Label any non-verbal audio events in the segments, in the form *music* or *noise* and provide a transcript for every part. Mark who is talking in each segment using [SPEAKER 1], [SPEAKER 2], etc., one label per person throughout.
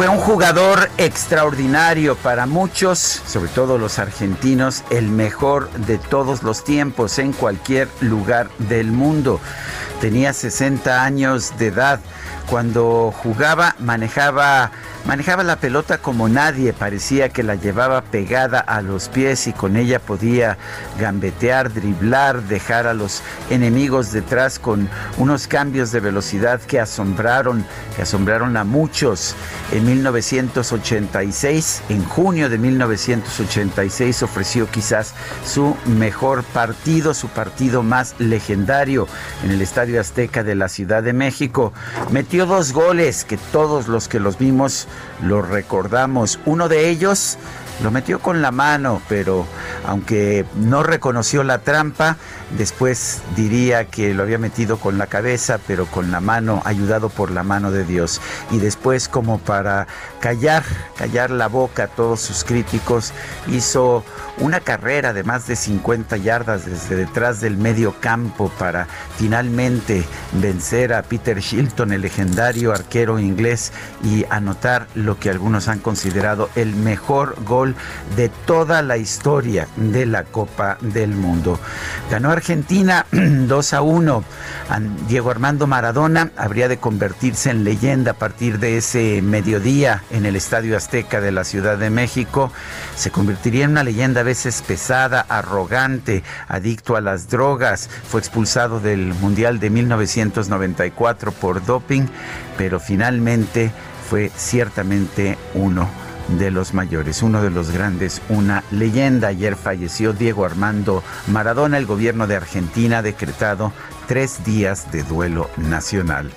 [SPEAKER 1] Fue un jugador extraordinario para muchos, sobre todo los argentinos, el mejor de todos los tiempos en cualquier lugar del mundo. Tenía 60 años de edad. Cuando jugaba manejaba manejaba la pelota como nadie, parecía que la llevaba pegada a los pies y con ella podía gambetear, driblar, dejar a los enemigos detrás con unos cambios de velocidad que asombraron, que asombraron a muchos. En 1986, en junio de 1986 ofreció quizás su mejor partido, su partido más legendario en el Estadio Azteca de la Ciudad de México. Metió dos goles que todos los que los vimos lo recordamos. Uno de ellos lo metió con la mano, pero aunque no reconoció la trampa, después diría que lo había metido con la cabeza, pero con la mano, ayudado por la mano de Dios. Y después, como para callar, callar la boca a todos sus críticos, hizo una carrera de más de 50 yardas desde detrás del medio campo para finalmente vencer a Peter Shilton, el legendario arquero inglés, y anotar lo que algunos han considerado el mejor gol de toda la historia de la Copa del Mundo. Ganó Argentina *clears throat* 2 a 1. Diego Armando Maradona habría de convertirse en leyenda a partir de ese mediodía en el Estadio Azteca de la Ciudad de México. Se convertiría en una leyenda a veces pesada, arrogante, adicto a las drogas. Fue expulsado del Mundial de 1994 por doping, pero finalmente fue ciertamente uno de los mayores, uno de los grandes, una leyenda. Ayer falleció Diego Armando Maradona. El gobierno de Argentina ha decretado tres días de duelo nacional.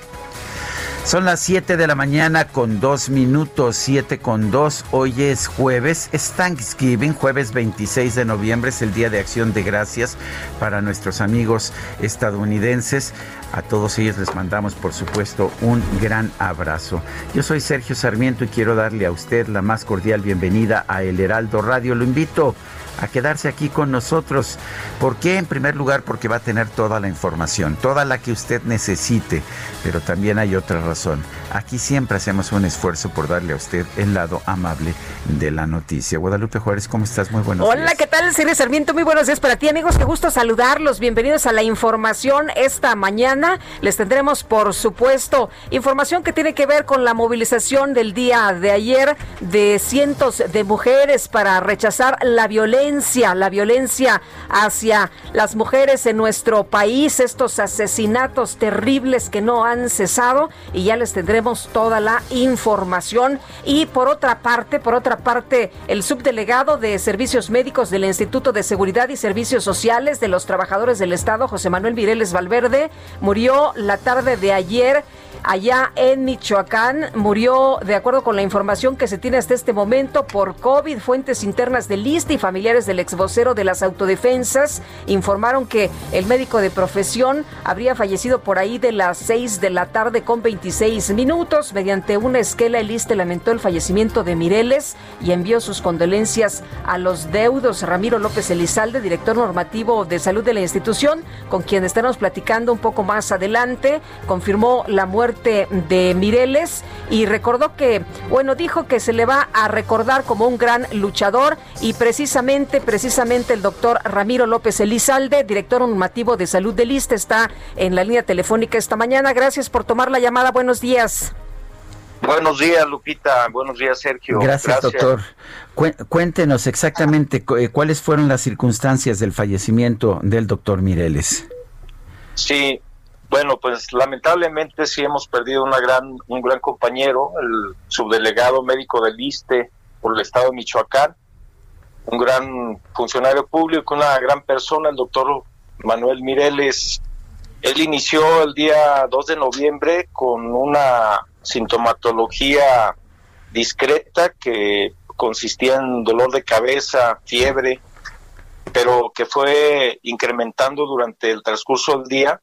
[SPEAKER 1] Son las 7 de la mañana con dos minutos, 7 con 2. Hoy es jueves, es Thanksgiving, jueves 26 de noviembre, es el Día de Acción de Gracias para nuestros amigos estadounidenses. A todos ellos les mandamos, por supuesto, un gran abrazo. Yo soy Sergio Sarmiento y quiero darle a usted la más cordial bienvenida a El Heraldo Radio. Lo invito quedarse aquí con nosotros. ¿Por qué? En primer lugar, porque va a tener toda la información, toda la que usted necesite, pero también hay otra razón. Aquí siempre hacemos un esfuerzo por darle a usted el lado amable de la noticia. Guadalupe Juárez, ¿cómo estás? Muy buenos
[SPEAKER 2] Hola,
[SPEAKER 1] días.
[SPEAKER 2] Hola, ¿qué tal? Sergio Sarmiento, muy buenos días para ti, amigos. Qué gusto saludarlos. Bienvenidos a la información esta mañana. Les tendremos, por supuesto, información que tiene que ver con la movilización del día de ayer de cientos de mujeres para rechazar la violencia, la violencia hacia las mujeres en nuestro país, estos asesinatos terribles que no han cesado y ya les tendremos toda la información. Y por otra parte, por otra parte, el subdelegado de Servicios Médicos del Instituto de Seguridad y Servicios Sociales de los Trabajadores del Estado, José Manuel Vireles Valverde, murió la tarde de ayer allá en Michoacán. Murió, de acuerdo con la información que se tiene hasta este momento, por COVID. Fuentes internas del ISTE y familiares del ex vocero de las autodefensas informaron que el médico de profesión habría fallecido por ahí de las 6 de la tarde con 26 minutos. Mediante una esquela, el ISTE lamentó el fallecimiento de Mireles y envió sus condolencias a los deudos. Ramiro López Elizalde, director normativo de salud de la institución, con quien estaremos platicando un poco más adelante, confirmó la muerte muerte de Mireles y recordó que, bueno, dijo que se le va a recordar como un gran luchador y precisamente, precisamente el doctor Ramiro López Elizalde, director normativo de salud del ISTE, está en la línea telefónica esta mañana. Gracias por tomar la llamada. Buenos días.
[SPEAKER 3] Buenos días, Lupita. Buenos días, Sergio.
[SPEAKER 1] Gracias, doctor. Cuéntenos exactamente eh, cuáles fueron las circunstancias del fallecimiento del doctor Mireles.
[SPEAKER 3] Sí, bueno, pues lamentablemente sí hemos perdido una gran, un gran compañero, el subdelegado médico del ISTE por el estado de Michoacán, un gran funcionario público, una gran persona, el doctor Manuel Mireles. Él inició el día 2 de noviembre con una sintomatología discreta que consistía en dolor de cabeza, fiebre, pero que fue incrementando durante el transcurso del día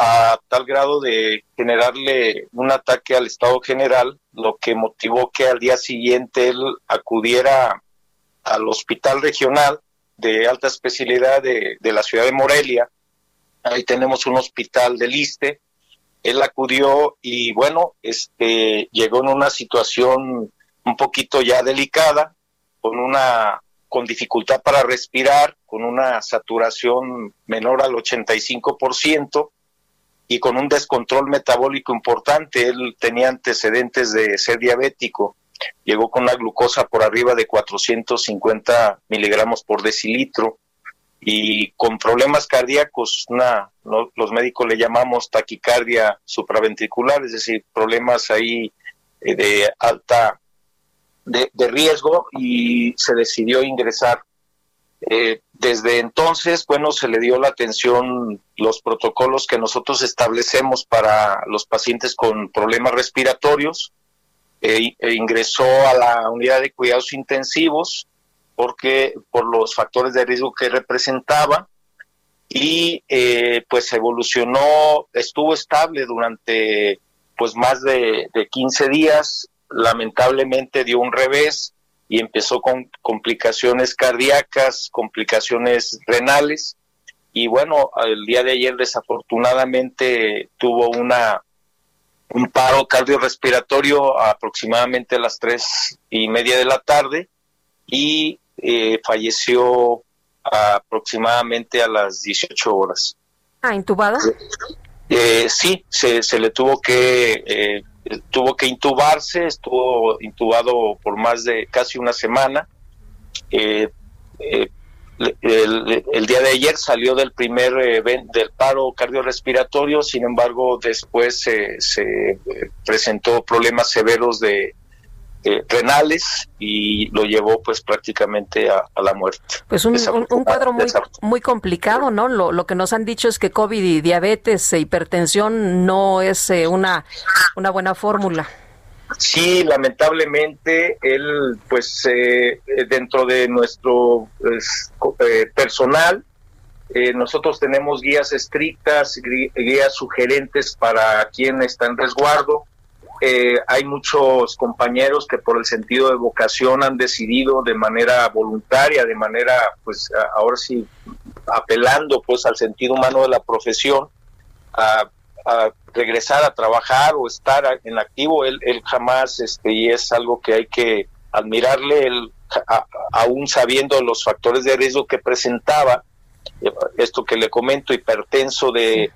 [SPEAKER 3] a tal grado de generarle un ataque al Estado General, lo que motivó que al día siguiente él acudiera al Hospital Regional de Alta Especialidad de, de la ciudad de Morelia. Ahí tenemos un hospital del ISTE, él acudió y bueno, este llegó en una situación un poquito ya delicada, con una con dificultad para respirar, con una saturación menor al 85% y con un descontrol metabólico importante. Él tenía antecedentes de ser diabético. Llegó con una glucosa por arriba de 450 miligramos por decilitro y con problemas cardíacos, una, los médicos le llamamos taquicardia supraventricular, es decir, problemas ahí eh, de alta de, riesgo y se decidió ingresar. Eh, desde entonces, bueno, se le dio la atención, los protocolos que nosotros establecemos para los pacientes con problemas respiratorios. Eh, e ingresó a la unidad de cuidados intensivos, porque por los factores de riesgo que representaba y eh, pues evolucionó, estuvo estable durante pues más de, 15 días, lamentablemente dio un revés y empezó con complicaciones cardíacas, complicaciones renales y bueno, el día de ayer desafortunadamente tuvo una un paro cardiorrespiratorio aproximadamente a las tres y media de la tarde y eh, falleció aproximadamente a las 18 horas.
[SPEAKER 2] ¿Ah, intubado?
[SPEAKER 3] Eh, sí, se, se, le tuvo que eh, tuvo que intubarse, estuvo intubado por más de casi una semana. el, día de ayer salió del primer del paro cardiorrespiratorio, sin embargo después se presentó problemas severos de, eh, renales y lo llevó pues prácticamente a, la muerte.
[SPEAKER 2] Pues un, cuadro muy, muy complicado, ¿no? Lo, lo, que nos han dicho es que COVID y diabetes e hipertensión no es eh, una, una buena fórmula.
[SPEAKER 3] Sí, lamentablemente él pues eh, dentro de nuestro pues, personal nosotros tenemos guías estrictas, guías sugerentes para quien está en resguardo, eh, hay muchos compañeros que por el sentido de vocación han decidido de manera voluntaria, de manera, pues ahora sí, apelando pues al sentido humano de la profesión, a, regresar a trabajar o estar en activo. Él, él jamás, este, y es algo que hay que admirarle, él, aún sabiendo los factores de riesgo que presentaba, eh, esto que le comento, hipertenso de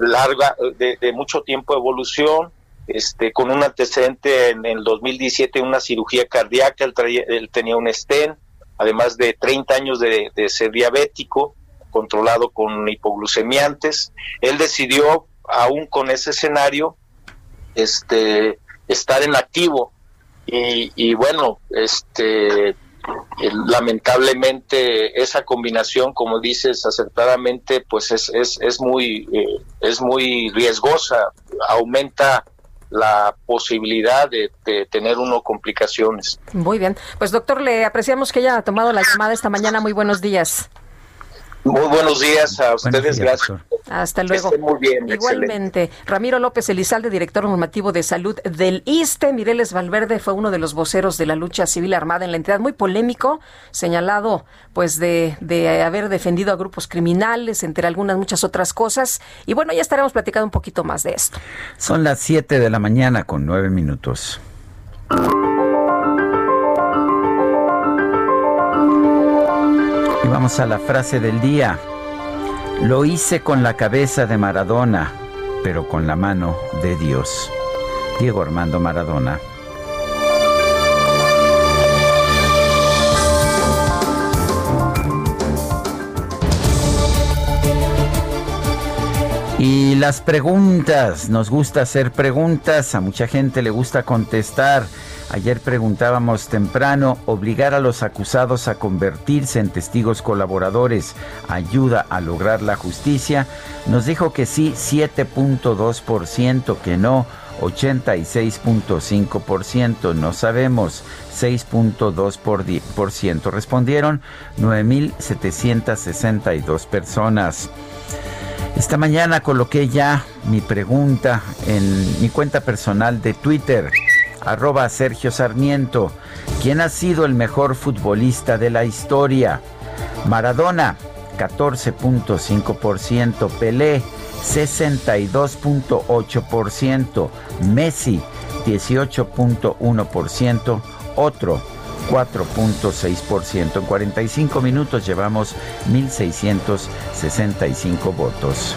[SPEAKER 3] larga, de, de mucho tiempo de evolución, este, con un antecedente en el 2017, una cirugía cardíaca, él, tenía un stent, además de 30 años de, ser diabético, controlado con hipoglucemiantes. Él decidió, aún con ese escenario, este, estar en activo. Y, bueno, este, lamentablemente esa combinación, como dices acertadamente, pues es, es, es muy, eh, es muy riesgosa, aumenta la posibilidad de, tener uno complicaciones.
[SPEAKER 2] Muy bien. Pues doctor, le apreciamos que haya tomado la llamada esta mañana. Muy buenos días.
[SPEAKER 3] Muy buenos días a ustedes, gracias.
[SPEAKER 2] Hasta luego.
[SPEAKER 3] muy bien.
[SPEAKER 2] Igualmente, Ramiro López Elizalde, director normativo de salud del ISTE. Mireles Valverde fue uno de los voceros de la lucha civil armada en la entidad, muy polémico, señalado pues de, de haber defendido a grupos criminales, entre algunas muchas otras cosas. Y bueno, ya estaremos platicando un poquito más de esto.
[SPEAKER 1] Son las 7 de la mañana con 9 minutos. Vamos a la frase del día. Lo hice con la cabeza de Maradona, pero con la mano de Dios. Diego Armando Maradona. Y las preguntas, nos gusta hacer preguntas, a mucha gente le gusta contestar. Ayer preguntábamos temprano, obligar a los acusados a convertirse en testigos colaboradores ayuda a lograr la justicia. Nos dijo que sí, 7.2%, que no, 86.5%, no sabemos, 6.2%. Respondieron 9.762 personas. Esta mañana coloqué ya mi pregunta en mi cuenta personal de Twitter, arroba Sergio Sarmiento. ¿Quién ha sido el mejor futbolista de la historia? Maradona, 14.5%, Pelé, 62.8%, Messi, 18.1%, otro 4.6%. En 45 minutos llevamos 1.665 votos.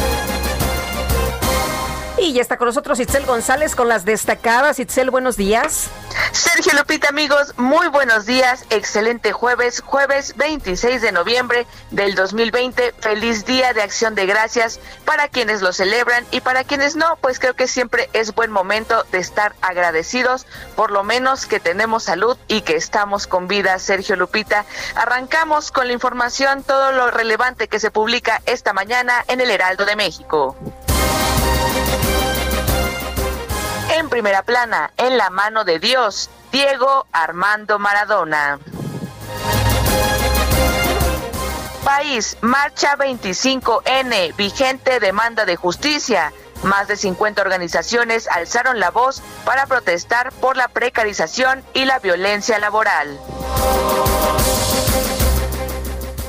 [SPEAKER 2] Y ya está con nosotros Itzel González con las destacadas. Itzel, buenos días.
[SPEAKER 4] Sergio Lupita, amigos, muy buenos días. Excelente jueves, jueves 26 de noviembre del 2020. Feliz día de acción de gracias para quienes lo celebran y para quienes no, pues creo que siempre es buen momento de estar agradecidos, por lo menos que tenemos salud y que estamos con vida. Sergio Lupita, arrancamos con la información, todo lo relevante que se publica esta mañana en el Heraldo de México. En primera plana, en la mano de Dios, Diego Armando Maradona. País, marcha 25N, vigente demanda de justicia. Más de 50 organizaciones alzaron la voz para protestar por la precarización y la violencia laboral.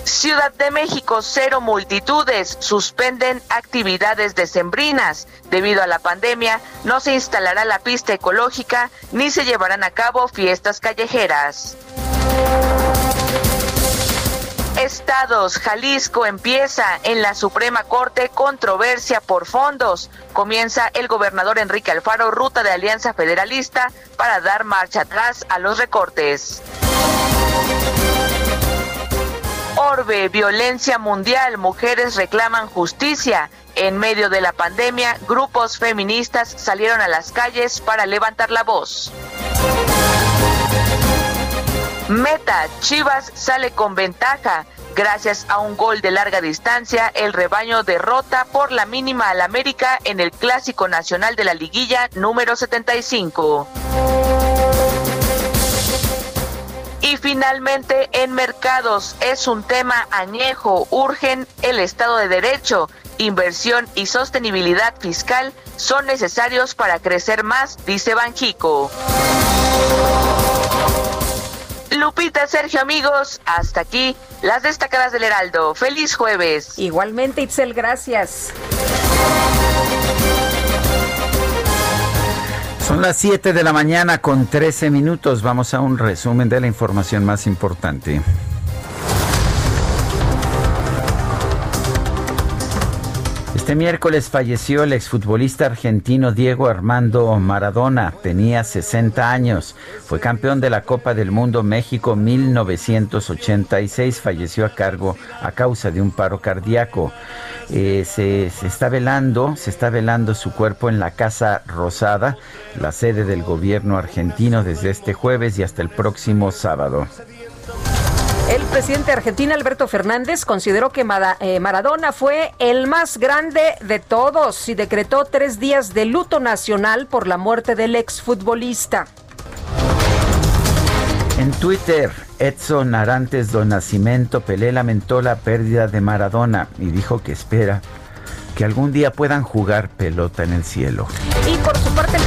[SPEAKER 4] Ciudad de México, cero multitudes, suspenden actividades decembrinas. Debido a la pandemia, no se instalará la pista ecológica ni se llevarán a cabo fiestas callejeras. Estados, Jalisco empieza en la Suprema Corte controversia por fondos. Comienza el gobernador Enrique Alfaro ruta de Alianza Federalista para dar marcha atrás a los recortes. Orbe, violencia mundial, mujeres reclaman justicia. En medio de la pandemia, grupos feministas salieron a las calles para levantar la voz. Meta, Chivas sale con ventaja. Gracias a un gol de larga distancia, el rebaño derrota por la mínima al América en el Clásico Nacional de la Liguilla número 75. Y finalmente, en mercados es un tema añejo, urgen el Estado de Derecho, inversión y sostenibilidad fiscal son necesarios para crecer más, dice Banjico. Lupita, Sergio, amigos, hasta aquí las destacadas del Heraldo. Feliz jueves.
[SPEAKER 2] Igualmente, Itzel, gracias.
[SPEAKER 1] Son las 7 de la mañana con 13 minutos. Vamos a un resumen de la información más importante. Este miércoles falleció el exfutbolista argentino Diego Armando Maradona. Tenía 60 años. Fue campeón de la Copa del Mundo México 1986. Falleció a cargo a causa de un paro cardíaco. Eh, se, está velando, se está velando su cuerpo en la Casa Rosada, la sede del gobierno argentino desde este jueves y hasta el próximo sábado.
[SPEAKER 2] El presidente de Argentina, Alberto Fernández, consideró que eh, Maradona fue el más grande de todos y decretó tres días de luto nacional por la muerte del exfutbolista.
[SPEAKER 1] En Twitter, Edson Arantes do Nascimento Pelé lamentó la pérdida de Maradona y dijo que espera que algún día puedan jugar pelota en el cielo.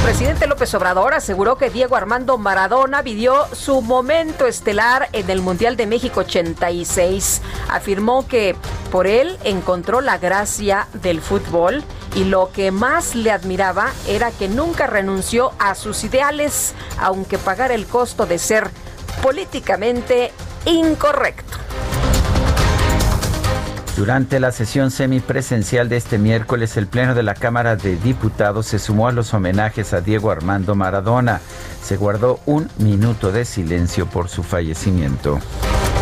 [SPEAKER 2] Presidente López Obrador aseguró que Diego Armando Maradona vivió su momento estelar en el Mundial de México 86. Afirmó que por él encontró la gracia del fútbol y lo que más le admiraba era que nunca renunció a sus ideales, aunque pagara el costo de ser políticamente incorrecto.
[SPEAKER 1] Durante la sesión semipresencial de este miércoles, el Pleno de la Cámara de Diputados se sumó a los homenajes a Diego Armando Maradona. Se guardó un minuto de silencio por su fallecimiento.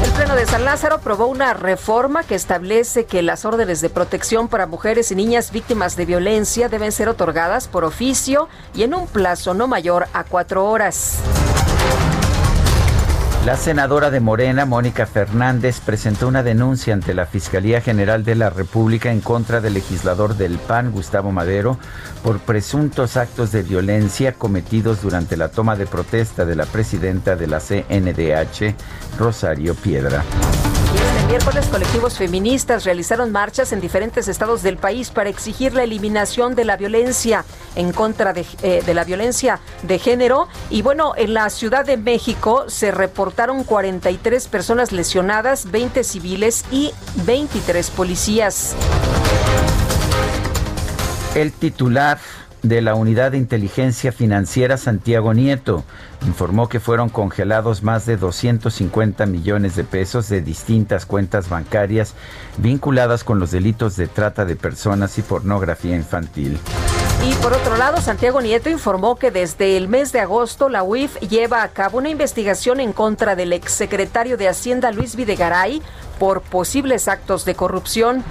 [SPEAKER 2] El Pleno de San Lázaro aprobó una reforma que establece que las órdenes de protección para mujeres y niñas víctimas de violencia deben ser otorgadas por oficio y en un plazo no mayor a cuatro horas.
[SPEAKER 1] La senadora de Morena, Mónica Fernández, presentó una denuncia ante la Fiscalía General de la República en contra del legislador del PAN, Gustavo Madero, por presuntos actos de violencia cometidos durante la toma de protesta de la presidenta de la CNDH, Rosario Piedra.
[SPEAKER 2] Este miércoles, colectivos feministas realizaron marchas en diferentes estados del país para exigir la eliminación de la violencia en contra de, eh, de, la violencia de género. Y bueno, en la Ciudad de México se reportaron 43 personas lesionadas, 20 civiles y 23 policías.
[SPEAKER 1] El titular de la Unidad de Inteligencia Financiera Santiago Nieto informó que fueron congelados más de 250 millones de pesos de distintas cuentas bancarias vinculadas con los delitos de trata de personas y pornografía infantil.
[SPEAKER 2] Y por otro lado, Santiago Nieto informó que desde el mes de agosto la UIF lleva a cabo una investigación en contra del exsecretario de Hacienda Luis Videgaray por posibles actos de corrupción.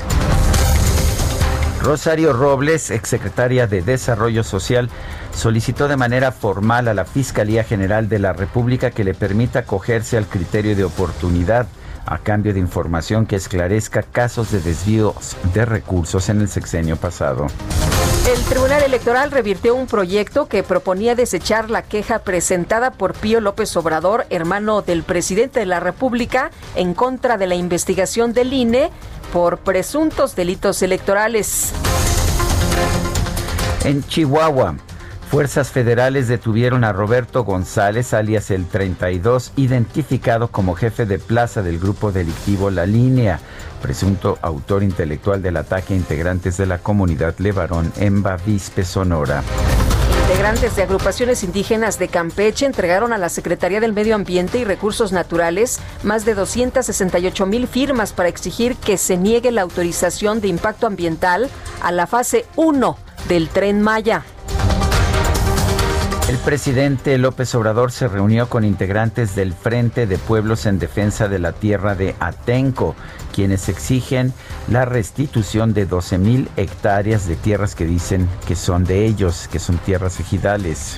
[SPEAKER 1] Rosario Robles, exsecretaria de Desarrollo Social, solicitó de manera formal a la Fiscalía General de la República que le permita acogerse al criterio de oportunidad a cambio de información que esclarezca casos de desvíos de recursos en el sexenio pasado.
[SPEAKER 2] El Tribunal Electoral revirtió un proyecto que proponía desechar la queja presentada por Pío López Obrador, hermano del presidente de la República, en contra de la investigación del INE por presuntos delitos electorales.
[SPEAKER 1] En Chihuahua, fuerzas federales detuvieron a Roberto González, alias el 32, identificado como jefe de plaza del grupo delictivo La Línea, presunto autor intelectual del ataque a integrantes de la comunidad Levarón en Bavispe, Sonora.
[SPEAKER 2] Integrantes de agrupaciones indígenas de Campeche entregaron a la Secretaría del Medio Ambiente y Recursos Naturales más de 268 mil firmas para exigir que se niegue la autorización de impacto ambiental a la fase 1 del tren Maya.
[SPEAKER 1] El presidente López Obrador se reunió con integrantes del Frente de Pueblos en Defensa de la Tierra de Atenco, quienes exigen la restitución de 12 mil hectáreas de tierras que dicen que son de ellos, que son tierras ejidales.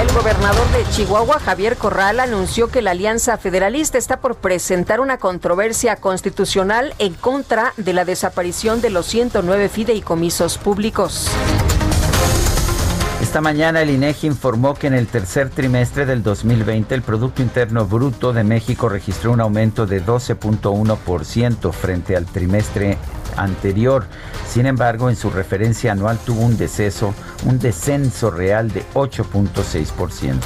[SPEAKER 2] El gobernador de Chihuahua, Javier Corral, anunció que la Alianza Federalista está por presentar una controversia constitucional en contra de la desaparición de los 109 fideicomisos públicos.
[SPEAKER 1] Esta mañana el INEGI informó que en el tercer trimestre del 2020 el Producto Interno Bruto de México registró un aumento de 12.1% frente al trimestre anterior. Sin embargo, en su referencia anual tuvo un deceso, un descenso real de 8.6%.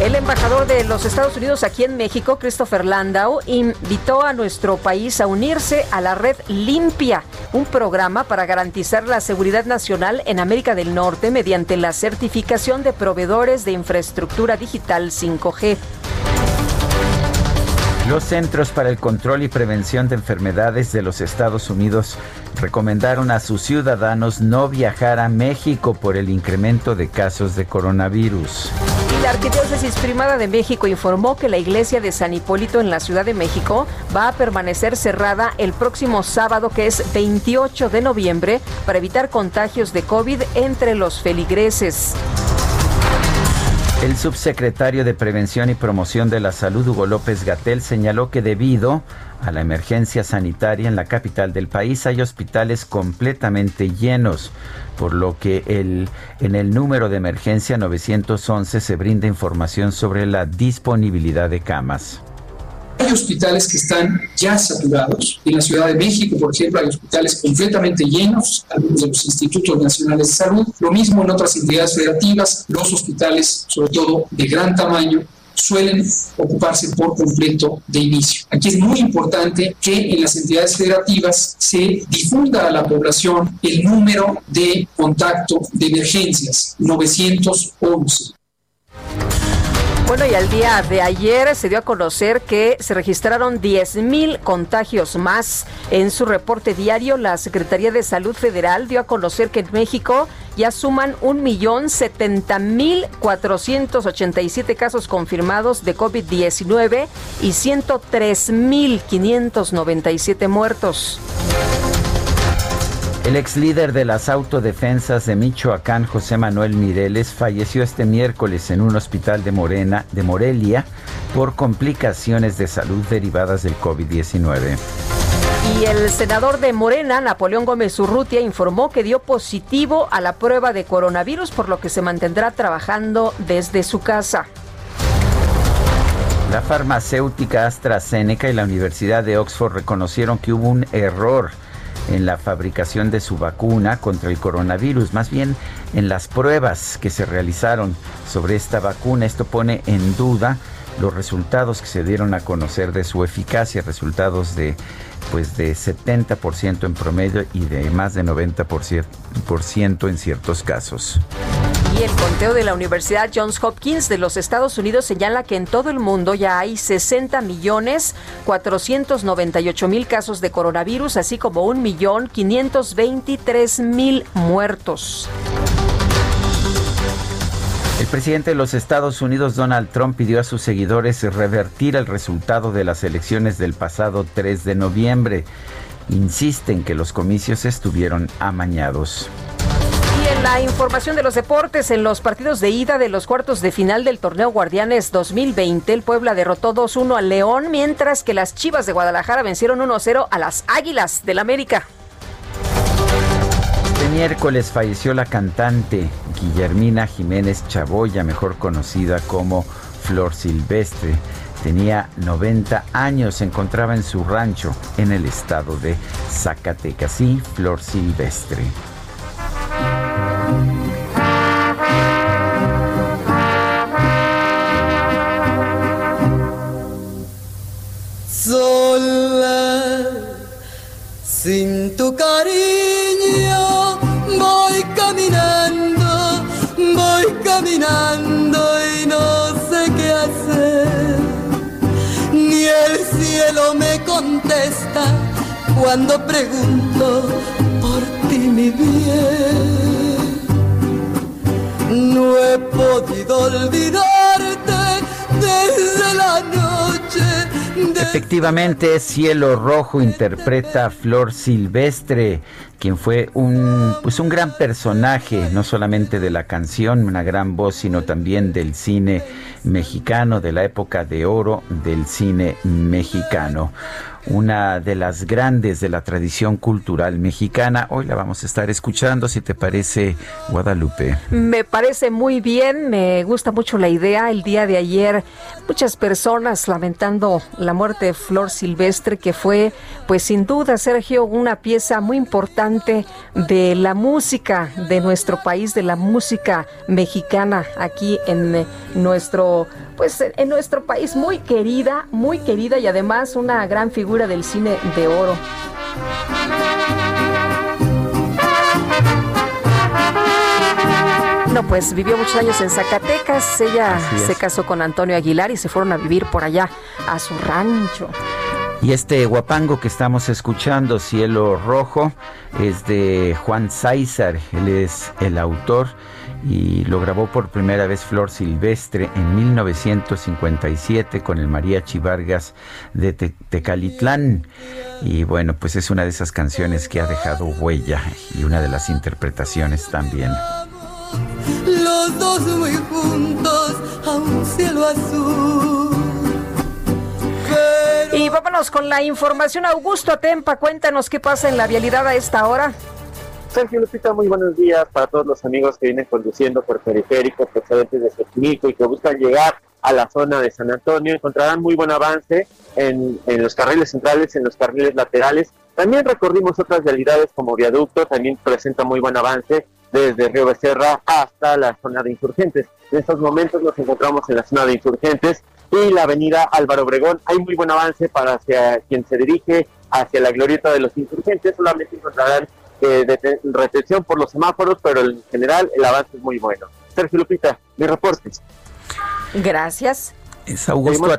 [SPEAKER 2] El embajador de los Estados Unidos aquí en México, Christopher Landau, invitó a nuestro país a unirse a la red Limpia, un programa para garantizar la seguridad nacional en América del Norte mediante la certificación de proveedores de infraestructura digital 5G.
[SPEAKER 1] Los Centros para el Control y Prevención de Enfermedades de los Estados Unidos recomendaron a sus ciudadanos no viajar a México por el incremento de casos de coronavirus.
[SPEAKER 2] Y la Arquidiócesis Primada de México informó que la iglesia de San Hipólito en la Ciudad de México va a permanecer cerrada el próximo sábado, que es 28 de noviembre, para evitar contagios de COVID entre los feligreses.
[SPEAKER 1] El subsecretario de Prevención y Promoción de la Salud, Hugo López Gatel, señaló que debido a la emergencia sanitaria en la capital del país hay hospitales completamente llenos, por lo que el, en el número de emergencia 911 se brinda información sobre la disponibilidad de camas.
[SPEAKER 5] Hay hospitales que están ya saturados. En la Ciudad de México, por ejemplo, hay hospitales completamente llenos, algunos de los institutos nacionales de salud. Lo mismo en otras entidades federativas, los hospitales, sobre todo de gran tamaño, suelen ocuparse por completo de inicio. Aquí es muy importante que en las entidades federativas se difunda a la población el número de contacto de emergencias 911.
[SPEAKER 2] Bueno, y al día de ayer se dio a conocer que se registraron 10.000 contagios más. En su reporte diario, la Secretaría de Salud Federal dio a conocer que en México ya suman 1.070.487 casos confirmados de COVID-19 y 103.597 muertos.
[SPEAKER 1] El ex líder de las autodefensas de Michoacán, José Manuel Mireles, falleció este miércoles en un hospital de Morena, de Morelia, por complicaciones de salud derivadas del COVID-19.
[SPEAKER 2] Y el senador de Morena, Napoleón Gómez Urrutia, informó que dio positivo a la prueba de coronavirus, por lo que se mantendrá trabajando desde su casa.
[SPEAKER 1] La farmacéutica AstraZeneca y la Universidad de Oxford reconocieron que hubo un error en la fabricación de su vacuna contra el coronavirus, más bien en las pruebas que se realizaron sobre esta vacuna. Esto pone en duda los resultados que se dieron a conocer de su eficacia, resultados de pues de 70% en promedio y de más de 90% en ciertos casos.
[SPEAKER 2] Y el conteo de la Universidad Johns Hopkins de los Estados Unidos señala que en todo el mundo ya hay 60 millones 498 mil casos de coronavirus, así como un millón 523 mil muertos.
[SPEAKER 1] El presidente de los Estados Unidos, Donald Trump, pidió a sus seguidores revertir el resultado de las elecciones del pasado 3 de noviembre. Insisten que los comicios estuvieron amañados.
[SPEAKER 2] La información de los deportes, en los partidos de ida de los cuartos de final del torneo Guardianes 2020, el Puebla derrotó 2-1 al León, mientras que las Chivas de Guadalajara vencieron 1-0 a las Águilas del América.
[SPEAKER 1] Este miércoles falleció la cantante Guillermina Jiménez Chaboya, mejor conocida como Flor Silvestre. Tenía 90 años, se encontraba en su rancho en el estado de Zacatecas. Sí, Flor Silvestre.
[SPEAKER 6] Sola, sin tu cariño, voy caminando, voy caminando y no sé qué hacer. Ni el cielo me contesta cuando pregunto por ti, mi bien. No he podido olvidarte desde la noche
[SPEAKER 1] Efectivamente, Cielo Rojo interpreta Flor Silvestre, quien fue un pues un gran personaje, no solamente de la canción, una gran voz, sino también del cine mexicano, de la época de oro del cine mexicano una de las grandes de la tradición cultural mexicana. Hoy la vamos a estar escuchando, si te parece, Guadalupe.
[SPEAKER 2] Me parece muy bien, me gusta mucho la idea. El día de ayer, muchas personas lamentando la muerte de Flor Silvestre, que fue, pues sin duda, Sergio, una pieza muy importante de la música de nuestro país, de la música mexicana aquí en nuestro pues en nuestro país muy querida, muy querida y además una gran figura del cine de oro. No, pues vivió muchos años en Zacatecas. Ella se casó con Antonio Aguilar y se fueron a vivir por allá, a su rancho.
[SPEAKER 1] Y este guapango que estamos escuchando, Cielo Rojo, es de Juan César. Él es el autor y lo grabó por primera vez Flor Silvestre en 1957 con el Mariachi Vargas de Tecalitlán. Y bueno, pues es una de esas canciones que ha dejado huella y una de las interpretaciones también.
[SPEAKER 6] Los dos muy juntos a un cielo azul.
[SPEAKER 2] Y vámonos con la información. Augusto Atempa, cuéntanos qué pasa en la vialidad a esta hora.
[SPEAKER 7] Sergio Lupita, muy buenos días para todos los amigos que vienen conduciendo por periféricos procedentes de Xochimilco y que buscan llegar a la zona de San Antonio. Encontrarán muy buen avance en, en los carriles centrales, en los carriles laterales. También recorrimos otras realidades como viaducto, también presenta muy buen avance desde Río Becerra hasta la zona de insurgentes. En estos momentos nos encontramos en la zona de insurgentes y la avenida Álvaro Obregón. Hay muy buen avance para hacia quien se dirige hacia la glorieta de los insurgentes. Solamente encontrarán eh, retención por los semáforos, pero en general el avance es muy bueno. Sergio Lupita, mi reporte.
[SPEAKER 2] Gracias.
[SPEAKER 1] Es Augusto.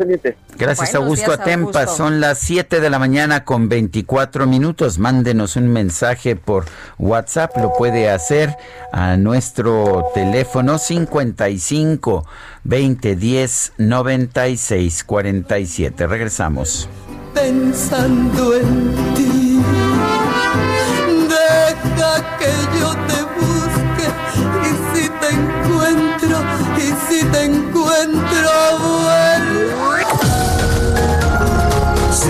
[SPEAKER 1] Gracias, Augusto Atempa. Son las 7 de la mañana con 24 minutos. Mándenos un mensaje por WhatsApp. Lo puede hacer a nuestro teléfono 55 20 10 96 47. Regresamos.
[SPEAKER 6] Pensando en ti,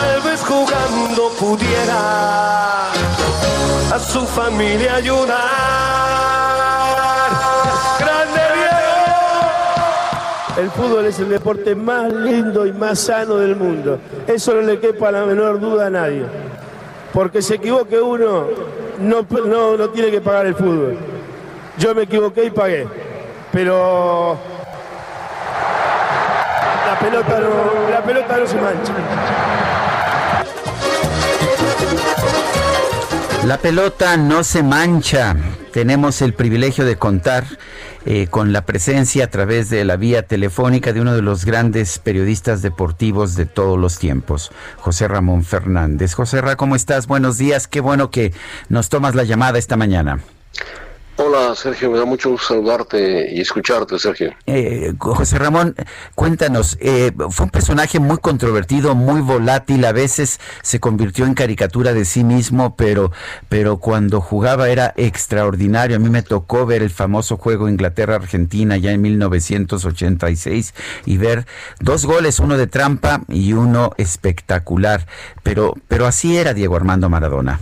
[SPEAKER 8] Tal vez jugando pudiera a su familia ayudar.
[SPEAKER 9] El fútbol es el deporte más lindo y más sano del mundo. Eso no le quepa la menor duda a nadie. Porque se equivoque uno, no, no, no tiene que pagar el fútbol. Yo me equivoqué y pagué. Pero la pelota la pelota no se mancha.
[SPEAKER 1] La pelota no se mancha. Tenemos el privilegio de contar eh, con la presencia a través de la vía telefónica de uno de los grandes periodistas deportivos de todos los tiempos, José Ramón Fernández. José Ramón, ¿cómo estás? Buenos días. Qué bueno que nos tomas la llamada esta mañana.
[SPEAKER 10] Hola Sergio, me da mucho gusto saludarte y escucharte Sergio.
[SPEAKER 1] Eh, José Ramón, cuéntanos, eh, fue un personaje muy controvertido, muy volátil, a veces se convirtió en caricatura de sí mismo, pero, pero cuando jugaba era extraordinario. A mí me tocó ver el famoso juego Inglaterra-Argentina ya en 1986 y ver dos goles, uno de trampa y uno espectacular, pero, pero así era Diego Armando Maradona.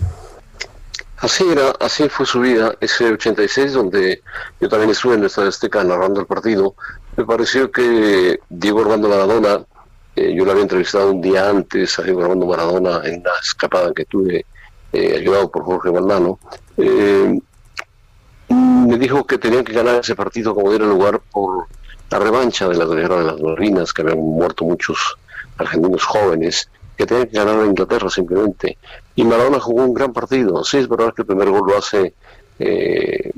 [SPEAKER 10] Así era, así fue su vida, ese 86 donde yo también estuve en esta Azteca narrando el partido, me pareció que Diego Armando Maradona, eh, yo lo había entrevistado un día antes a Diego Armando Maradona en la escapada que tuve, eh, ayudado por Jorge Valdano, eh, me dijo que tenían que ganar ese partido como diera lugar por la revancha de la guerra de las Malvinas, que habían muerto muchos argentinos jóvenes, que tenían que ganar a Inglaterra simplemente. Y Maradona jugó un gran partido. Sí, es verdad que el primer gol lo hace eh,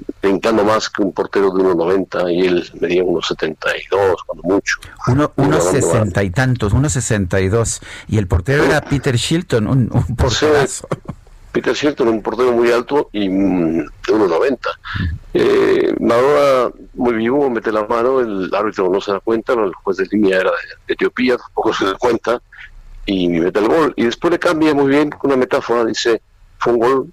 [SPEAKER 10] más que un portero de 1,90 y él medía unos 72, cuando mucho.
[SPEAKER 1] Uno, unos 60 y tantos, unos 62. Y el portero era Peter Shilton, un, un porterazo.
[SPEAKER 10] Peter Shilton, un portero muy alto y mm, de 1,90. Eh, Maradona, muy vivo, mete la mano, el árbitro no se da cuenta, el juez de línea era de Etiopía, tampoco se da cuenta y mete el gol. Y después le cambia muy bien una metáfora, dice, fue un gol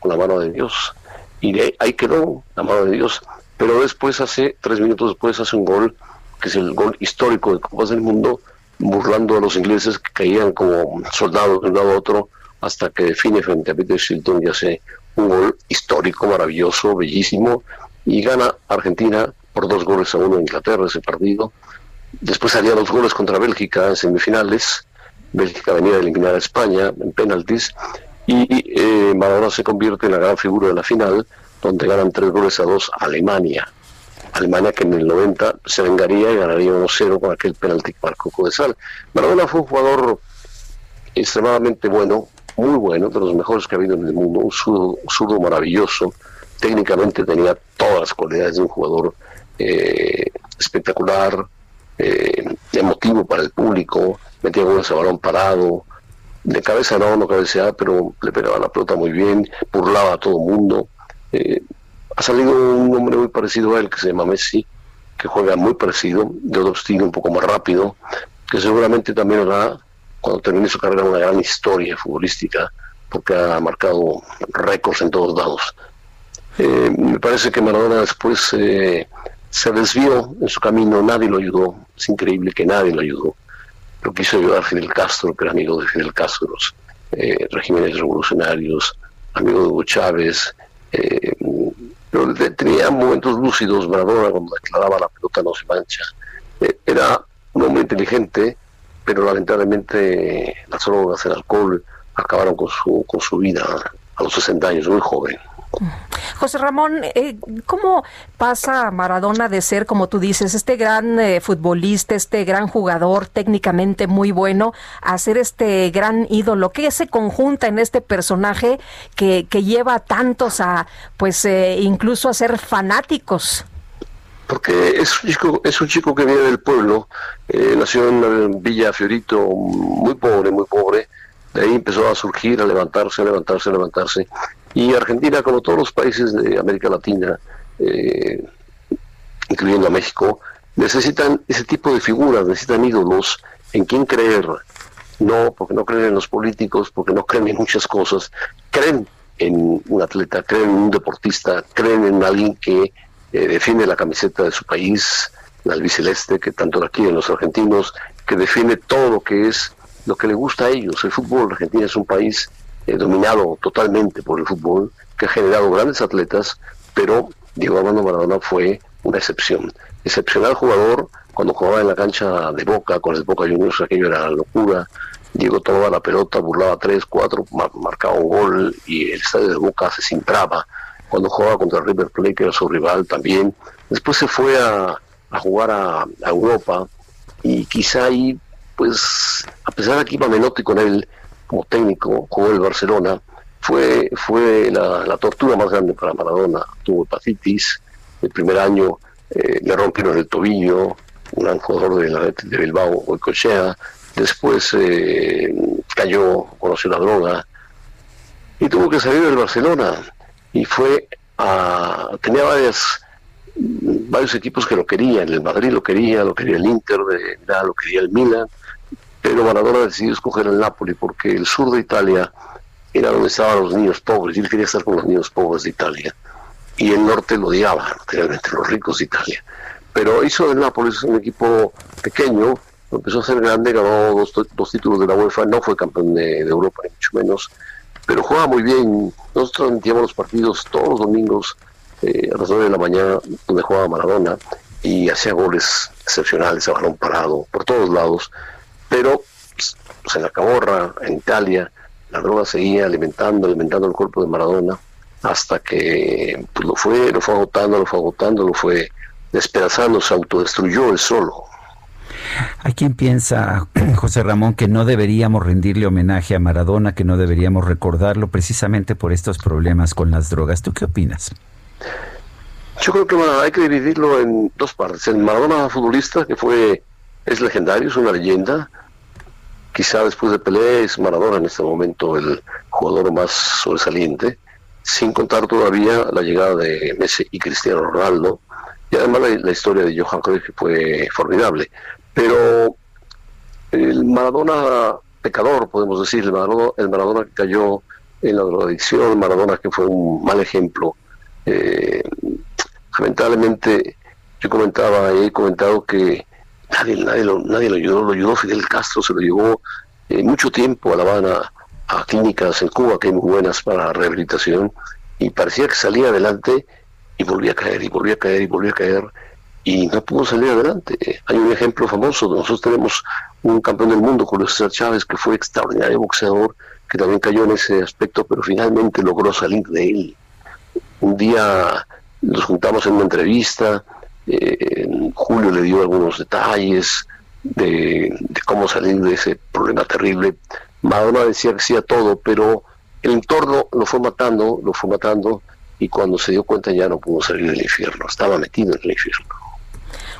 [SPEAKER 10] con la mano de Dios. Y de ahí quedó la mano de Dios. Pero después hace, tres minutos después, hace un gol, que es el gol histórico de Copas del Mundo, burlando a los ingleses que caían como soldados de un lado a otro, hasta que define frente a Peter Shilton y hace un gol histórico, maravilloso, bellísimo, y gana Argentina por dos goles a uno en Inglaterra ese partido. Después salía dos goles contra Bélgica en semifinales. Bélgica venía a eliminar a España en penaltis y eh, Maradona se convierte en la gran figura de la final, donde ganan tres goles a dos Alemania. Alemania que en el 90 se vengaría y ganaría 1-0 con aquel penalti que marcó Codesal. Maradona fue un jugador extremadamente bueno, muy bueno, de los mejores que ha habido en el mundo, un zurdo, maravilloso, técnicamente tenía todas las cualidades de un jugador eh, espectacular, eh, emotivo para el público, metía goles a balón parado, de cabeza no, no cabeceaba, pero le pegaba la pelota muy bien, burlaba a todo mundo. Eh, ha salido un hombre muy parecido a él que se llama Messi, que juega muy parecido, de otro estilo un poco más rápido, que seguramente también hará, cuando termine su carrera, una gran historia futbolística, porque ha marcado récords en todos lados. Eh, me parece que Maradona después eh, se desvió en su camino, nadie lo ayudó, es increíble que nadie lo ayudó. Lo quiso ayudar Fidel Castro, que era amigo de Fidel Castro, los eh, regímenes revolucionarios, amigo de Hugo Chávez, eh, pero tenía momentos lúcidos, Maradona cuando declaraba la pelota no se mancha. Eh, era un hombre inteligente, pero lamentablemente las drogas, el alcohol acabaron con su, con su vida a los 60 años, muy joven.
[SPEAKER 2] José Ramón, eh, ¿cómo pasa Maradona de ser, como tú dices, este gran eh, futbolista, este gran jugador técnicamente muy bueno, a ser este gran ídolo? ¿Qué se conjunta en este personaje que, lleva a tantos a, pues, eh, incluso a ser fanáticos?
[SPEAKER 10] Porque es un chico, es un chico que viene del pueblo, nació en Villa Fiorito, muy pobre, muy pobre, de ahí empezó a surgir, a levantarse, a levantarse, a levantarse. Y Argentina, como todos los países de América Latina, eh, incluyendo a México, necesitan ese tipo de figuras, necesitan ídolos en quien creer. No, porque no creen en los políticos, porque no creen en muchas cosas. Creen en un atleta, creen en un deportista, creen en alguien que eh, defiende la camiseta de su país, la albiceleste, que tanto la quieren los argentinos, que defiende todo lo que es lo que le gusta a ellos. El fútbol argentino es un país eh, dominado totalmente por el fútbol, que ha generado grandes atletas, pero Diego Armando Maradona fue una excepción. Excepcional jugador, cuando jugaba en la cancha de Boca, con el Boca Juniors, aquello era locura. Diego tomaba la pelota, burlaba tres, cuatro, marcaba un gol y el estadio de Boca se cintraba. Cuando jugaba contra River Plate, que era su rival también. Después se fue a, jugar a, a, Europa y quizá ahí, pues, a pesar de que iba Menotti con él, como técnico, jugó el Barcelona, fue, fue la, tortura más grande para Maradona. Tuvo hepatitis, el primer año eh, le rompieron el tobillo, un gran jugador de la de Bilbao, después eh, cayó, conoció la droga. Y tuvo que salir del Barcelona. Y fue a, tenía varias varios equipos que lo querían, el Madrid lo quería, lo quería el Inter, lo quería el Milan, pero Maradona decidió escoger el Napoli porque el sur de Italia era donde estaban los niños pobres y él quería estar con los niños pobres de Italia. Y el norte lo odiaba, realmente los ricos de Italia. Pero hizo el Nápoles un equipo pequeño, empezó a ser grande, ganó dos, títulos de la UEFA, no fue campeón de, Europa, ni mucho menos, pero jugaba muy bien. Nosotros transmitíamos los partidos todos los domingos eh, a las 9 de la mañana, donde jugaba Maradona, y hacía goles excepcionales a balón parado, por todos lados pero pues, en la caborra, en Italia, la droga seguía alimentando, alimentando el cuerpo de Maradona, hasta que pues, lo fue, lo fue agotando, lo fue agotando, lo fue despedazando, se autodestruyó él solo.
[SPEAKER 1] Hay quien piensa, *clears throat* José Ramón, que no deberíamos rendirle homenaje a Maradona, que no deberíamos recordarlo precisamente por estos problemas con las drogas. ¿Tú qué opinas?
[SPEAKER 10] Yo creo que hay que dividirlo en dos partes. El Maradona futbolista, que fue es legendario, es una leyenda. Quizá después de Pelé es Maradona en este momento el jugador más sobresaliente, sin contar todavía la llegada de Messi y Cristiano Ronaldo, y además la, historia de Johan Cruyff fue formidable. Pero el Maradona pecador, podemos decir, el Maradona, que cayó en la drogadicción, el Maradona que fue un mal ejemplo. Eh, lamentablemente, yo comentaba, he comentado que Nadie, nadie, lo, nadie lo ayudó, lo ayudó Fidel Castro, se lo llevó eh, mucho tiempo a La Habana, a clínicas en Cuba que hay muy buenas para rehabilitación, y parecía que salía adelante y volvía a caer y volvía a caer y volvía a caer y no pudo salir adelante. Hay un ejemplo famoso, nosotros tenemos un campeón del mundo, Julio César Chávez, que fue extraordinario boxeador, que también cayó en ese aspecto, pero finalmente logró salir de él. Un día nos juntamos en una entrevista, eh, Julio le dio algunos detalles de, de, cómo salir de ese problema terrible. Madonna decía que hacía todo, pero el entorno lo fue matando, lo fue matando, y cuando se dio cuenta ya no pudo salir del infierno, estaba metido en el infierno.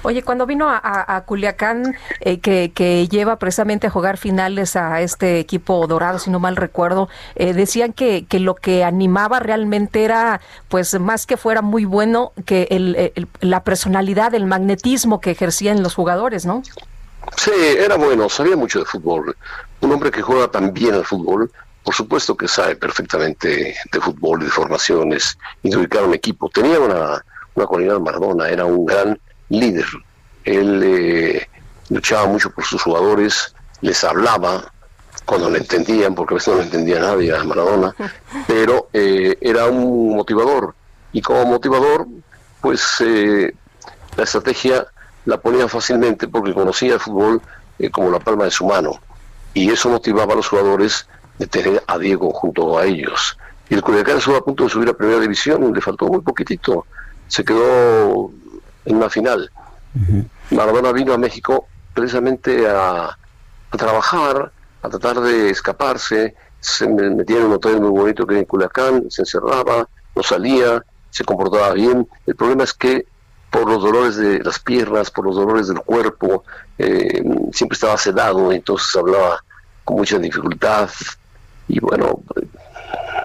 [SPEAKER 2] Oye, cuando vino a, Culiacán, eh, que, lleva precisamente a jugar finales a este equipo dorado, si no mal recuerdo, eh, decían que, lo que animaba realmente era, pues más que fuera muy bueno, que la personalidad, el magnetismo que ejercían los jugadores, ¿no?
[SPEAKER 10] Sí, era bueno, sabía mucho de fútbol. Un hombre que juega tan bien al fútbol, por supuesto que sabe perfectamente de fútbol de formaciones y de ubicar un equipo. Tenía una, una cualidad Maradona, era un gran líder. Él eh, luchaba mucho por sus jugadores, les hablaba cuando le entendían, porque a veces no le entendía nadie a Maradona, *laughs* pero eh, era un motivador. Y como motivador, pues eh, la estrategia la ponía fácilmente porque conocía el fútbol como la palma de su mano. Y eso motivaba a los jugadores de tener a Diego junto a ellos. Y el Culiacán estuvo a punto de subir a primera división, le faltó muy poquitito. Se quedó en una final. Maradona vino a México precisamente a, trabajar, a tratar de escaparse, se metía en un hotel muy bonito que en Culiacán, se encerraba, no salía, se comportaba bien. El problema es que por los dolores de las piernas, por los dolores del cuerpo, eh, siempre estaba sedado, entonces hablaba con mucha dificultad. Y bueno,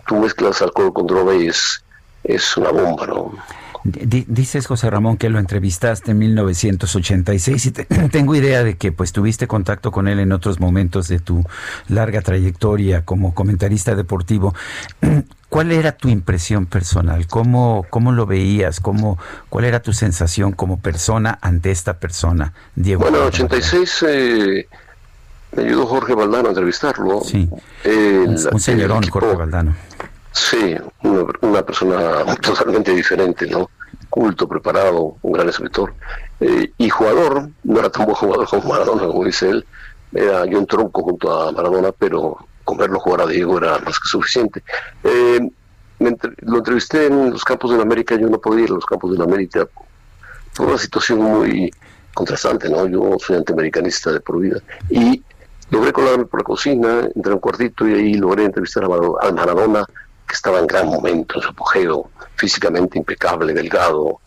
[SPEAKER 10] tú mezclas alcohol con droga y es, es una bomba, ¿no?
[SPEAKER 1] Dices, José Ramón, que lo entrevistaste en 1986 y *clears throat* tengo idea de que pues tuviste contacto con él en otros momentos de tu larga trayectoria como comentarista deportivo. *clears throat* ¿Cuál era tu impresión personal? ¿Cómo, cómo lo veías? ¿Cómo, ¿Cuál era tu sensación como persona ante esta persona, Diego?
[SPEAKER 10] Bueno, en 86 eh, me ayudó Jorge Valdano a entrevistarlo.
[SPEAKER 1] Sí, un señorón, Jorge Valdano.
[SPEAKER 10] Sí, una, persona *laughs* totalmente diferente, ¿no? Culto, preparado, un gran escritor. Eh, y jugador, no era tan buen jugador como Maradona, como dice él. Era yo un tronco junto a Maradona, pero con verlo jugar a Diego era más que suficiente. Eh, lo entrevisté en los campos de la América, yo no podía ir a los campos de la América. Fue una situación muy contrastante, ¿no? Yo soy antiamericanista de por vida. Y logré colarme por la cocina, entré a un cuartito y ahí logré entrevistar a Maradona que estaba en gran momento, en su apogeo, físicamente impecable, delgado,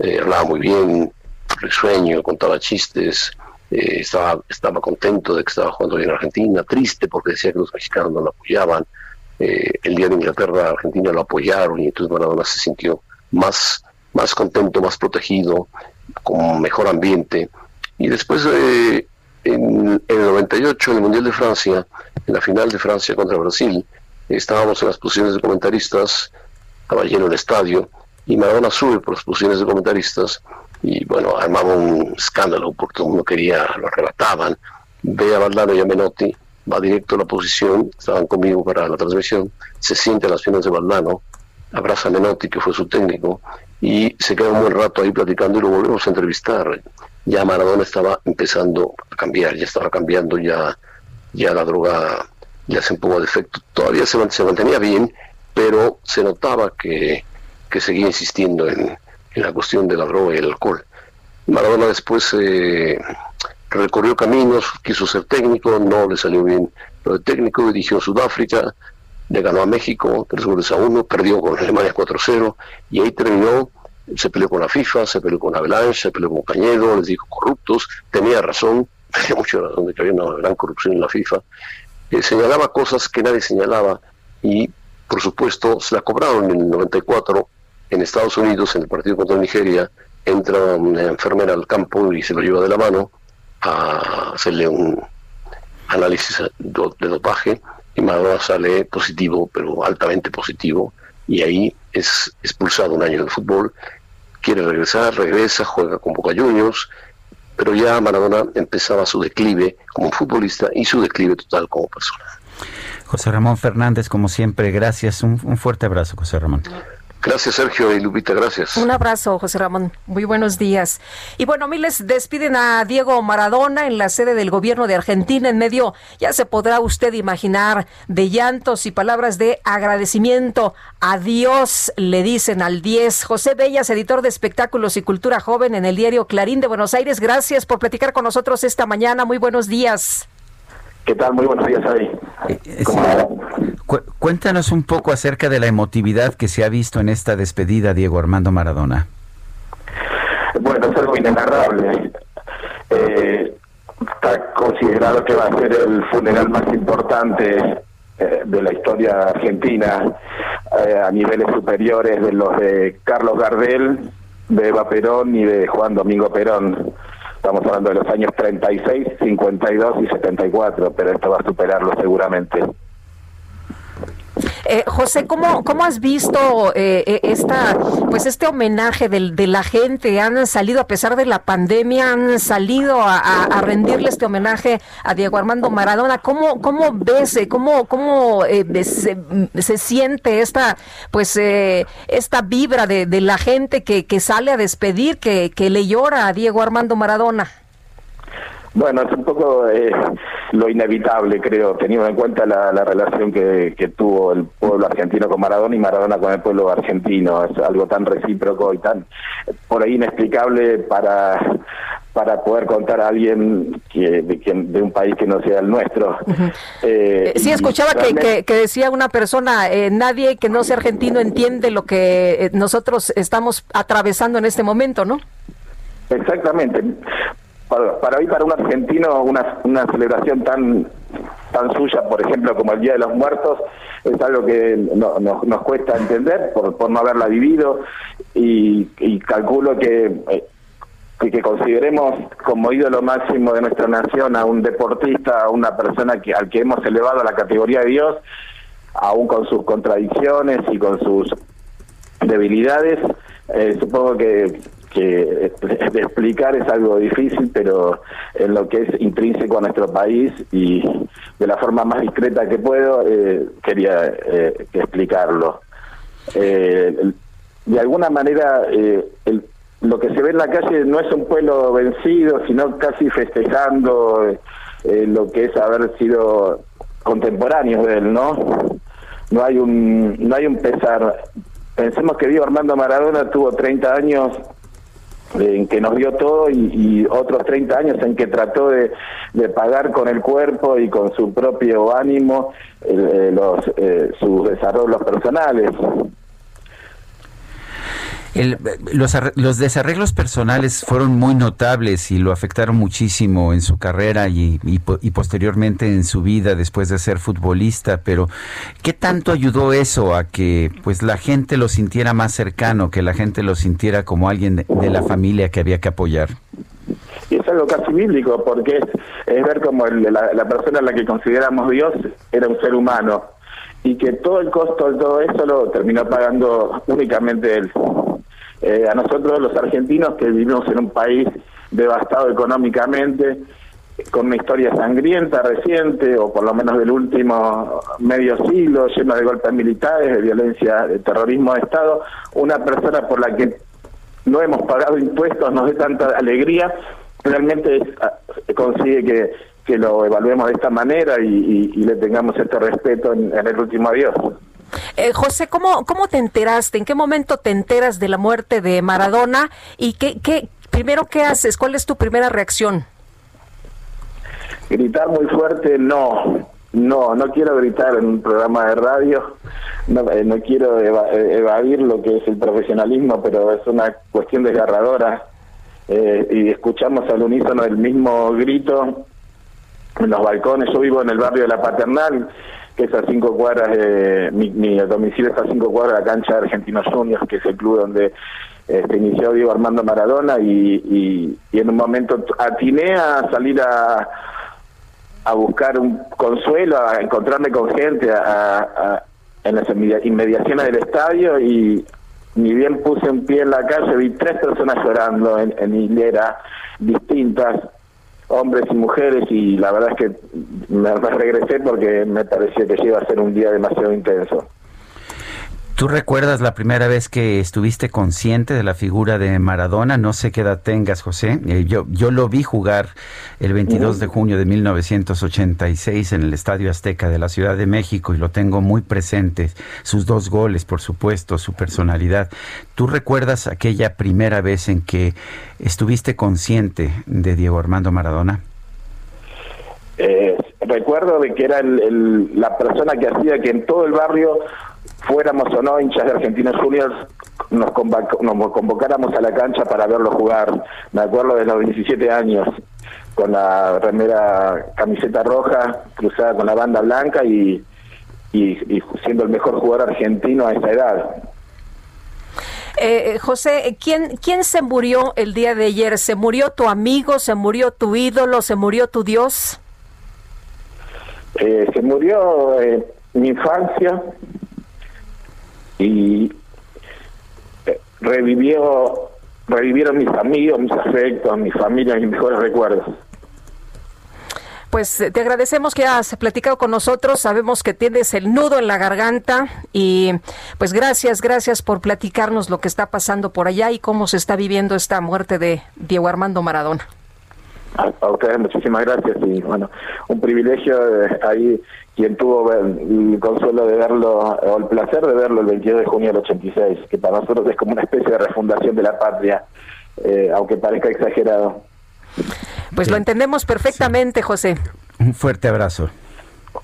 [SPEAKER 10] eh, hablaba muy bien, risueño, contaba chistes, eh, estaba, estaba contento de que estaba jugando bien en Argentina, triste porque decía que los mexicanos no lo apoyaban. Eh, el día de Inglaterra, Argentina lo apoyaron y entonces Maradona se sintió más, más contento, más protegido, con mejor ambiente. Y después, en, en, el 98, en el Mundial de Francia, en la final de Francia contra Brasil, estábamos en las posiciones de comentaristas, estaba lleno el estadio, y Maradona sube por las posiciones de comentaristas, y bueno, armaba un escándalo porque todo el mundo quería, lo arrebataban, ve a Valdano y a Menotti, va directo a la posición, estaban conmigo para la transmisión, se siente a las piernas de Valdano, abraza a Menotti, que fue su técnico, y se queda un buen rato ahí platicando y lo volvemos a entrevistar. Ya Maradona estaba empezando a cambiar, ya estaba cambiando, ya, ya la droga le hace un poco de efecto. Todavía se, mantenía bien, pero se notaba que, seguía insistiendo en, la cuestión de la droga y el alcohol. Maradona después eh, recorrió caminos, quiso ser técnico, no le salió bien lo de técnico, dirigió Sudáfrica, le ganó a México tres goles a uno, perdió con Alemania 4-0 y ahí terminó, se peleó con la FIFA, se peleó con Avalanche, se peleó con Cañedo, les dijo corruptos, tenía razón, *laughs* tenía mucha razón de que había una gran corrupción en la FIFA señalaba cosas que nadie señalaba y, por supuesto, se la cobraron en el 94 en Estados Unidos, en el partido contra Nigeria, entra una enfermera al campo y se lo lleva de la mano a hacerle un análisis de dopaje y Maradona sale positivo, pero altamente positivo, y ahí es expulsado un año del fútbol, quiere regresar, regresa, juega con Boca Juniors, pero ya Maradona empezaba su declive como futbolista y su declive total como persona.
[SPEAKER 1] José Ramón Fernández, como siempre, gracias. Un, fuerte abrazo, José Ramón.
[SPEAKER 10] Gracias, Sergio y Lupita, gracias.
[SPEAKER 2] Un abrazo, José Ramón. Muy buenos días. Y bueno, miles despiden a Diego Maradona en la sede del gobierno de Argentina en medio, ya se podrá usted imaginar, de llantos y palabras de agradecimiento. Adiós, le dicen al 10. José Bellas, editor de espectáculos y cultura joven en el diario Clarín de Buenos Aires, gracias por platicar con nosotros esta mañana. Muy buenos días.
[SPEAKER 11] ¿Qué tal? Muy buenos días, Ari.
[SPEAKER 1] Eh, eh, cuéntanos un poco acerca de la emotividad que se ha visto en esta despedida, Diego Armando Maradona.
[SPEAKER 11] Bueno, es algo inenarrable. Eh, está considerado que va a ser el funeral más importante de la historia argentina a niveles superiores de los de Carlos Gardel, de Eva Perón y de Juan Domingo Perón. Estamos hablando de los años 36, 52 y 74, pero esto va a superarlo seguramente.
[SPEAKER 2] Eh, José, ¿cómo, ¿cómo has visto eh, eh, esta, pues este homenaje de la gente? Han salido, a pesar de la pandemia, han salido a, rendirle este homenaje a Diego Armando Maradona. ¿Cómo, cómo ves, cómo, cómo se, siente esta, pues, esta vibra de, de, la gente que, que sale a despedir, que, que le llora a Diego Armando Maradona?
[SPEAKER 11] Bueno, es un poco eh, lo inevitable, creo, teniendo en cuenta la, relación que, tuvo el pueblo argentino con Maradona y Maradona con el pueblo argentino. Es algo tan recíproco y tan por ahí inexplicable para para poder contar a alguien que, de, un país que no sea el nuestro.
[SPEAKER 2] Eh, sí, escuchaba que, que, decía una persona, eh, nadie que no sea argentino entiende lo que nosotros estamos atravesando en este momento, ¿no?
[SPEAKER 11] Exactamente para, para hoy para un argentino una, una celebración tan tan suya, por ejemplo, como el Día de los Muertos, es algo que no, nos cuesta entender por, por no haberla vivido. Y, calculo que, eh, que, consideremos como ídolo máximo de nuestra nación a un deportista, a una persona que, al que hemos elevado a la categoría de Dios, aún con sus contradicciones y con sus debilidades, eh, supongo que que *laughs* de explicar es algo difícil, pero en lo que es intrínseco a nuestro país y de la forma más discreta que puedo, eh, quería eh, explicarlo. Eh, de alguna manera, lo que se ve en la calle no es un pueblo vencido, sino casi festejando lo que es haber sido contemporáneos de él, ¿no? No hay un, no hay un pesar. Pensemos que Diego Armando Maradona tuvo 30 años en que nos dio todo y, otros 30 años en que trató de, pagar con el cuerpo y con su propio ánimo eh, los, eh, sus desarrollos personales
[SPEAKER 1] los, los, desarreglos personales fueron muy notables y lo afectaron muchísimo en su carrera y, y, posteriormente en su vida después de ser futbolista, pero ¿qué tanto ayudó eso a que pues la gente lo sintiera más cercano, que la gente lo sintiera como alguien de, la familia que había que apoyar?
[SPEAKER 11] Y es algo casi bíblico, porque es, ver como la, la persona a la que consideramos Dios era un ser humano y que todo el costo de todo eso lo terminó pagando únicamente él. Eh, a nosotros los argentinos que vivimos en un país devastado económicamente, con una historia sangrienta reciente, o por lo menos del último medio siglo, lleno de golpes militares, de violencia, de terrorismo de Estado, una persona por la que no hemos pagado impuestos nos dé tanta alegría, realmente ah, consigue que, que lo evaluemos de esta manera y, le tengamos este respeto en el último adiós.
[SPEAKER 2] Eh, José, ¿cómo, ¿cómo te enteraste? ¿En qué momento te enteras de la muerte de Maradona? ¿Y qué, qué, primero qué haces? ¿Cuál es tu primera reacción?
[SPEAKER 11] Gritar muy fuerte, no. No, no quiero gritar en un programa de radio, no, eh, no quiero eh, evadir lo que es el profesionalismo, pero es una cuestión desgarradora. y escuchamos al unísono el mismo grito en los balcones. Yo vivo en el barrio de la Paternal que es a cinco cuadras, de, mi, domicilio está a cinco cuadras de la cancha de Argentinos Juniors, que es el club donde este, inició Diego Armando Maradona, y, en un momento atiné a salir a, a buscar un consuelo, a encontrarme con gente a, en las inmediaciones del estadio y ni bien puse un pie en la calle, vi tres personas llorando en, en hilera distintas, hombres y mujeres y la verdad es que me, regresé porque me parecía que iba a ser un día demasiado intenso.
[SPEAKER 1] ¿Tú recuerdas la primera vez que estuviste consciente de la figura de Maradona? No sé qué edad tengas, José. Eh, yo, yo lo vi jugar el 22 de junio de 1986 en el Estadio Azteca de la Ciudad de México y lo tengo muy presente. Sus dos goles, por supuesto, su personalidad. ¿Tú recuerdas aquella primera vez en que estuviste consciente de Diego Armando Maradona?
[SPEAKER 11] Eh, recuerdo de que era la persona que hacía que en todo el barrio fuéramos o no hinchas de Argentinos Juniors, nos, nos convocáramos a la cancha para verlo jugar. Me acuerdo de los 17 años, con la remera camiseta roja cruzada con la banda blanca y, y, siendo el mejor jugador argentino a esa edad.
[SPEAKER 2] Eh, eh, José, ¿quién, ¿quién se murió el día de ayer? ¿Se murió tu amigo? ¿Se murió tu ídolo? ¿Se murió tu Dios?
[SPEAKER 11] Eh, se murió mi infancia, y eh, revivió revivieron mis amigos, mis afectos, mi familia, mis mejores recuerdos.
[SPEAKER 2] Pues eh, te agradecemos que hayas platicado con nosotros. Sabemos que tienes el nudo en la garganta y pues gracias, gracias por platicarnos lo que está pasando por allá y cómo se está viviendo esta muerte de Diego Armando Maradona.
[SPEAKER 11] A, ustedes muchísimas gracias y bueno, un privilegio eh, ahí quien tuvo el consuelo de verlo, o el placer de verlo el 22 de junio del 86, que para nosotros es como una especie de refundación de la patria, eh, aunque parezca exagerado.
[SPEAKER 2] Pues lo entendemos perfectamente, José.
[SPEAKER 1] Un fuerte abrazo.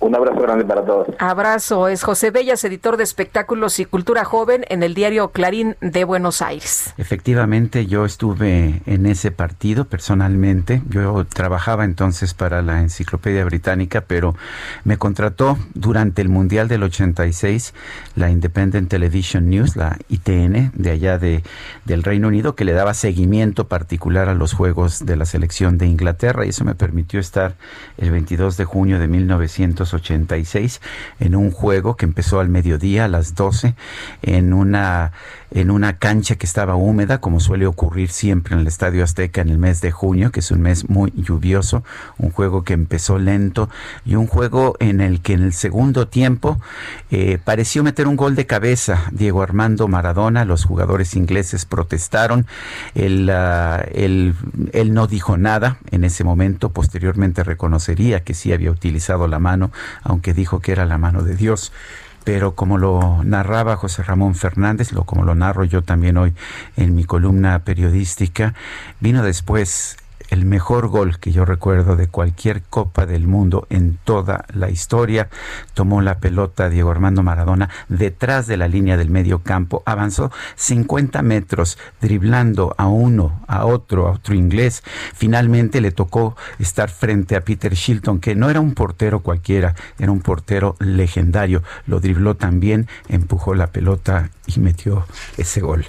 [SPEAKER 11] Un abrazo grande para todos.
[SPEAKER 2] Abrazo. Es José Bellas, editor de espectáculos y cultura joven en el diario Clarín de Buenos Aires.
[SPEAKER 1] Efectivamente, yo estuve en ese partido personalmente. Yo trabajaba entonces para la Enciclopedia Británica, pero me contrató durante el Mundial del 86 la Independent Television News, la ITN, de allá de, del Reino Unido, que le daba seguimiento particular a los juegos de la selección de Inglaterra y eso me permitió estar el 22 de junio de 1900 1986 en un juego que empezó al mediodía a las 12 en una en una cancha que estaba húmeda, como suele ocurrir siempre en el Estadio Azteca en el mes de junio, que es un mes muy lluvioso, un juego que empezó lento y un juego en el que en el segundo tiempo eh, pareció meter un gol de cabeza Diego Armando Maradona, los jugadores ingleses protestaron, él, ah, él, él no dijo nada. En ese momento, posteriormente reconocería que sí había utilizado la mano, aunque dijo que era la mano de Dios pero como lo narraba José Ramón Fernández, lo como lo narro yo también hoy en mi columna periodística, vino después el mejor gol que yo recuerdo de cualquier Copa del Mundo en toda la historia. Tomó la pelota Diego Armando Maradona detrás de la línea del medio campo, avanzó 50 metros, driblando a uno, a otro, a otro inglés. Finalmente le tocó estar frente a Peter Shilton, que no era un portero cualquiera, era un portero legendario. Lo dribló también, empujó la pelota y metió ese gol.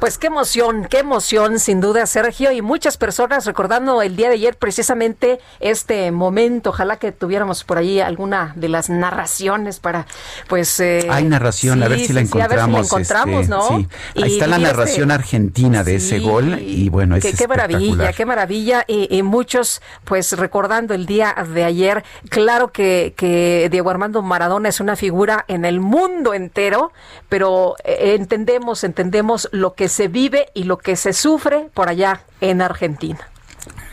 [SPEAKER 2] Pues qué emoción, qué emoción, sin duda, Sergio, y muchas personas recordando el día de ayer precisamente este momento. Ojalá que tuviéramos por ahí alguna de las narraciones para, pues.
[SPEAKER 1] Eh, Hay narración, a ver si la encontramos.
[SPEAKER 2] encontramos, este, ¿no?
[SPEAKER 1] Ahí está la narración argentina de ese gol y bueno, es
[SPEAKER 2] qué, qué maravilla, qué maravilla y, muchos, pues recordando el día de ayer, claro que, que Diego Armando Maradona es una figura en el mundo entero, pero eh, entendemos, lo que se vive y lo que se sufre por allá en Argentina.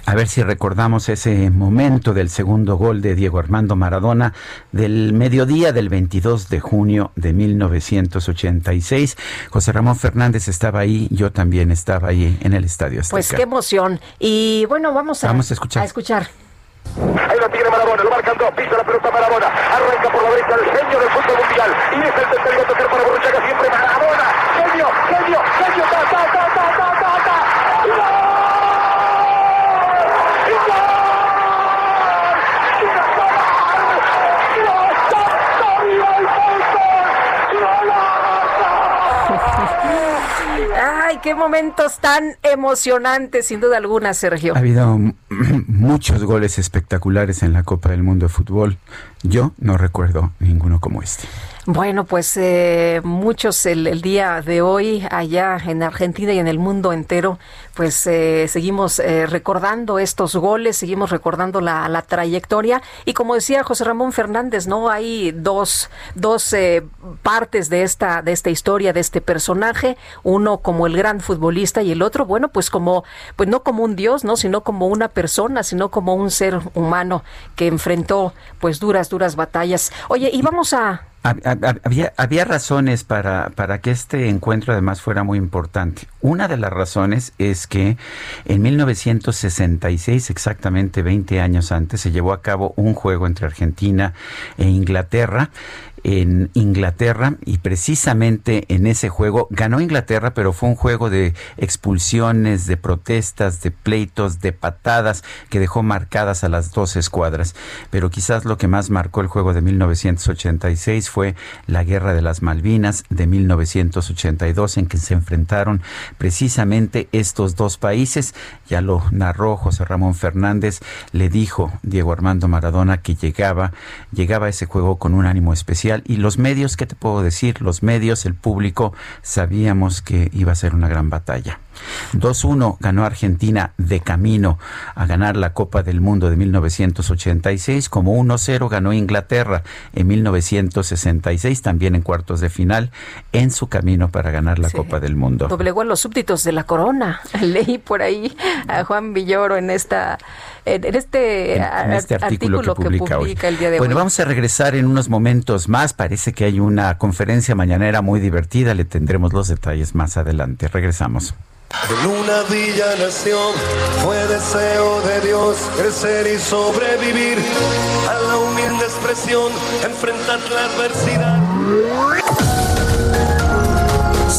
[SPEAKER 1] A ver si recordamos ese momento del segundo gol de Diego Armando Maradona del mediodía del 22 de junio de 1986. José Ramón Fernández estaba ahí, yo también estaba ahí en el estadio Azteca.
[SPEAKER 2] Pues qué emoción. Y bueno, vamos a,
[SPEAKER 1] vamos a escuchar.
[SPEAKER 2] A escuchar.
[SPEAKER 12] Ahí lo tiene Marabona, lo marcan dos, pisa la pelota Marabona, arranca por la derecha el genio del fútbol mundial. Y es el tercero a tocar para Borruchaga siempre Marabona, genio, genio, genio, ta, ta, ta, ta, ta, ta, ta.
[SPEAKER 2] Ay, qué momentos tan emocionantes, sin duda alguna, Sergio.
[SPEAKER 1] Ha habido *clears throat* muchos goles espectaculares en la Copa del Mundo de Fútbol. Yo no recuerdo ninguno como este.
[SPEAKER 2] Bueno, pues eh, muchos el, día de hoy allá en Argentina y en el mundo entero, pues eh, seguimos eh, recordando estos goles, seguimos recordando la, la, trayectoria. Y como decía José Ramón Fernández, no hay dos dos partes de esta de esta historia de este personaje, uno como el gran futbolista y el otro, bueno, pues como pues no como un dios, no, sino como una persona, sino como un ser humano que enfrentó pues duras duras batallas. Oye, y vamos a
[SPEAKER 1] había, había razones para, para que este encuentro además fuera muy importante. Una de las razones es que en 1966, exactamente 20 años antes, se llevó a cabo un juego entre Argentina e Inglaterra en Inglaterra y precisamente en ese juego ganó Inglaterra, pero fue un juego de expulsiones, de protestas, de pleitos, de patadas que dejó marcadas a las dos escuadras. Pero quizás lo que más marcó el juego de 1986 fue la Guerra de las Malvinas de 1982 en que se enfrentaron precisamente estos dos países. Ya lo narró José Ramón Fernández, le dijo Diego Armando Maradona que llegaba, llegaba a ese juego con un ánimo especial y los medios, ¿qué te puedo decir? Los medios, el público, sabíamos que iba a ser una gran batalla. 2-1 ganó Argentina de camino a ganar la Copa del Mundo de 1986, como 1-0 ganó Inglaterra en 1966, también en cuartos de final, en su camino para ganar la Copa del Mundo.
[SPEAKER 2] Doblegó a los súbditos de la corona. *laughs* Leí por ahí a Juan Villoro en esta en, este,
[SPEAKER 1] este artículo, que, publica, el día de bueno, vamos a regresar en unos momentos más. Parece que hay una conferencia mañanera muy divertida. Le tendremos los detalles más adelante. Regresamos.
[SPEAKER 8] En una villa nación fue deseo de Dios crecer y sobrevivir a la humilde expresión, enfrentar la adversidad.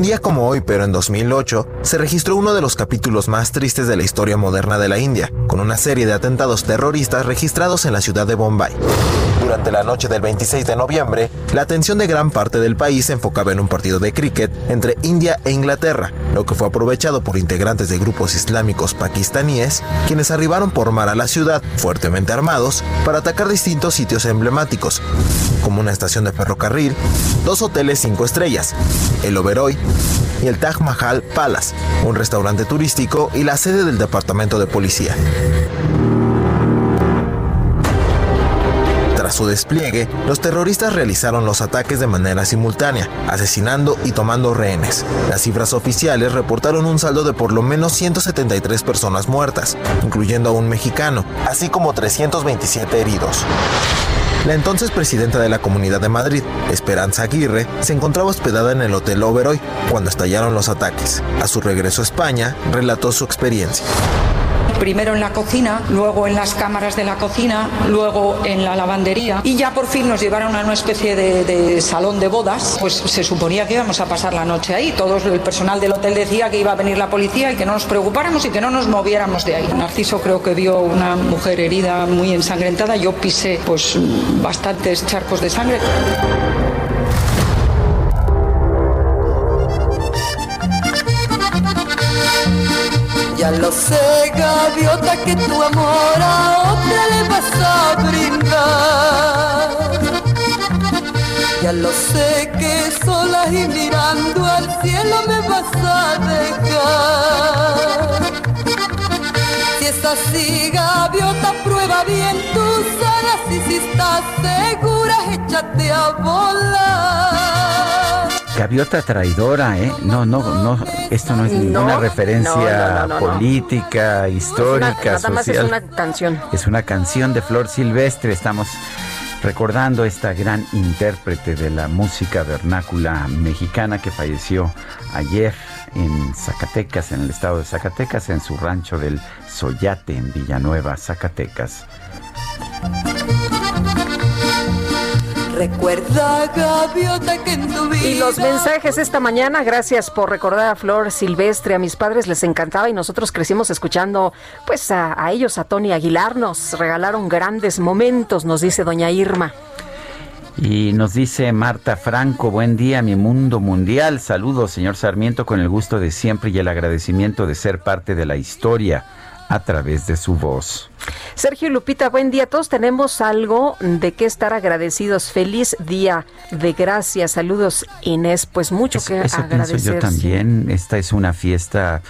[SPEAKER 13] Un día como hoy, pero en 2008, se registró uno de los capítulos más tristes de la historia moderna de la India, con una serie de atentados terroristas registrados en la ciudad de Bombay. Durante la noche del 26 de noviembre, la atención de gran parte del país se enfocaba en un partido de cricket entre India e Inglaterra, lo que fue aprovechado por integrantes de grupos islámicos pakistaníes, quienes arribaron por mar a la ciudad, fuertemente armados, para atacar distintos sitios emblemáticos, como una estación de ferrocarril, dos hoteles cinco estrellas, el Oberoi y el Taj Mahal Palace, un restaurante turístico y la sede del Departamento de Policía. Tras su despliegue, los terroristas realizaron los ataques de manera simultánea, asesinando y tomando rehenes. Las cifras oficiales reportaron un saldo de por lo menos 173 personas muertas, incluyendo a un mexicano, así como 327 heridos. La entonces presidenta de la Comunidad de Madrid, Esperanza Aguirre, se encontraba hospedada en el Hotel Oberoi cuando estallaron los ataques. A su regreso a España, relató su experiencia
[SPEAKER 14] primero en la cocina, luego en las cámaras de la cocina, luego en la lavandería y ya por fin nos llevaron a una especie de, salón de bodas, pues se suponía que íbamos a pasar la noche ahí. Todo el personal del hotel decía que iba a venir la policía y que no nos preocupáramos y que no nos moviéramos de ahí. Narciso creo que vio una mujer herida muy ensangrentada, yo pisé pues bastantes charcos de sangre.
[SPEAKER 6] Ya lo sé, gaviota, que tu amor a otra le vas a brindar. Ya lo sé que sola y mirando al cielo me vas a dejar. Si es así, gaviota, prueba bien tus alas y si estás segura, échate a volar.
[SPEAKER 1] Gaviota traidora, ¿eh? No, no, no, esto no es ninguna referencia política, histórica,
[SPEAKER 2] nada Más es una canción.
[SPEAKER 1] Es una canción de Flor Silvestre. Estamos recordando esta gran intérprete de la música vernácula mexicana que falleció ayer en Zacatecas, en el estado de Zacatecas, en su rancho del Soyate, en Villanueva, Zacatecas.
[SPEAKER 6] Recuerda, gaviota, que en tu vida.
[SPEAKER 2] Y los mensajes esta mañana, gracias por recordar a Flor Silvestre, a mis padres les encantaba y nosotros crecimos escuchando pues a, a ellos, a Tony Aguilar, nos regalaron grandes momentos, nos dice doña Irma.
[SPEAKER 1] Y nos dice Marta Franco, buen día, mi mundo mundial. Saludos, señor Sarmiento, con el gusto de siempre y el agradecimiento de ser parte de la historia a través de su voz.
[SPEAKER 2] Sergio Lupita, buen día. Todos tenemos algo de qué estar agradecidos. Feliz día de gracias. Saludos, Inés. Pues mucho que
[SPEAKER 1] Eso
[SPEAKER 2] agradecer.
[SPEAKER 1] pienso yo también. Esta es una fiesta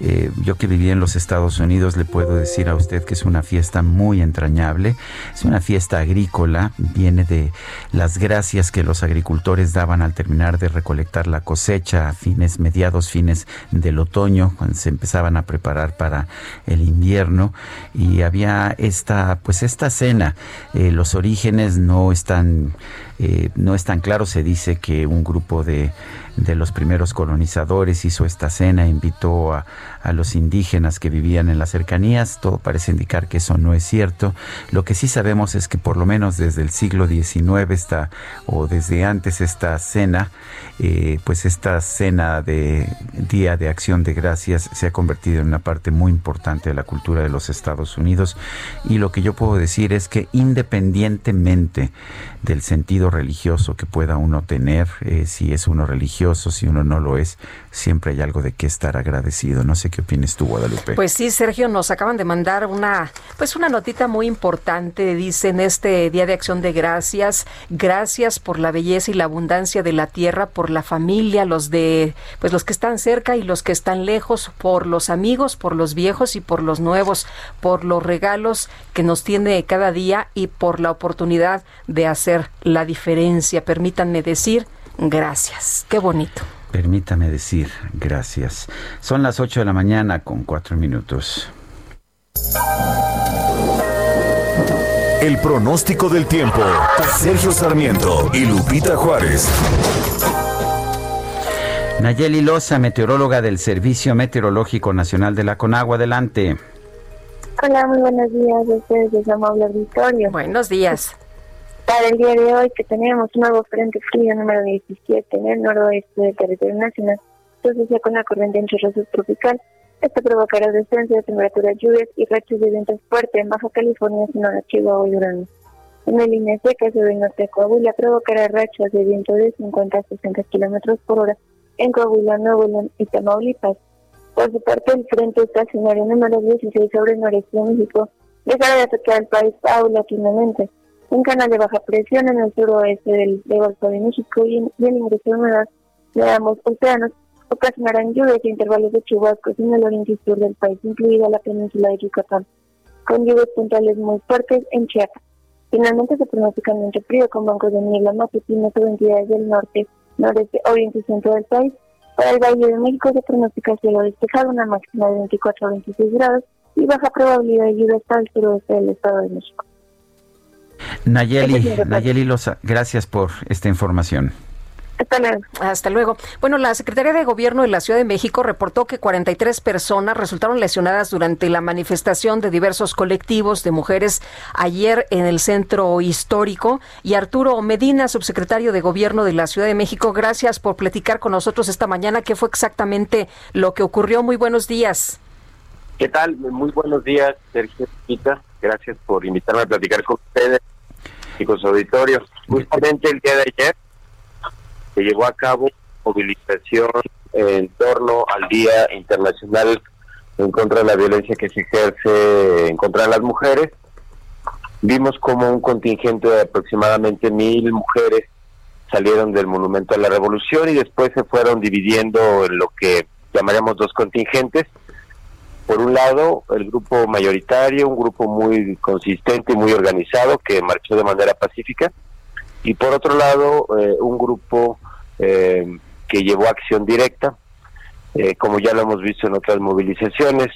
[SPEAKER 1] eh, yo que viví en los Estados Unidos le puedo decir a usted que es una fiesta muy entrañable, es una fiesta agrícola, viene de las gracias que los agricultores daban al terminar de recolectar la cosecha a fines, mediados fines del otoño, cuando se empezaban a preparar para el invierno. Y había esta, pues esta cena, eh, los orígenes no están, eh, no están claros, se dice que un grupo de de los primeros colonizadores hizo esta cena, invitó a, a, los indígenas que vivían en las cercanías. Todo parece indicar que eso no es cierto. Lo que sí sabemos es que por lo menos desde el siglo XIX está, o desde antes esta cena, eh, pues esta cena de Día de Acción de Gracias se ha convertido en una parte muy importante de la cultura de los Estados Unidos. Y lo que yo puedo decir es que independientemente del sentido religioso que pueda uno tener, eh, si es uno religioso, si uno no lo es, siempre hay algo de qué estar agradecido. No sé qué opinas tú, Guadalupe.
[SPEAKER 2] Pues sí, Sergio, nos acaban de mandar una, pues una notita muy importante. Dicen este Día de Acción de Gracias, gracias por la belleza y la abundancia de la tierra, por la familia, los de, pues los que están cerca y los que están lejos, por los amigos, por los viejos y por los nuevos, por los regalos que nos tiene cada día y por la oportunidad de hacer la diferencia. Permítanme decir gracias. Qué bonito.
[SPEAKER 1] Permítame decir gracias. Son las 8 de la mañana con 4 minutos.
[SPEAKER 15] El pronóstico del tiempo. Sergio Sarmiento y Lupita Juárez.
[SPEAKER 1] Nayeli Loza, meteoróloga del Servicio Meteorológico Nacional de la Conagua. Adelante.
[SPEAKER 16] Hola, muy buenos días. Ustedes es amable auditorio.
[SPEAKER 2] Buenos días.
[SPEAKER 16] Para el día de hoy que tenemos un nuevo frente frío número 17 en el noroeste del territorio nacional, asociado con la corriente en chorro subtropical. Esto provocará descenso de temperaturas, lluvias y rachas de vientos fuertes en Baja California, Sonora, Chihuahua y Durango. El línea seca sobre el norte de Coahuila provocará rachas de viento de 50 a 60 kilómetros por hora en Coahuila, Nuevo León y Tamaulipas. Por su parte, el frente estacionario número 16 sobre el noreste de México dejará de afectar al país paulatinamente. Un canal de baja presión en el suroeste del, del Golfo de México y, en, y el ingreso de humedad de ambos océanos ocasionarán lluvias e intervalos de chubascos en el oriente y sur del país, incluida la península de Yucatán, con lluvias puntuales muy fuertes en Chiapas. Finalmente se pronostica ambiente frío con bancos de niebla matutinos sobre entidades del norte, noreste, oriente y centro del país. Para el Valle de México se pronostica cielo despejado, una máxima de 24 a 26 grados y baja probabilidad de lluvia hasta el suroeste del Estado de México.
[SPEAKER 1] Nayeli, Nayeli Loza, gracias por esta información.
[SPEAKER 16] Hasta luego.
[SPEAKER 2] Hasta luego. Bueno, la Secretaría de Gobierno de la Ciudad de México reportó que 43 personas resultaron lesionadas durante la manifestación de diversos colectivos de mujeres ayer en el centro histórico. Y Arturo Medina, subsecretario de Gobierno de la Ciudad de México, gracias por platicar con nosotros esta mañana. ¿Qué fue exactamente lo que ocurrió? Muy buenos días.
[SPEAKER 17] ¿Qué tal? Muy buenos días, Sergio Pita. Gracias por invitarme a platicar con ustedes y con su auditorio. Justamente el día de ayer se llevó a cabo movilización en torno al Día Internacional en contra de la violencia que se ejerce en contra de las mujeres. Vimos como un contingente de aproximadamente mil mujeres salieron del Monumento a la Revolución y después se fueron dividiendo en lo que llamaríamos dos contingentes. Por un lado, el grupo mayoritario, un grupo muy consistente y muy organizado que marchó de manera pacífica, y por otro lado, eh, un grupo eh, que llevó acción directa, eh, como ya lo hemos visto en otras movilizaciones.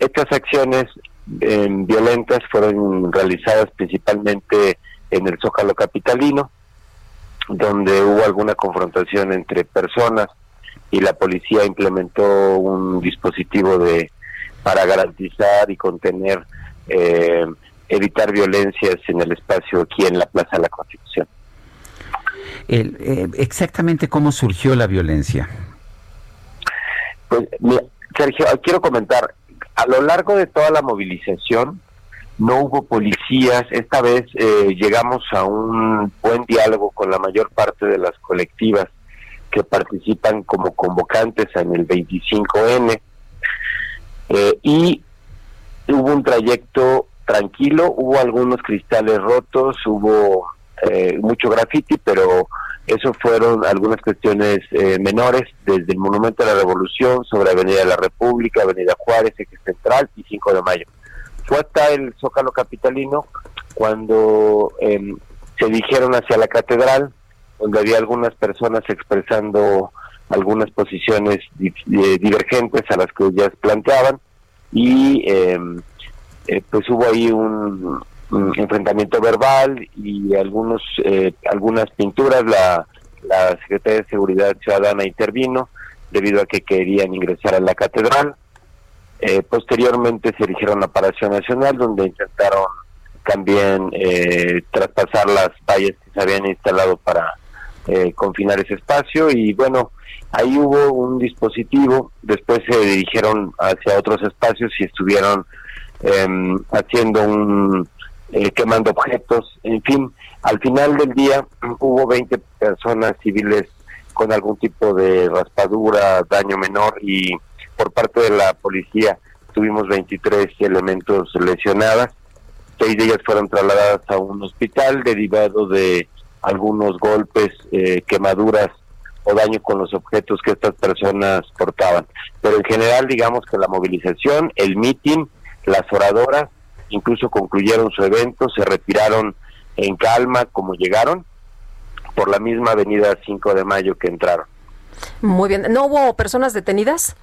[SPEAKER 17] estas acciones violentas fueron realizadas principalmente en el Zócalo Capitalino, donde hubo alguna confrontación entre personas y la policía implementó un dispositivo de para garantizar y contener, eh, evitar violencias en el espacio aquí en la Plaza de la Constitución.
[SPEAKER 1] eh, exactamente cómo surgió la violencia.
[SPEAKER 17] Pues, Sergio, quiero comentar, a lo largo de toda la movilización no hubo policías, esta vez eh, llegamos a un buen diálogo con la mayor parte de las colectivas que participan como convocantes en el 25N eh, y hubo un trayecto tranquilo, hubo algunos cristales rotos, hubo eh, mucho graffiti, pero eso fueron algunas cuestiones eh, menores, desde el Monumento a la Revolución, sobre Avenida de la República, Avenida Juárez, Eje Central y 5 de Mayo. Fue hasta el Zócalo Capitalino cuando em, se dirigieron hacia la Catedral, donde había algunas personas expresando algunas posiciones eh, divergentes a las que ellas planteaban y em, eh, pues hubo ahí un, enfrentamiento verbal y algunos eh, algunas pinturas la, la Secretaría de Seguridad Ciudadana intervino debido a que querían ingresar a la catedral. Eh, posteriormente se dirigieron a Palacio Nacional donde intentaron también traspasar las vallas que se habían instalado para confinar ese espacio y bueno ahí hubo un dispositivo después se dirigieron hacia otros espacios y estuvieron Em, haciendo un eh, quemando objetos, en fin, al final del día hubo 20 personas civiles con algún tipo de raspadura, daño menor y por parte de la policía tuvimos 23 elementos lesionadas, seis de ellas fueron trasladadas a un hospital derivado de algunos golpes, eh, quemaduras o daño con los objetos que estas personas portaban. Pero en general digamos que la movilización, el mitin las oradoras incluso concluyeron su evento, se retiraron en calma como llegaron por la misma avenida 5 de mayo que entraron.
[SPEAKER 2] Muy bien, ¿no hubo personas detenidas?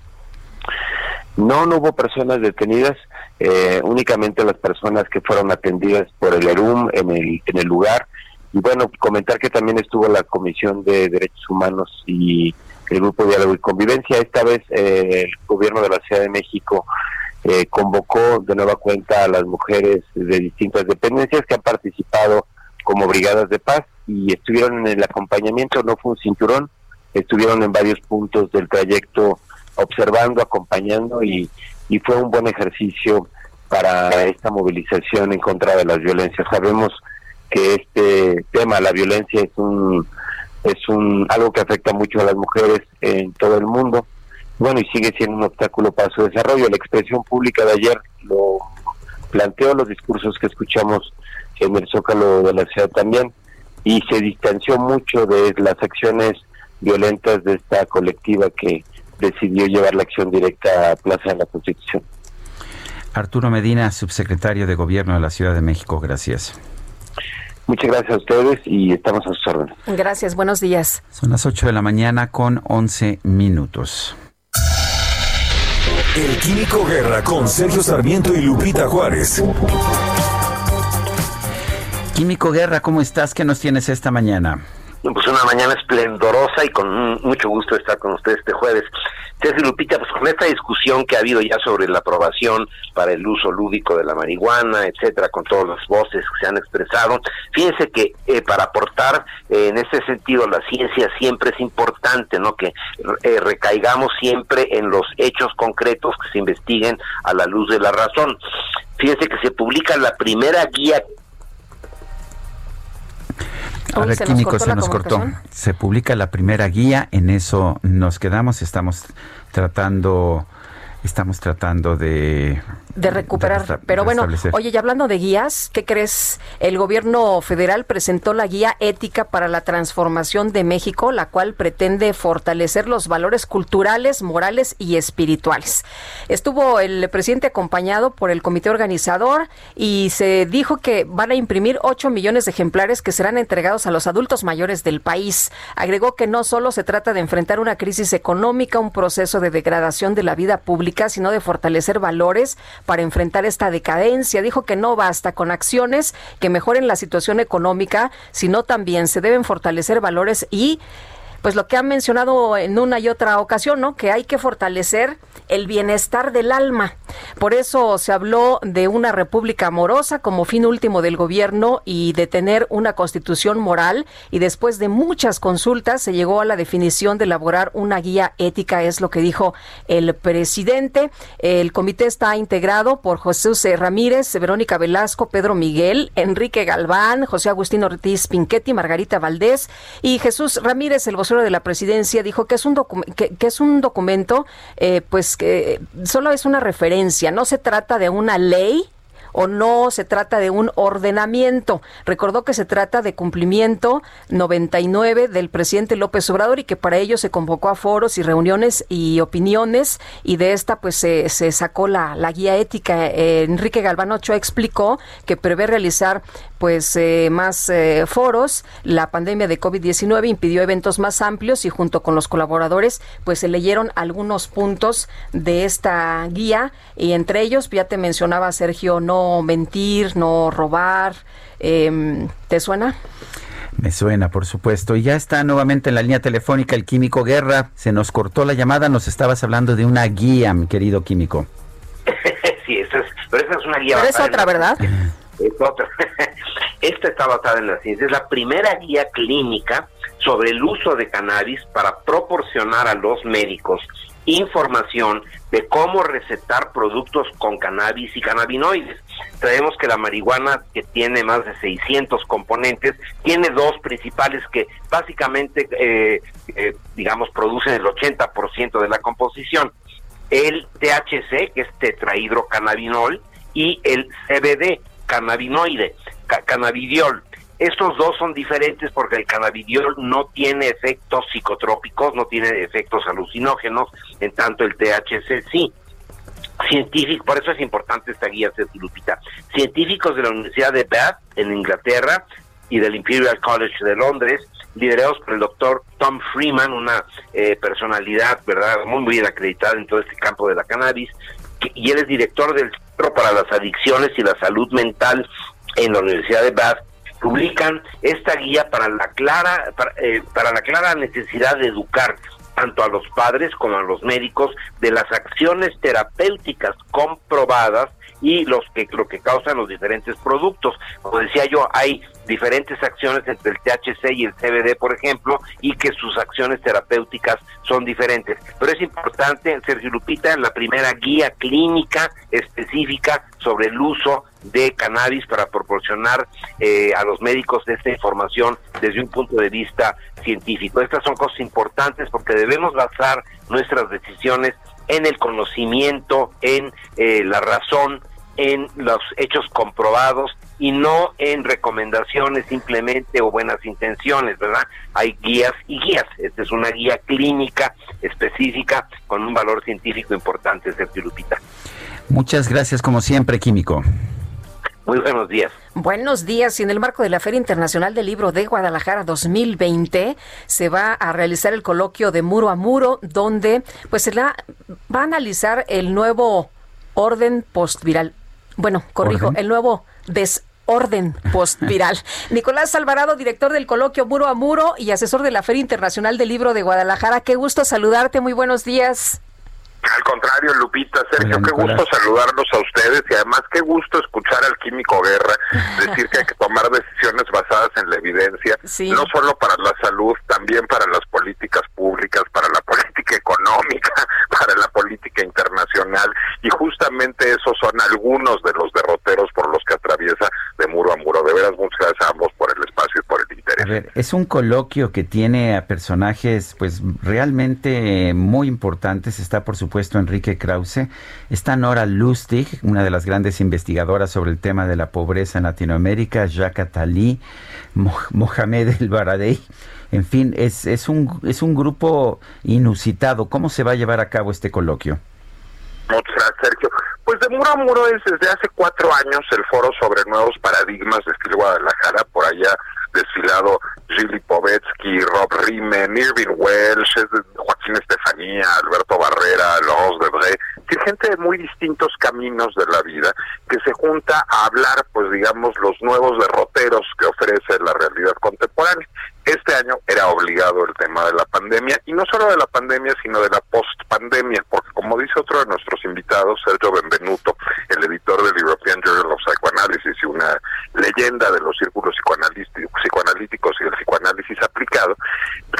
[SPEAKER 17] No, no hubo personas detenidas, eh, únicamente las personas que fueron atendidas por el ERUM en el, en el lugar. Y bueno, comentar que también estuvo la Comisión de Derechos Humanos y el Grupo de Diálogo y Convivencia. Esta vez eh, el gobierno de la Ciudad de México eh, convocó de nueva cuenta a las mujeres de distintas dependencias que han participado como brigadas de paz y estuvieron en el acompañamiento, no fue un cinturón, estuvieron en varios puntos del trayecto observando, acompañando y, y fue un buen ejercicio para esta movilización en contra de las violencias. Sabemos que este tema, la violencia, es un es un algo que afecta mucho a las mujeres en todo el mundo bueno, y sigue siendo un obstáculo para su desarrollo. La expresión pública de ayer lo planteó, los discursos que escuchamos en el Zócalo de la ciudad también, y se distanció mucho de las acciones violentas de esta colectiva que decidió llevar la acción directa a Plaza de la Constitución.
[SPEAKER 1] Arturo Medina, subsecretario de Gobierno de la Ciudad de México, gracias.
[SPEAKER 17] Muchas gracias a ustedes y estamos a sus órdenes.
[SPEAKER 2] Gracias, buenos días.
[SPEAKER 1] Son las 8 de la mañana con 11 minutos.
[SPEAKER 15] El Químico Guerra con Sergio Sarmiento y Lupita Juárez.
[SPEAKER 1] Químico Guerra, ¿cómo estás? ¿Qué nos tienes esta mañana?
[SPEAKER 18] Pues una mañana esplendorosa y con mucho gusto estar con ustedes este jueves. Sergio Lupita, pues con esta discusión que ha habido ya sobre la aprobación para el uso lúdico de la marihuana, etcétera, con todas las voces que se han expresado, fíjense que eh, para aportar eh, en ese sentido la ciencia siempre es importante, ¿no? Que eh, recaigamos siempre en los hechos concretos que se investiguen a la luz de la razón. Fíjense que se publica la primera guía
[SPEAKER 1] a ver, químico, se nos cortó. Se publica la primera guía, en eso nos quedamos, estamos tratando estamos tratando de
[SPEAKER 2] de recuperar. Pero bueno, oye, ya hablando de guías, ¿qué crees? El gobierno federal presentó la guía ética para la transformación de México, la cual pretende fortalecer los valores culturales, morales y espirituales. Estuvo el presidente acompañado por el comité organizador y se dijo que van a imprimir 8 millones de ejemplares que serán entregados a los adultos mayores del país. Agregó que no solo se trata de enfrentar una crisis económica, un proceso de degradación de la vida sino de fortalecer valores para enfrentar esta decadencia. Dijo que no basta con acciones que mejoren la situación económica, sino también se deben fortalecer valores y pues lo que han mencionado en una y otra ocasión, ¿no? Que hay que fortalecer el bienestar del alma. Por eso se habló de una república amorosa como fin último del gobierno y de tener una constitución moral y después de muchas consultas se llegó a la definición de elaborar una guía ética, es lo que dijo el presidente. El comité está integrado por José Ramírez, Verónica Velasco, Pedro Miguel, Enrique Galván, José Agustín Ortiz Pinquetti, Margarita Valdés y Jesús Ramírez, el vocero de la presidencia, dijo que es un, que, es un documento, eh, pues que solo es una referencia, no se trata de una ley o no se trata de un ordenamiento. Recordó que se trata de cumplimiento 99 del presidente López Obrador y que para ello se convocó a foros y reuniones y opiniones y de esta pues se, sacó la, guía ética. Eh, Enrique Galván Ochoa explicó que prevé realizar pues eh, más eh, foros. La pandemia de COVID-19 impidió eventos más amplios y junto con los colaboradores pues se leyeron algunos puntos de esta guía y entre ellos ya te mencionaba Sergio no mentir, no robar. Em, ¿Te suena?
[SPEAKER 1] Me suena, por supuesto. Y ya está nuevamente en la línea telefónica el químico Guerra. Se nos cortó la llamada, nos estabas hablando de una guía, mi querido químico. *laughs*
[SPEAKER 19] sí, esa es, pero esa es una guía.
[SPEAKER 2] Pero es otra, ¿verdad? *laughs*
[SPEAKER 19] Es otra. *laughs* Esta está basada en la ciencia. Es la primera guía clínica sobre el uso de cannabis para proporcionar a los médicos información de cómo recetar productos con cannabis y cannabinoides. Sabemos que la marihuana, que tiene más de 600 componentes, tiene dos principales que básicamente, eh, eh, digamos, producen el 80% de la composición. El THC, que es tetrahidrocannabinol, y el CBD, cannabinoide, cannabidiol. Estos dos son diferentes porque el cannabidiol no tiene efectos psicotrópicos, no tiene efectos alucinógenos, en tanto el THC sí. Científicos, por eso es importante esta guía, Lupita. Científicos de la Universidad de Bath, en Inglaterra, y del Imperial College de Londres, liderados por el doctor Tom Freeman, una eh, personalidad, ¿verdad?, muy bien acreditada en todo este campo de la cannabis, y él es director del Centro para las Adicciones y la Salud Mental en la Universidad de Bath, publican esta guía para la clara eh, para, la clara necesidad de educar tanto a los padres como a los médicos de las acciones terapéuticas comprobadas y los que lo que causan los diferentes productos. Como decía yo, hay diferentes acciones entre el THC y el CBD, por ejemplo, y que sus acciones terapéuticas son diferentes. Pero es importante, Sergio Lupita, la primera guía clínica específica sobre el uso de cannabis para proporcionar eh, a los médicos esta información desde un punto de vista científico. Estas son cosas importantes porque debemos basar nuestras decisiones en el conocimiento, en eh, la razón, en los hechos comprobados y no en recomendaciones simplemente o buenas intenciones, ¿verdad? Hay guías y guías. Esta es una guía clínica específica con un valor científico importante, Sergio Lupita.
[SPEAKER 1] Muchas gracias como siempre, Químico.
[SPEAKER 19] Muy buenos días.
[SPEAKER 2] Buenos días. Y en el marco de la Feria Internacional del Libro de Guadalajara 2020 se va a realizar el coloquio de muro a muro, donde pues se la, va a analizar el nuevo orden postviral. Bueno, corrijo, el nuevo desorden postviral. *laughs* Nicolás Alvarado, director del coloquio Muro a Muro y asesor de la Feria Internacional del Libro de Guadalajara. Qué gusto saludarte. Muy buenos días.
[SPEAKER 20] Al contrario, Lupita, Sergio, qué gusto saludarlos a ustedes y además qué gusto escuchar al químico Guerra *laughs* decir que hay que tomar decisiones basadas en la evidencia, no solo para la salud, también para las políticas públicas, para la política económica, *laughs* para la política internacional y justamente esos son algunos de los derroteros por los que atraviesa de muro a muro. De veras, muchas gracias a ambos por el espacio y por el interés.
[SPEAKER 1] A ver, es un coloquio que tiene a personajes pues realmente muy importantes, está por supuesto puesto Enrique Krause. Está Nora Lustig, una de las grandes investigadoras sobre el tema de la pobreza en Latinoamérica, Jacques Attali, Mohamed El Baradei. En fin, es, es, un, es un grupo inusitado. ¿Cómo se va a llevar a cabo este coloquio?
[SPEAKER 20] Muchas gracias, Sergio. Pues de muro a muro es desde hace cuatro años el foro sobre nuevos paradigmas de estilo Guadalajara. Por allá desfilado Gili Povetsky, Rob Riemen, Irving Welsh, Joaquín Estefanía, Alberto Barrera, Los Debré, asistir gente de muy distintos caminos de la vida que se junta a hablar, pues digamos, los nuevos derroteros que ofrece la realidad contemporánea. Este año era obligado el tema de la pandemia, y no solo de la pandemia, sino de la post-pandemia, porque como dice otro de nuestros invitados, Sergio Benvenuto, el editor del European Journal of Psychoanalysis y una leyenda de los círculos psicoanalíticos y el psicoanálisis aplicado,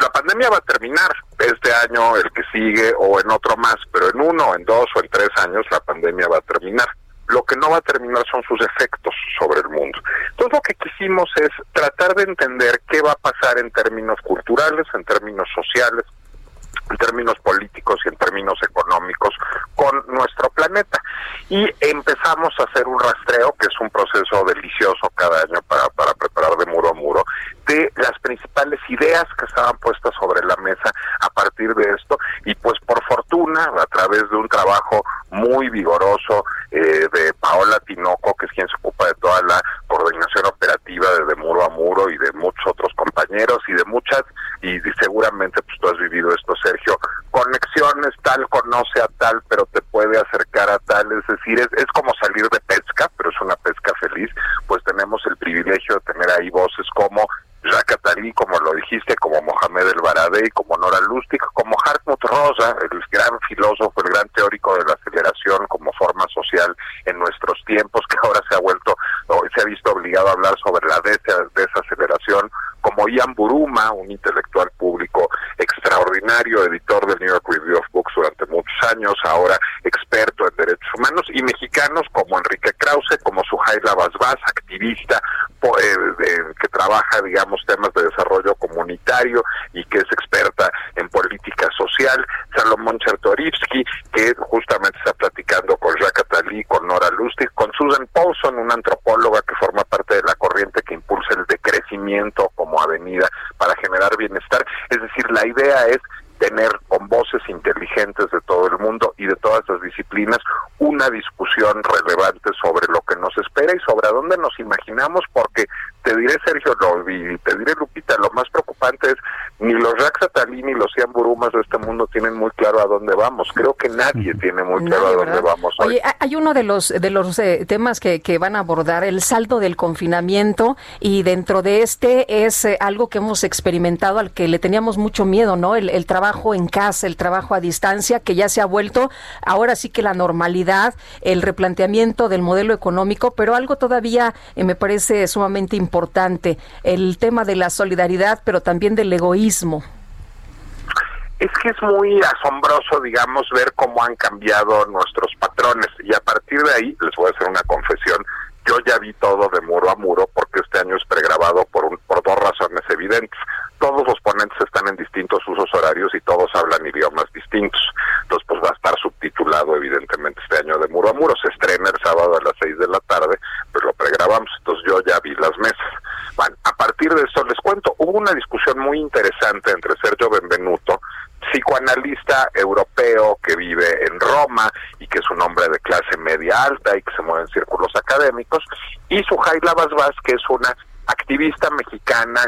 [SPEAKER 20] la pandemia va a terminar. Este año, el que sigue o en otro más, pero en uno, en dos o en tres años la pandemia va a terminar lo que no va a terminar son sus efectos sobre el mundo. Entonces lo que quisimos es tratar de entender qué va a pasar en términos culturales, en términos sociales, en términos políticos y en términos económicos con nuestro planeta. Y empezamos a hacer un rastreo, que es un proceso delicioso cada año para, para preparar de muro a muro, de las principales ideas que estaban puestas sobre la mesa a partir de esto. Y pues por fortuna, a través de un trabajo muy vigoroso eh, de Paola Tinoco, que es quien se ocupa de toda la coordinación operativa de, muro a muro y de muchos otros compañeros y de muchas, y, seguramente pues tú has vivido esto, Sergio, conexiones, tal conoce a tal, pero te puede acercar a tal, es decir, es, es como salir de pesca, pero es una pesca feliz, pues tenemos el privilegio de tener ahí voces como Jacques como lo dijiste, como Mohamed El Baradei, como Nora Lustig, como Hartmut Rosa, el gran filósofo, el gran teórico de la aceleración como forma social en nuestros tiempos, que ahora se ha vuelto, o se ha visto obligado a hablar sobre la desaceleración, como Ian Buruma, un intelectual público extraordinario, editor del New York Review of Books durante muchos años, ahora experto en derechos humanos, y mexicanos como Enrique Krause, como Suhaila Basbás, activista eh, que trabaja, digamos, temas de desarrollo comunitario y que es experta en política social, Salomón Chertorivsky, que justamente está platicando con Jacques Attali, con Nora Lustig, con Susan Paulson, una antropóloga que forma parte de la corriente que impulsa el decrecimiento como avenida para generar bienestar. Es decir, la idea es tener con voces inteligentes de todo el mundo y de todas las disciplinas una discusión relevante sobre lo que nos espera y sobre a dónde nos imaginamos, porque te diré, Sergio, lo, y te diré, Lupita, lo más preocupante es ni los Raxatalí ni los Cian Burumas de este mundo tienen muy claro a dónde vamos. Creo que nadie tiene muy claro a dónde vamos.
[SPEAKER 2] Oye, hay uno de los de los eh, temas que, que, van a abordar, el saldo del confinamiento, y dentro de este es eh, algo que hemos experimentado, al que le teníamos mucho miedo, ¿no? El, el trabajo en casa, el trabajo a distancia, que ya se ha vuelto ahora sí que la normalidad, el replanteamiento del modelo económico, pero algo todavía eh, me parece sumamente importante el tema de la solidaridad, pero también del egoísmo.
[SPEAKER 20] Es que es muy asombroso, digamos, ver cómo han cambiado nuestros patrones y a partir de ahí les voy a hacer una confesión. Yo ya vi todo de muro a muro porque este año es pregrabado por, un, por dos razones evidentes. Todos los ponentes están en distintos usos horarios y todos hablan idiomas distintos. Entonces, pues va a estar subtitulado, evidentemente, este año de muro a muro. Se estrena el sábado a las seis de la tarde, pero lo pregrabamos. Entonces, yo ya vi las mesas. Bueno, a partir de esto les cuento, hubo una discusión muy interesante entre Sergio Benvenuto, psicoanalista europeo que vive en Roma y que es un hombre de clase media alta y que se mueve en círculos académicos, y Suhaila Basbás, que es una activista mexicana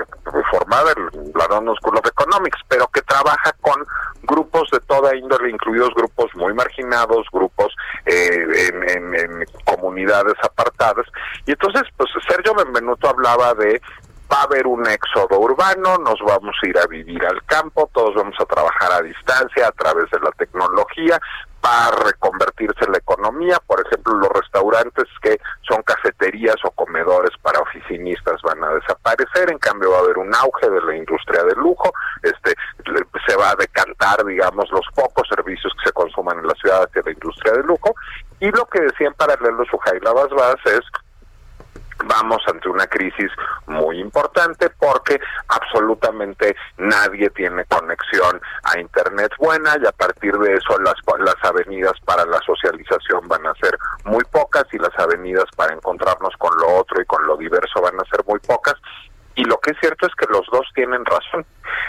[SPEAKER 20] formada en la London School of Economics, pero que trabaja con grupos de toda índole, incluidos grupos muy marginados, grupos eh, en, en, comunidades apartadas. Y entonces, pues Sergio Benvenuto hablaba de va a haber un éxodo urbano, nos vamos a ir a vivir al campo, todos vamos a trabajar a distancia a través de la tecnología, va a reconvertirse la economía, por ejemplo, los restaurantes que son cafeterías o comedores para oficinistas van a desaparecer, en cambio va a haber un auge de la industria del lujo, este se va a decantar, digamos, los pocos servicios que se consuman en la ciudad hacia la industria del lujo, y lo que decía en paralelo Sujaila Basbás es vamos ante una crisis muy importante porque absolutamente nadie tiene conexión a internet buena y a partir de eso las las avenidas para la socialización van a ser muy pocas y las avenidas para encontrarnos con lo otro y con lo diverso van a ser muy pocas y lo que es cierto es que los dos tienen razón.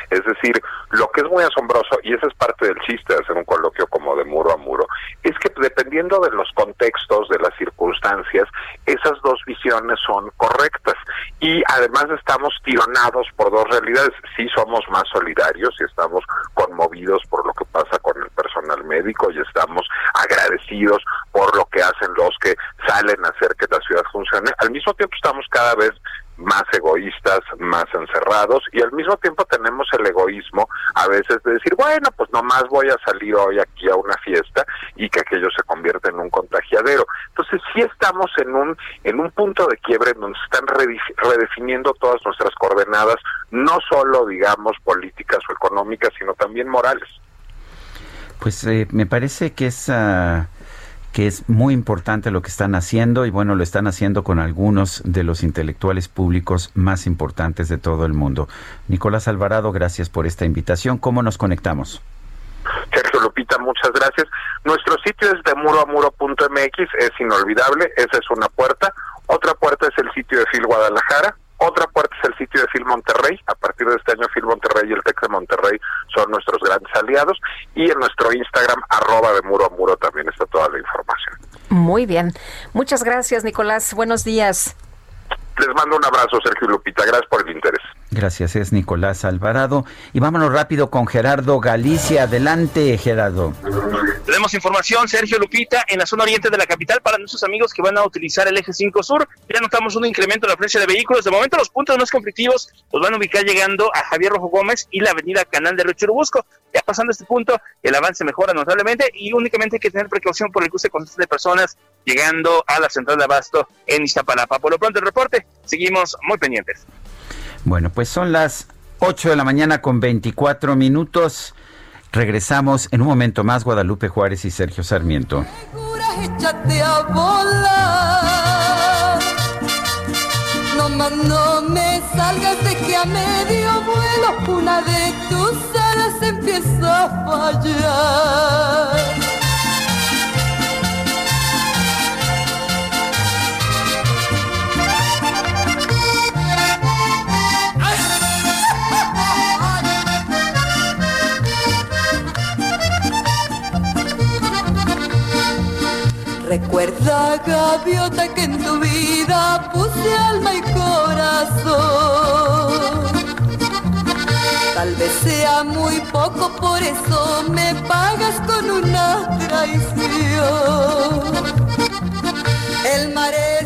[SPEAKER 20] Es decir, lo que es muy asombroso, y esa es parte del chiste de hacer un coloquio como de muro a muro, es que dependiendo de los contextos, de las circunstancias, esas dos visiones son correctas. Y además estamos tironados por dos realidades. Sí somos más solidarios y estamos conmovidos por lo que pasa con el personal médico y estamos agradecidos por lo que hacen los que salen a hacer que la ciudad funcione. Al mismo tiempo estamos cada vez más egoístas, más encerrados y al mismo tiempo tenemos el egoísmo a veces de decir, bueno, pues nomás voy a salir hoy aquí a una fiesta y que aquello se convierta en un contagiadero. Entonces sí estamos en un en un punto de quiebre donde se están redefiniendo todas nuestras coordenadas, no solo digamos políticas o económicas, sino también morales.
[SPEAKER 1] Pues eh, me parece que es que es muy importante lo que están haciendo y bueno, lo están haciendo con algunos de los intelectuales públicos más importantes de todo el mundo. Nicolás Alvarado, gracias por esta invitación. ¿Cómo nos conectamos?
[SPEAKER 20] Sergio Lupita, muchas gracias. Nuestro sitio es de muro a muro.mx, es inolvidable, esa es una puerta. Otra puerta es el sitio de Fil Guadalajara, otra puerta es el sitio de Film Monterrey. A partir de este año, Film Monterrey y el TEC de Monterrey son nuestros grandes aliados. Y en nuestro Instagram, arroba de muro a muro, también está toda la información.
[SPEAKER 2] Muy bien. Muchas gracias, Nicolás. Buenos días.
[SPEAKER 20] Les mando un abrazo, Sergio Lupita. Gracias por el interés.
[SPEAKER 1] Gracias, es Nicolás Alvarado. Y vámonos rápido con Gerardo Galicia. Adelante, Gerardo.
[SPEAKER 21] Tenemos información, Sergio Lupita, en la zona oriente de la capital para nuestros amigos que van a utilizar el eje 5 sur. Ya notamos un incremento en la presencia de vehículos. De momento, los puntos más conflictivos los van a ubicar llegando a Javier Rojo Gómez y la avenida Canal de Río Churubusco. Ya pasando este punto, el avance mejora notablemente y únicamente hay que tener precaución por el cruce constante de personas llegando a la central de Abasto en Iztapalapa. Por lo pronto, el reporte, seguimos muy pendientes.
[SPEAKER 1] Bueno, pues son las 8 de la mañana con 24 minutos. Regresamos en un momento más Guadalupe Juárez y Sergio Sarmiento.
[SPEAKER 6] No no me salgas de que a medio vuelo una de tus alas empieza a fallar. Recuerda, gaviota, que en tu vida puse alma y corazón. Tal vez sea muy poco, por eso me pagas con una traición. El mar es...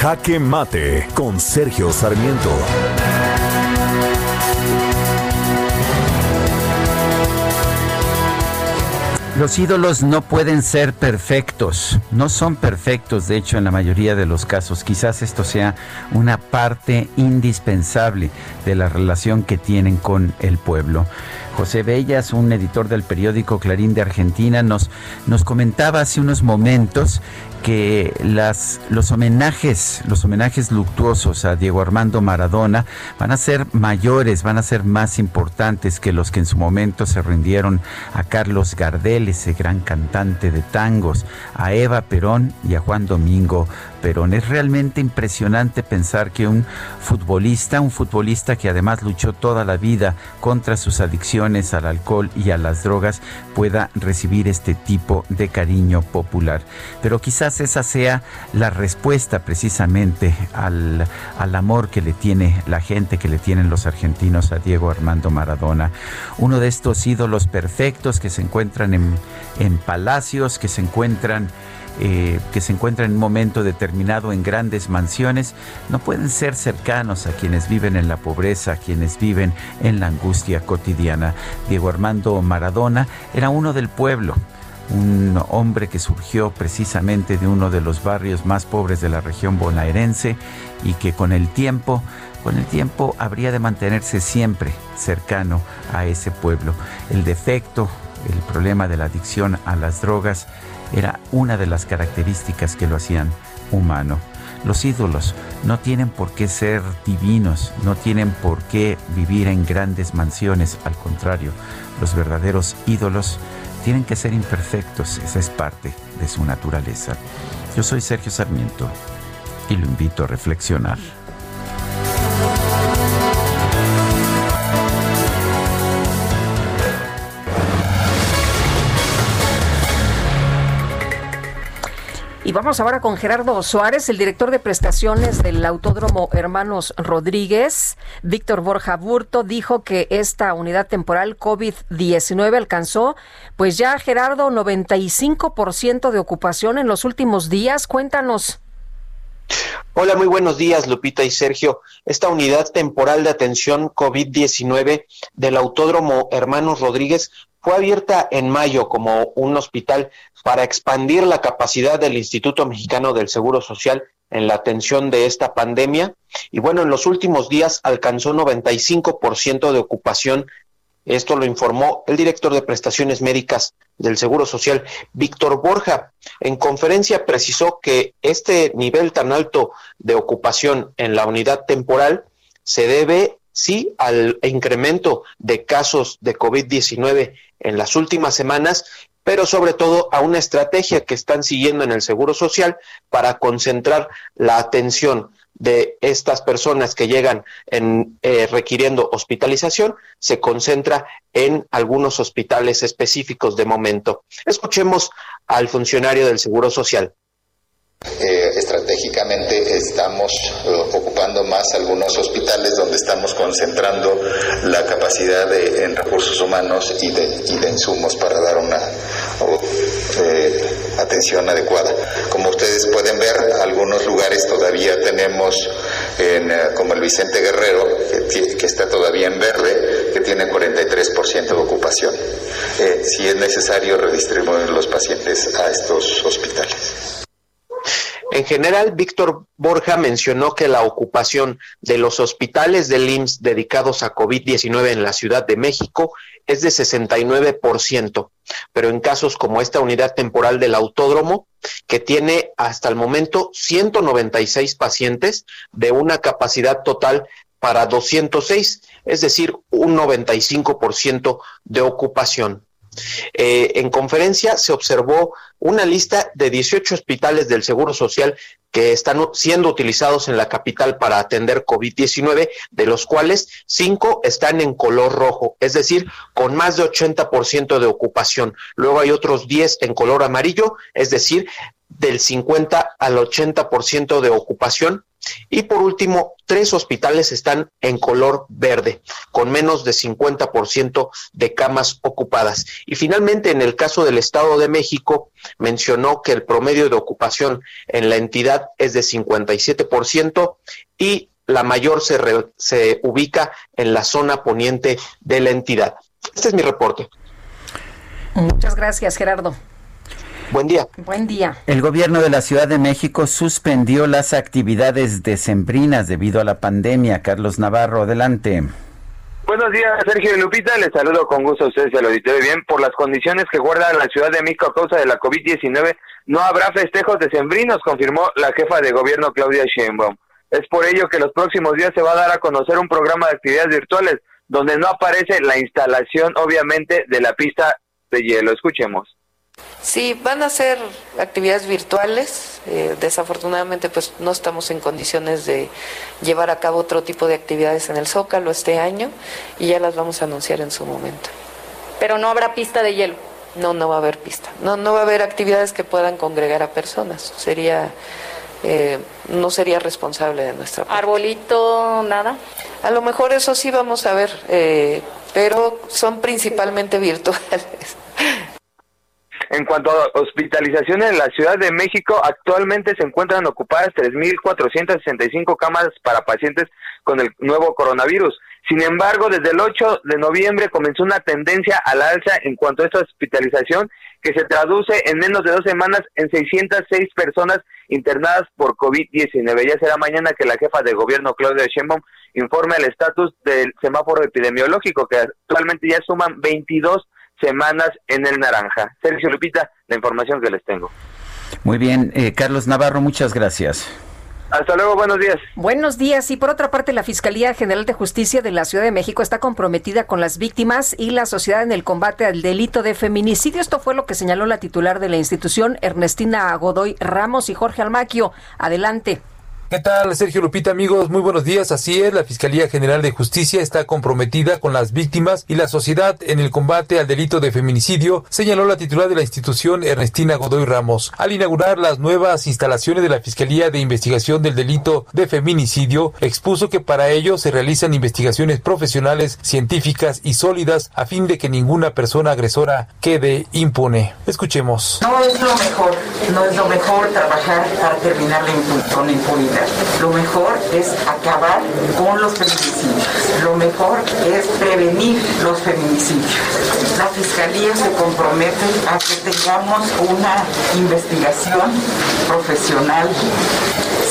[SPEAKER 15] Jaque Mate con Sergio Sarmiento.
[SPEAKER 1] Los ídolos no pueden ser perfectos, no son perfectos, de hecho en la mayoría de los casos. Quizás esto sea una parte indispensable de la relación que tienen con el pueblo. José Bellas, un editor del periódico Clarín de Argentina, nos, nos comentaba hace unos momentos que las, los homenajes, los homenajes luctuosos a Diego Armando Maradona van a ser mayores, van a ser más importantes que los que en su momento se rindieron a Carlos Gardel, ese gran cantante de tangos, a Eva Perón y a Juan Domingo Perón. Es realmente impresionante pensar que un futbolista, un futbolista que además luchó toda la vida contra sus adicciones al alcohol y a las drogas, pueda recibir este tipo de cariño popular. Pero quizás esa sea la respuesta precisamente al, al amor que le tiene la gente, que le tienen los argentinos a Diego Armando Maradona. Uno de estos ídolos perfectos que se encuentran en, en palacios, que se encuentran eh, que se encuentran en un momento determinado en grandes mansiones, no pueden ser cercanos a quienes viven en la pobreza, a quienes viven en la angustia cotidiana. Diego Armando Maradona era uno del pueblo un hombre que surgió precisamente de uno de los barrios más pobres de la región bonaerense y que con el tiempo, con el tiempo habría de mantenerse siempre cercano a ese pueblo. El defecto, el problema de la adicción a las drogas era una de las características que lo hacían humano. Los ídolos no tienen por qué ser divinos, no tienen por qué vivir en grandes mansiones, al contrario, los verdaderos ídolos tienen que ser imperfectos, esa es parte de su naturaleza. Yo soy Sergio Sarmiento y lo invito a reflexionar.
[SPEAKER 2] Y vamos ahora con Gerardo Suárez, el director de prestaciones del Autódromo Hermanos Rodríguez. Víctor Borja Burto dijo que esta unidad temporal COVID-19 alcanzó, pues ya Gerardo, 95% de ocupación en los últimos días. Cuéntanos.
[SPEAKER 22] Hola, muy buenos días, Lupita y Sergio. Esta unidad temporal de atención COVID-19 del Autódromo Hermanos Rodríguez fue abierta en mayo como un hospital para expandir la capacidad del Instituto Mexicano del Seguro Social en la atención de esta pandemia. Y bueno, en los últimos días alcanzó 95% de ocupación. Esto lo informó el director de prestaciones médicas del Seguro Social, Víctor Borja. En conferencia precisó que este nivel tan alto de ocupación en la unidad temporal se debe sí al incremento de casos de COVID-19 en las últimas semanas, pero sobre todo a una estrategia que están siguiendo en el Seguro Social para concentrar la atención de estas personas que llegan en, eh, requiriendo hospitalización, se concentra en algunos hospitales específicos de momento. Escuchemos al funcionario del Seguro Social.
[SPEAKER 23] Eh, estratégicamente estamos eh, ocupando más algunos hospitales donde estamos concentrando la capacidad de, en recursos humanos y de, y de insumos para dar una eh, atención adecuada. Como ustedes pueden ver, algunos lugares todavía tenemos, en, como el Vicente Guerrero, que, que, está todavía en verde, que tiene 43% de ocupación. si es necesario, redistribuir los pacientes a estos hospitales.
[SPEAKER 22] En general, Víctor Borja mencionó que la ocupación de los hospitales del IMSS dedicados a COVID-19 en la Ciudad de México es de 69%, pero en casos como esta unidad temporal del autódromo, que tiene hasta el momento 196 pacientes de una capacidad total para 206, es decir, un 95% de ocupación. Eh, en conferencia se observó una lista de 18 hospitales del Seguro Social que están siendo utilizados en la capital para atender COVID-19, de los cuales 5 están en color rojo, es decir, con más de 80% de ocupación. Luego hay otros 10 en color amarillo, es decir, del 50 al 80% de ocupación y por último, tres hospitales están en color verde, con menos de 50% de camas ocupadas. Y finalmente, en el caso del Estado de México, mencionó que el promedio de ocupación en la entidad es de 57% y la mayor se, se ubica en la zona poniente de la entidad. Este es mi reporte.
[SPEAKER 2] Muchas gracias, Gerardo.
[SPEAKER 22] Buen día.
[SPEAKER 2] Buen día.
[SPEAKER 1] El gobierno de la Ciudad de México suspendió las actividades decembrinas debido a la pandemia. Carlos Navarro, adelante.
[SPEAKER 24] Buenos días, Sergio y Lupita. Les saludo con gusto a ustedes y al auditorio. Bien, por las condiciones que guarda la Ciudad de México a causa de la COVID-19, no habrá festejos decembrinos, confirmó la jefa de gobierno Claudia Sheinbaum. Es por ello que los próximos días se va a dar a conocer un programa de actividades virtuales donde no aparece la instalación, obviamente, de la pista de hielo. Escuchemos.
[SPEAKER 25] Sí, van a ser actividades virtuales. Eh, desafortunadamente, pues no estamos en condiciones de llevar a cabo otro tipo de actividades en el Zócalo este año y ya las vamos a anunciar en su momento.
[SPEAKER 26] Pero no habrá pista de hielo.
[SPEAKER 25] No, no va a haber pista. No, no va a haber actividades que puedan congregar a personas. Sería, eh, no sería responsable de nuestra
[SPEAKER 26] parte. Arbolito, nada.
[SPEAKER 25] A lo mejor eso sí vamos a ver, eh, pero son principalmente *laughs* virtuales.
[SPEAKER 24] En cuanto a hospitalizaciones en la Ciudad de México, actualmente se encuentran ocupadas 3.465 camas para pacientes con el nuevo coronavirus. Sin embargo, desde el 8 de noviembre comenzó una tendencia al alza en cuanto a esta hospitalización que se traduce en menos de dos semanas en 606 personas internadas por COVID-19. Ya será mañana que la jefa de gobierno, Claudia Sheinbaum, informe el estatus del semáforo epidemiológico, que actualmente ya suman 22 semanas en el naranja. Sergio Lupita, la información que les tengo.
[SPEAKER 1] Muy bien, eh, Carlos Navarro, muchas gracias.
[SPEAKER 24] Hasta luego, buenos días.
[SPEAKER 2] Buenos días. Y por otra parte, la Fiscalía General de Justicia de la Ciudad de México está comprometida con las víctimas y la sociedad en el combate al delito de feminicidio. Esto fue lo que señaló la titular de la institución, Ernestina Godoy Ramos y Jorge Almaquio. Adelante.
[SPEAKER 27] ¿Qué tal, Sergio Lupita, amigos? Muy buenos días. Así es, la Fiscalía General de Justicia está comprometida con las víctimas y la sociedad en el combate al delito de feminicidio, señaló la titular de la institución, Ernestina Godoy Ramos. Al inaugurar las nuevas instalaciones de la Fiscalía de Investigación del Delito de Feminicidio, expuso que para ello se realizan investigaciones profesionales, científicas y sólidas a fin de que ninguna persona agresora quede impune. Escuchemos.
[SPEAKER 28] No es lo mejor, no es lo mejor trabajar para terminar con impunidad lo mejor es acabar con los feminicidios. Lo mejor es prevenir los feminicidios. La Fiscalía se compromete a que tengamos una investigación profesional,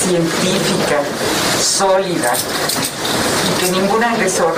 [SPEAKER 28] científica, sólida que ningún agresor,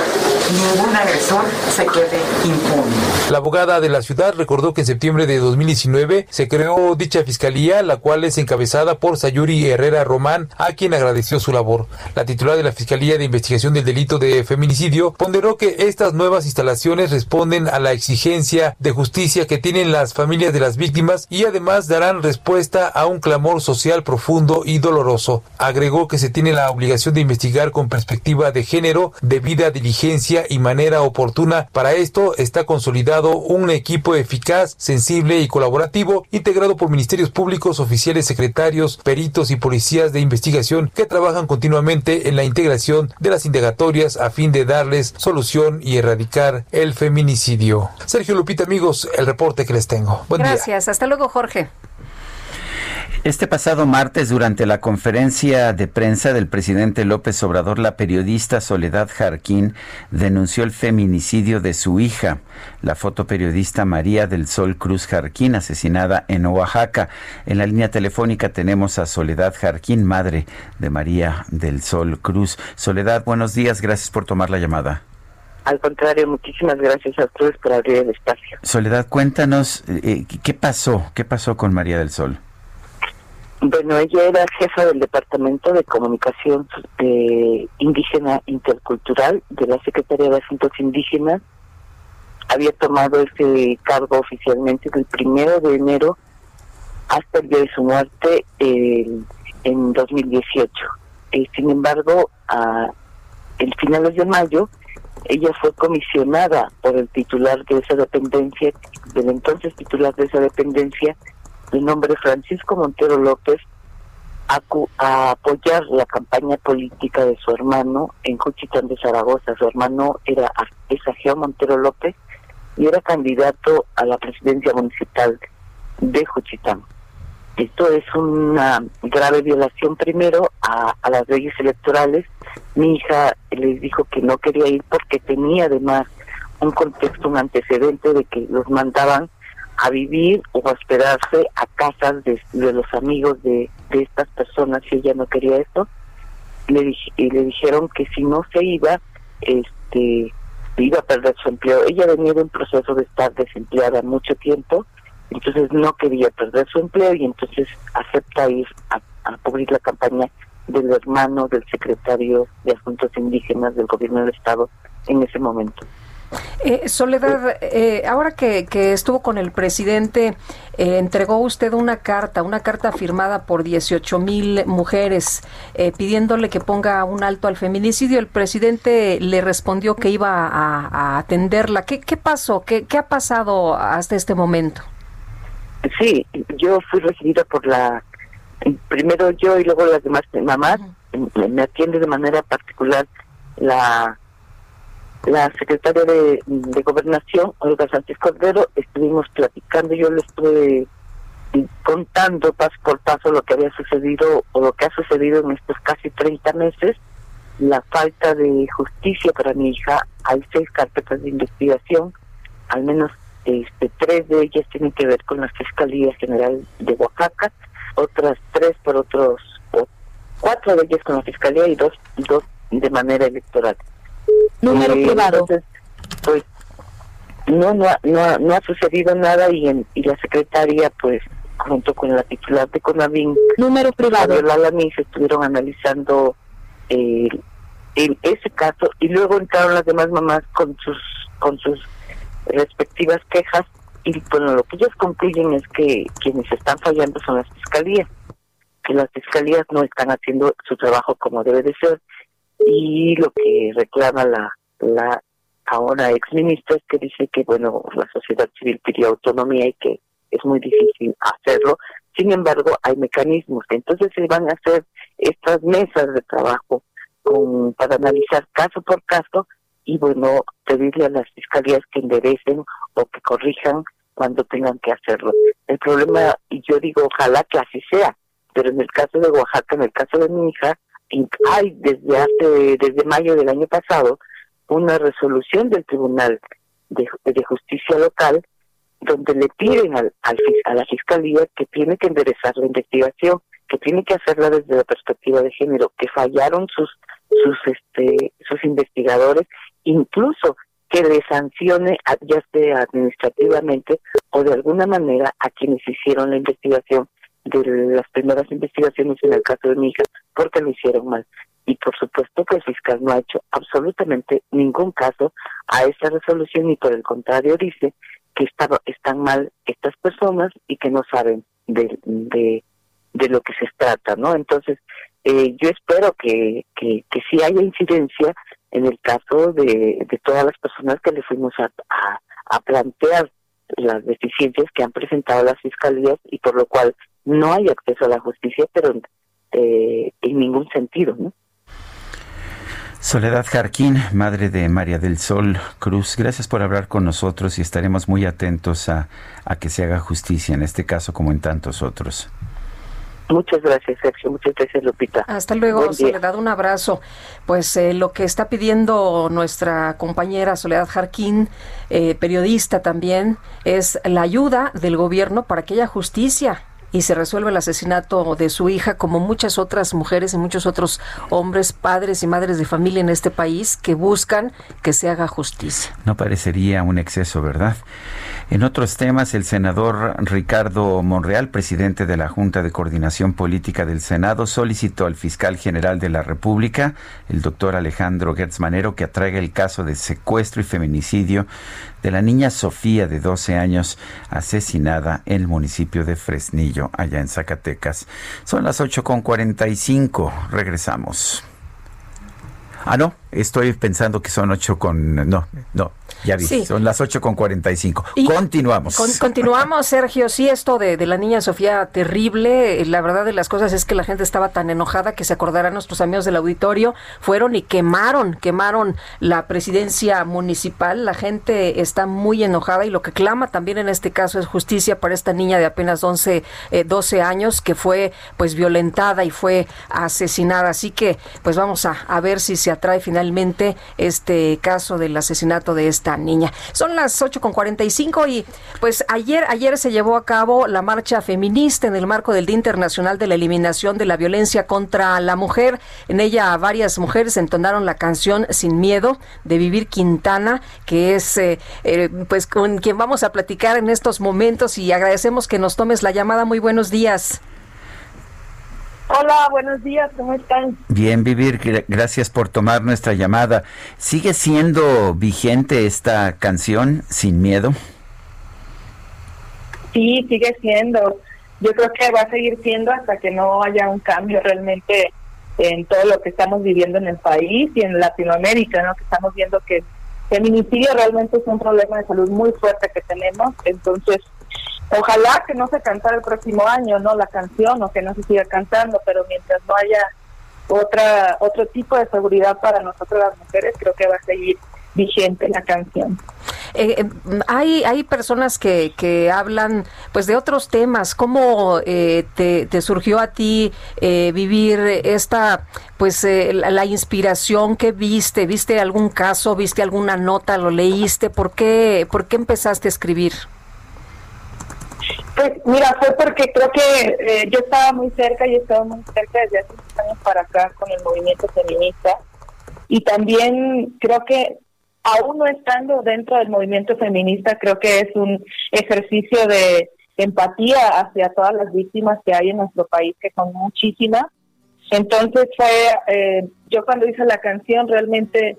[SPEAKER 28] ningún agresor se quede impune.
[SPEAKER 27] La abogada de la ciudad recordó que en septiembre de 2019 se creó dicha fiscalía, la cual es encabezada por Sayuri Herrera Román, a quien agradeció su labor. La titular de la Fiscalía de Investigación del Delito de Feminicidio ponderó que estas nuevas instalaciones responden a la exigencia de justicia que tienen las familias de las víctimas y además darán respuesta a un clamor social profundo y doloroso. Agregó que se tiene la obligación de investigar con perspectiva de género, debida diligencia y manera oportuna. Para esto está consolidado un equipo eficaz, sensible y colaborativo, integrado por ministerios públicos, oficiales, secretarios, peritos y policías de investigación que trabajan continuamente en la integración de las indagatorias a fin de darles solución y erradicar el feminicidio. Sergio Lupita, amigos, el reporte que les tengo.
[SPEAKER 2] Gracias. Hasta luego, Jorge.
[SPEAKER 1] Este pasado martes, durante la conferencia de prensa del presidente López Obrador, la periodista Soledad Jarquín denunció el feminicidio de su hija, la fotoperiodista María del Sol Cruz Jarquín, asesinada en Oaxaca. En la línea telefónica tenemos a Soledad Jarquín, madre de María del Sol Cruz. Soledad, buenos días, gracias por tomar la llamada.
[SPEAKER 29] Al contrario, muchísimas gracias a ustedes por abrir el espacio.
[SPEAKER 1] Soledad, cuéntanos, eh, ¿qué pasó? ¿Qué pasó con María del Sol?
[SPEAKER 29] Bueno, ella era jefa del Departamento de Comunicación eh, Indígena Intercultural de la Secretaría de Asuntos Indígenas. Había tomado ese cargo oficialmente del primero de enero hasta el día de su muerte en 2018. Eh, sin embargo, a el finales de mayo, ella fue comisionada por el titular de esa dependencia, del entonces titular de esa dependencia, de nombre Francisco Montero López a, apoyar la campaña política de su hermano en Juchitán de Zaragoza. Su hermano era Esageo Montero López y era candidato a la presidencia municipal de Juchitán. Esto es una grave violación primero a, a las leyes electorales. Mi hija les dijo que no quería ir porque tenía además un contexto, un antecedente de que los mandaban a vivir o hospedarse a casas de, los amigos de, estas personas si ella no quería esto le y le dijeron que si no se iba este iba a perder su empleo ella venía de un proceso de estar desempleada mucho tiempo entonces no quería perder su empleo y entonces acepta ir a, a cubrir la campaña del hermano del secretario de Asuntos Indígenas del gobierno del estado en ese momento.
[SPEAKER 2] Eh, Soledad, eh, ahora que, estuvo con el presidente, eh, entregó usted una carta, una carta firmada por 18 mil mujeres pidiéndole que ponga un alto al feminicidio. El presidente le respondió que iba a, atenderla. ¿Qué, ¿Qué, pasó? ¿Qué, ¿Qué ha pasado hasta este momento?
[SPEAKER 29] Sí, yo fui recibida por la, primero yo y luego las demás mamás. Me atiende de manera particular la la secretaria de, Gobernación, Olga Sánchez Cordero, estuvimos platicando, yo le estuve contando paso por paso lo que había sucedido o lo que ha sucedido en estos casi 30 meses, la falta de justicia para mi hija, hay seis carpetas de investigación, al menos este, tres de ellas tienen que ver con la Fiscalía General de Oaxaca, otras tres por otros, cuatro de ellas con la Fiscalía y dos, dos de manera electoral
[SPEAKER 2] número privado.
[SPEAKER 29] pues no, no, no, no ha sucedido nada y, en, y la secretaria pues junto con la titular de CONAVIN,
[SPEAKER 2] número privado,
[SPEAKER 29] Fabiola se estuvieron analizando eh, ese caso y luego entraron las demás mamás con sus con sus respectivas quejas y bueno lo que ellos concluyen es que quienes están fallando son las fiscalías que las fiscalías no están haciendo su trabajo como debe de ser y lo que reclama la la ahora ex ministra es que dice que bueno la sociedad civil pidió autonomía y que es muy difícil hacerlo sin embargo hay mecanismos entonces se van a hacer estas mesas de trabajo con, para analizar caso por caso y bueno, pedirle a las fiscalías que enderecen o que corrijan cuando tengan que hacerlo. El problema, y yo digo, ojalá que así sea, pero en el caso de Oaxaca, en el caso de mi hija, hay desde hace, desde mayo del año pasado, una resolución del Tribunal de, Justicia Local donde le piden al, al, a la Fiscalía que tiene que enderezar la investigación, que tiene que hacerla desde la perspectiva de género, que fallaron sus sus este sus investigadores incluso que le sancione ya sea administrativamente o de alguna manera a quienes hicieron la investigación de las primeras investigaciones en el caso de mi hija porque lo hicieron mal y por supuesto que el fiscal no ha hecho absolutamente ningún caso a esa resolución y por el contrario dice que están mal estas personas y que no saben de, de, de lo que se trata, ¿no? Entonces, eh, yo espero que, que, que sí haya incidencia en el caso de, de todas las personas que le fuimos a, a, plantear las deficiencias que han presentado las fiscalías y por lo cual no hay acceso a la justicia, pero eh, en ningún sentido, ¿no?
[SPEAKER 1] Soledad Jarquín, madre de María del Sol Cruz, gracias por hablar con nosotros y estaremos muy atentos a, a que se haga justicia en este caso como en tantos otros.
[SPEAKER 29] Muchas gracias, Sergio. Muchas gracias, Lupita.
[SPEAKER 2] Hasta luego, Soledad. Un abrazo. Pues eh, lo que está pidiendo nuestra compañera Soledad Jarquín, eh, periodista también, es la ayuda del gobierno para que haya justicia y se resuelve el asesinato de su hija, como muchas otras mujeres y muchos otros hombres, padres y madres de familia en este país que buscan que se haga justicia.
[SPEAKER 1] No parecería un exceso, ¿verdad? En otros temas, el senador Ricardo Monreal, presidente de la Junta de Coordinación Política del Senado, solicitó al fiscal general de la República, el doctor Alejandro Gertz Manero, que atraiga el caso de secuestro y feminicidio de la niña Sofía de 12 años asesinada en el municipio de Fresnillo, allá en Zacatecas. Son las 8.45. Regresamos. Ah, no, estoy pensando que son 8 con... No, no, ya vi, son las 8 con 45. continuamos.
[SPEAKER 2] continuamos, Sergio. Sí, esto de, de, la niña Sofía, terrible. La verdad de las cosas es que la gente estaba tan enojada que se acordarán nuestros amigos del auditorio, fueron y quemaron, quemaron la presidencia municipal. La gente está muy enojada y lo que clama también en este caso es justicia para esta niña de apenas 11, 12 eh, años que fue pues violentada y fue asesinada. Así que pues vamos a, a ver si se atrae finalmente este caso del asesinato de esta niña. Son las 8.45 y pues ayer, ayer se llevó a cabo la marcha feminista en el marco del Día Internacional de la Eliminación de la Violencia contra la Mujer. En ella varias mujeres entonaron la canción Sin Miedo de Vivir Quintana, que es eh, eh, pues con quien vamos a platicar en estos momentos y agradecemos que nos tomes la llamada. Muy buenos días.
[SPEAKER 30] Hola, buenos días, ¿cómo están?
[SPEAKER 1] Bien, Vivir, gracias por tomar nuestra llamada. ¿Sigue siendo vigente esta canción, Sin Miedo?
[SPEAKER 30] Sí, sigue siendo. Yo creo que va a seguir siendo hasta que no haya un cambio realmente en todo lo que estamos viviendo en el país y en Latinoamérica, ¿no? Que estamos viendo que el feminicidio realmente es un problema de salud muy fuerte que tenemos. Entonces, Ojalá que no se cantara el próximo año, ¿no? La canción o que no se siga cantando, pero mientras no haya otra otro tipo de seguridad para nosotros las mujeres, creo que va a seguir vigente la canción.
[SPEAKER 2] Eh, eh, hay, hay personas que, que hablan pues de otros temas. ¿Cómo eh, te, surgió a ti vivir esta pues la, la, inspiración que viste? ¿Viste algún caso? ¿Viste alguna nota? ¿Lo leíste? ¿Por qué, por qué empezaste a escribir?
[SPEAKER 30] Pues mira, fue porque creo que eh, yo estaba muy cerca y he estado muy cerca desde hace muchos años para acá con el movimiento feminista y también creo que aún no estando dentro del movimiento feminista, creo que es un ejercicio de empatía hacia todas las víctimas que hay en nuestro país, que son muchísimas. Entonces fue, eh, yo cuando hice la canción realmente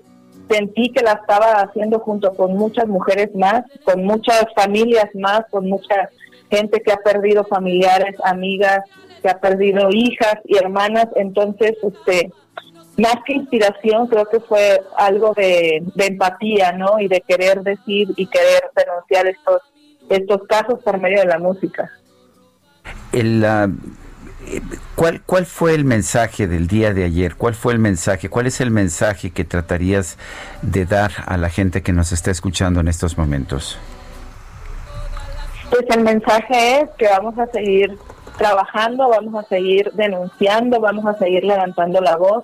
[SPEAKER 30] sentí que la estaba haciendo junto con muchas mujeres más, con muchas familias más, con mucha gente que ha perdido familiares, amigas, que ha perdido hijas y hermanas. Entonces, este, más que inspiración, creo que fue algo de, empatía, ¿no? Y de querer decir y querer denunciar estos estos casos por medio de la música.
[SPEAKER 1] El, ¿cuál, ¿Cuál fue el mensaje del día de ayer? ¿Cuál fue el mensaje? ¿Cuál es el mensaje que tratarías de dar a la gente que nos está escuchando en estos momentos?
[SPEAKER 30] Pues el mensaje es que vamos a seguir trabajando, vamos a seguir denunciando, vamos a seguir levantando la voz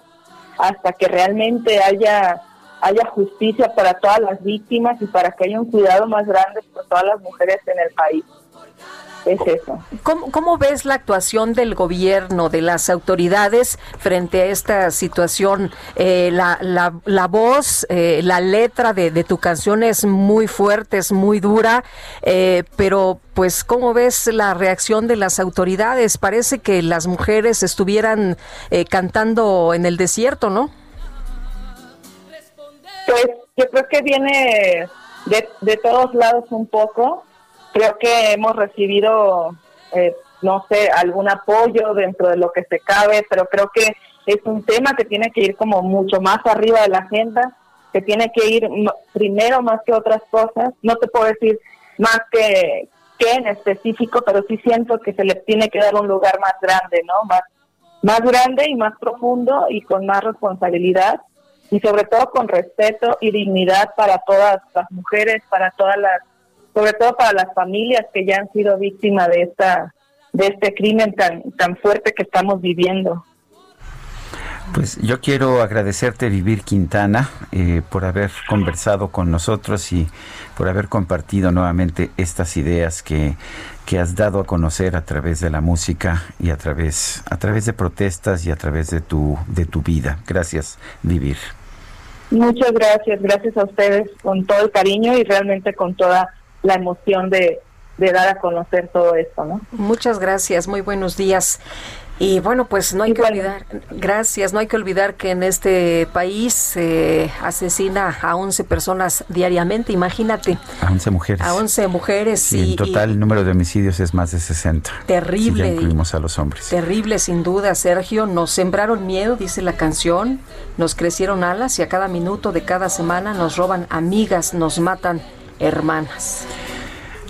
[SPEAKER 30] hasta que realmente haya haya justicia para todas las víctimas y para que haya un cuidado más grande por todas las mujeres en el país. Es eso.
[SPEAKER 2] ¿Cómo, ves la actuación del gobierno, de las autoridades frente a esta situación? Eh, la, la, voz, eh, la letra de, tu canción es muy fuerte, es muy dura, eh, pero pues ¿cómo ves la reacción de las autoridades? Parece que las mujeres estuvieran cantando en el desierto, ¿no?
[SPEAKER 30] Pues yo creo que viene de, de todos lados un poco. Creo que hemos recibido, eh, no sé, algún apoyo dentro de lo que se cabe, pero creo que es un tema que tiene que ir como mucho más arriba de la agenda, que tiene que ir primero más que otras cosas. No te puedo decir más que, que en específico, pero sí siento que se le tiene que dar un lugar más grande, ¿no? Más, más grande y más profundo y con más responsabilidad y sobre todo con respeto y dignidad para todas las mujeres, para todas las, sobre todo para las familias que ya han sido víctimas de esta, de este crimen tan, tan fuerte que estamos viviendo.
[SPEAKER 1] Pues yo quiero agradecerte, Vivir Quintana, eh, por haber conversado con nosotros y por haber compartido nuevamente estas ideas que, que has dado a conocer a través de la música y a través, a través de protestas y a través de tu, de tu vida. Gracias, Vivir.
[SPEAKER 30] Muchas gracias, gracias a ustedes con todo el cariño y realmente con toda la emoción de, de dar a conocer todo esto, ¿no?
[SPEAKER 2] Muchas gracias, muy buenos días. Y bueno, pues no hay que olvidar, gracias, no hay que olvidar que en este país se asesina a 11 personas diariamente, imagínate.
[SPEAKER 1] A 11 mujeres.
[SPEAKER 2] A 11 mujeres.
[SPEAKER 1] y, en total el número de homicidios es más de 60.
[SPEAKER 2] Terrible.
[SPEAKER 1] Si ya incluimos a los hombres.
[SPEAKER 2] Terrible, sin duda, Sergio. Nos sembraron miedo, dice la canción, nos crecieron alas y a cada minuto de cada semana nos roban amigas, nos matan hermanas.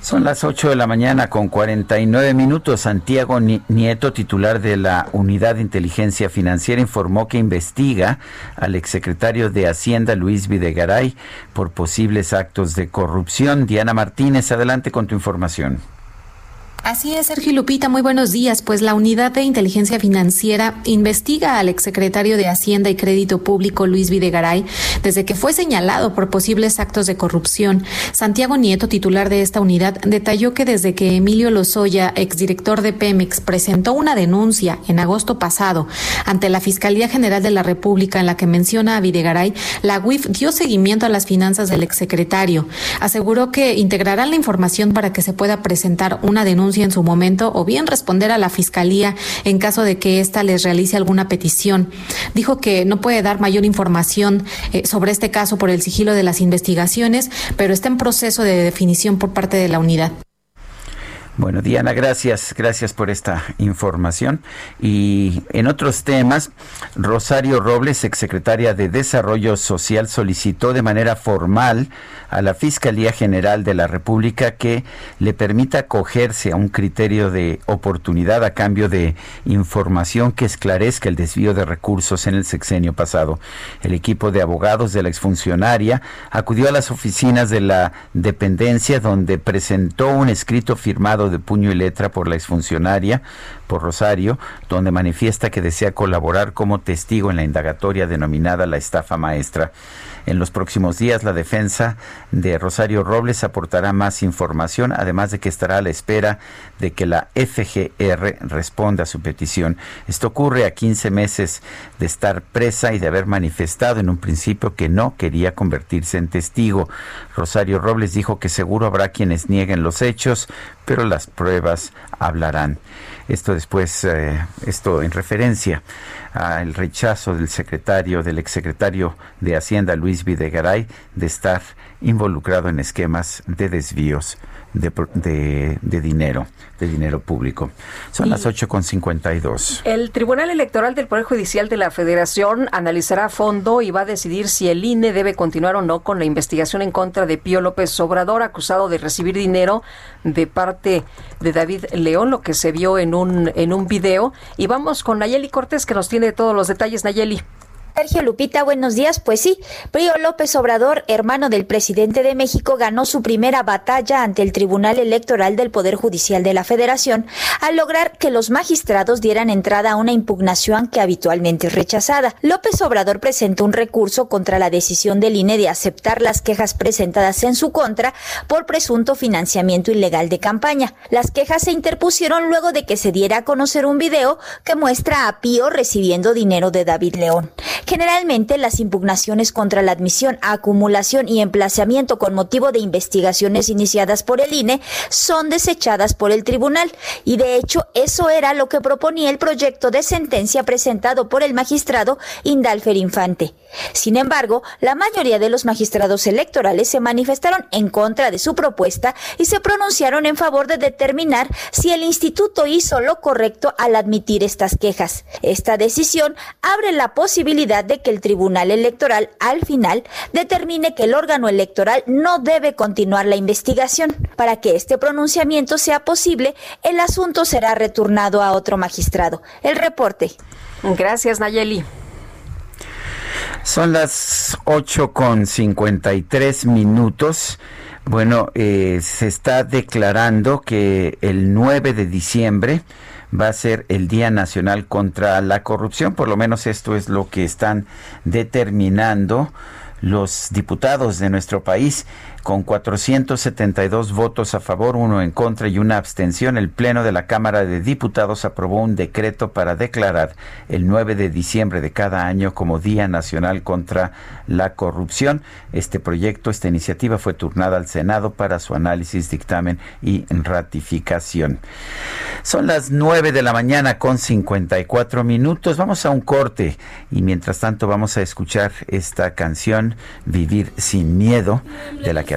[SPEAKER 1] Son las 8 de la mañana con 49 minutos. Santiago Nieto, titular de la Unidad de Inteligencia Financiera, informó que investiga al exsecretario de Hacienda, Luis Videgaray, por posibles actos de corrupción. Diana Martínez, adelante con tu información.
[SPEAKER 31] Así es, Sergio Lupita, muy buenos días. Pues la Unidad de Inteligencia Financiera investiga al exsecretario de Hacienda y Crédito Público, Luis Videgaray, desde que fue señalado por posibles actos de corrupción. Santiago Nieto, titular de esta unidad, detalló que desde que Emilio Lozoya, exdirector de Pemex, presentó una denuncia en agosto pasado ante la Fiscalía General de la República en la que menciona a Videgaray, la UIF dio seguimiento a las finanzas del exsecretario. Aseguró que integrarán la información para que se pueda presentar una denuncia en su momento o bien responder a la Fiscalía en caso de que ésta les realice alguna petición. Dijo que no puede dar mayor información eh, sobre este caso por el sigilo de las investigaciones, pero está en proceso de definición por parte de la unidad.
[SPEAKER 1] Bueno, Diana, gracias, gracias por esta información. Y en otros temas, Rosario Robles, exsecretaria de Desarrollo Social, solicitó de manera formal a la Fiscalía General de la República que le permita acogerse a un criterio de oportunidad a cambio de información que esclarezca el desvío de recursos en el sexenio pasado. El equipo de abogados de la exfuncionaria acudió a las oficinas de la dependencia donde presentó un escrito firmado de puño y letra por la exfuncionaria, por Rosario, donde manifiesta que desea colaborar como testigo en la indagatoria denominada la estafa maestra. En los próximos días, la defensa de Rosario Robles aportará más información, además de que estará a la espera de que la FGR responda a su petición. Esto ocurre a 15 meses de estar presa y de haber manifestado en un principio que no quería convertirse en testigo. Rosario Robles dijo que seguro habrá quienes nieguen los hechos, pero la las pruebas hablarán. Esto después, eh, esto en referencia al rechazo del secretario, del exsecretario de Hacienda, Luis Videgaray, de estar involucrado en esquemas de desvíos de, de, dinero, de dinero público. Son las 8.52.
[SPEAKER 2] El Tribunal Electoral del Poder Judicial de la Federación analizará a fondo y va a decidir si el INE debe continuar o no con la investigación en contra de Pío López Obrador, acusado de recibir dinero de parte de David León, lo que se vio en un, en un video. Y vamos con Nayeli Cortés, que nos tiene todos los detalles. Nayeli.
[SPEAKER 32] Sergio Lupita, buenos días. Pues sí, Pío López Obrador, hermano del presidente de México, ganó su primera batalla ante el Tribunal Electoral del Poder Judicial de la Federación al lograr que los magistrados dieran entrada a una impugnación que habitualmente es rechazada. López Obrador presentó un recurso contra la decisión del INE de aceptar las quejas presentadas en su contra por presunto financiamiento ilegal de campaña. Las quejas se interpusieron luego de que se diera a conocer un video que muestra a Pío recibiendo dinero de David León. Generalmente las impugnaciones contra la admisión, acumulación y emplazamiento con motivo de investigaciones iniciadas por el INE son desechadas por el tribunal y de hecho eso era lo que proponía el proyecto de sentencia presentado por el magistrado Indalfer Infante. Sin embargo, la mayoría de los magistrados electorales se manifestaron en contra de su propuesta y se pronunciaron en favor de determinar si el instituto hizo lo correcto al admitir estas quejas. Esta decisión abre la posibilidad de que el Tribunal Electoral al final determine que el órgano electoral no debe continuar la investigación. Para que este pronunciamiento sea posible, el asunto será retornado a otro magistrado. El reporte.
[SPEAKER 2] Gracias, Nayeli.
[SPEAKER 1] Son las 8 con 53 minutos. Bueno, eh, se está declarando que el 9 de diciembre va a ser el Día Nacional contra la Corrupción. Por lo menos esto es lo que están determinando los diputados de nuestro país con 472 votos a favor, uno en contra y una abstención, el Pleno de la Cámara de Diputados aprobó un decreto para declarar el 9 de diciembre de cada año como Día Nacional contra la Corrupción. Este proyecto, esta iniciativa fue turnada al Senado para su análisis, dictamen y ratificación. Son las 9 de la mañana con 54 minutos. Vamos a un corte y mientras tanto vamos a escuchar esta canción, Vivir sin Miedo, de la que